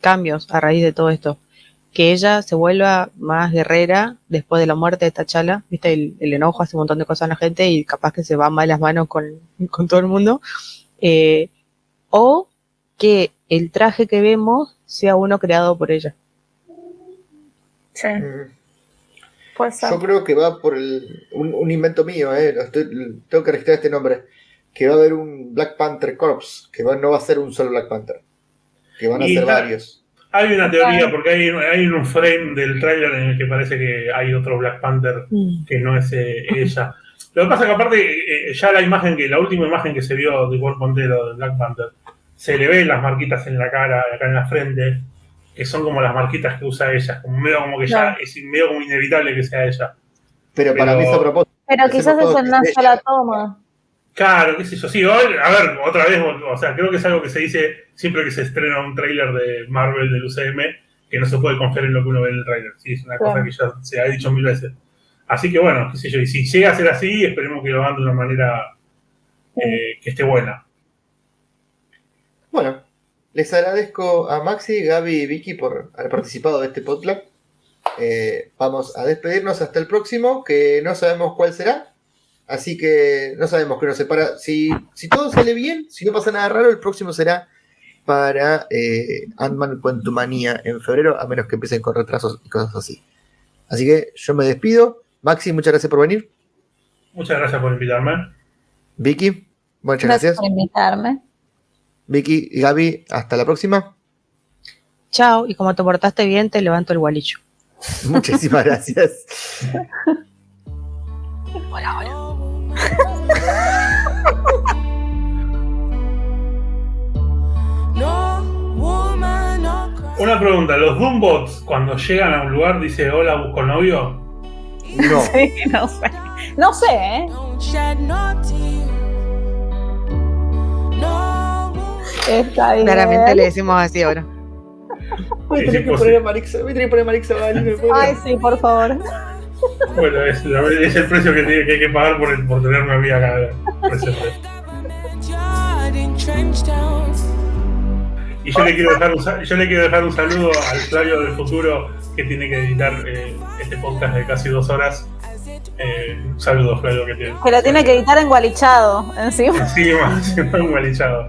cambios a raíz de todo esto. Que ella se vuelva más guerrera después de la muerte de T'Challa. Viste, el, el enojo hace un montón de cosas a la gente y capaz que se va mal las manos con, con todo el mundo. Eh, o que el traje que vemos sea uno creado por ella. Sí, Mm. puede ser. Yo creo que va por el, un, un invento mío, eh, estoy- tengo que registrar este nombre. Que va a haber un Black Panther Corps, que va- no va a ser un solo Black Panther. Que van a ser varios. Hay una teoría, porque hay, hay un frame del tráiler en el que parece que hay otro Black Panther que no es eh, ella. Lo que pasa es que aparte, eh, ya la imagen que, la última imagen que se vio de cuerpo entero de Black Panther, se le ven las marquitas en la cara, acá en la frente, que son como las marquitas que usa ella, como medio como que ya es medio como inevitable que sea ella. Pero para mí es a propósito. Pero quizás es en una sola toma. Claro, qué sé yo. Sí, hoy, a ver, otra vez, o sea, creo que es algo que se dice siempre que se estrena un tráiler de Marvel del UCM, que no se puede confiar en lo que uno ve en el tráiler. Sí, es una Claro. cosa que ya se ha dicho mil veces. Así que bueno, qué sé yo, y si llega a ser así, esperemos que lo hagan de una manera eh, que esté buena. Bueno, les agradezco a Maxi, Gaby y Vicky por haber participado de este podcast. Eh, vamos a despedirnos hasta el próximo, que no sabemos cuál será. Así que no sabemos qué nos separa. Si, si todo sale bien, si no pasa nada raro, el próximo será para eh, Ant-Man Quantumania en febrero, a menos que empiecen con retrasos y cosas así. Así que yo me despido. Maxi, muchas gracias por venir. Muchas gracias por invitarme. Vicky, muchas Gracias gracias. por invitarme. Vicky y Gaby, hasta la próxima. Chao, y como te portaste bien, te levanto el gualicho. Muchísimas gracias. Hola, hola. Una pregunta, ¿los Doombots cuando llegan a un lugar dice hola, busco novio? No. Sí, no sé. No sé, ¿eh? Está bien. Claramente le decimos así ahora. Voy a tener que poner a Marixa, voy a tener que poner a Ay, sí, por favor. Bueno, es, es el precio que, tiene, que hay que pagar por, el- por tener una amiga acá presente. Y yo le quiero dejar un, yo le quiero dejar un saludo al Flavio del futuro que tiene que editar eh, este podcast de casi dos horas. Eh, un saludo, Flavio, que tiene. Que lo tiene que editar engualichado encima. Encima, siendo un malichado.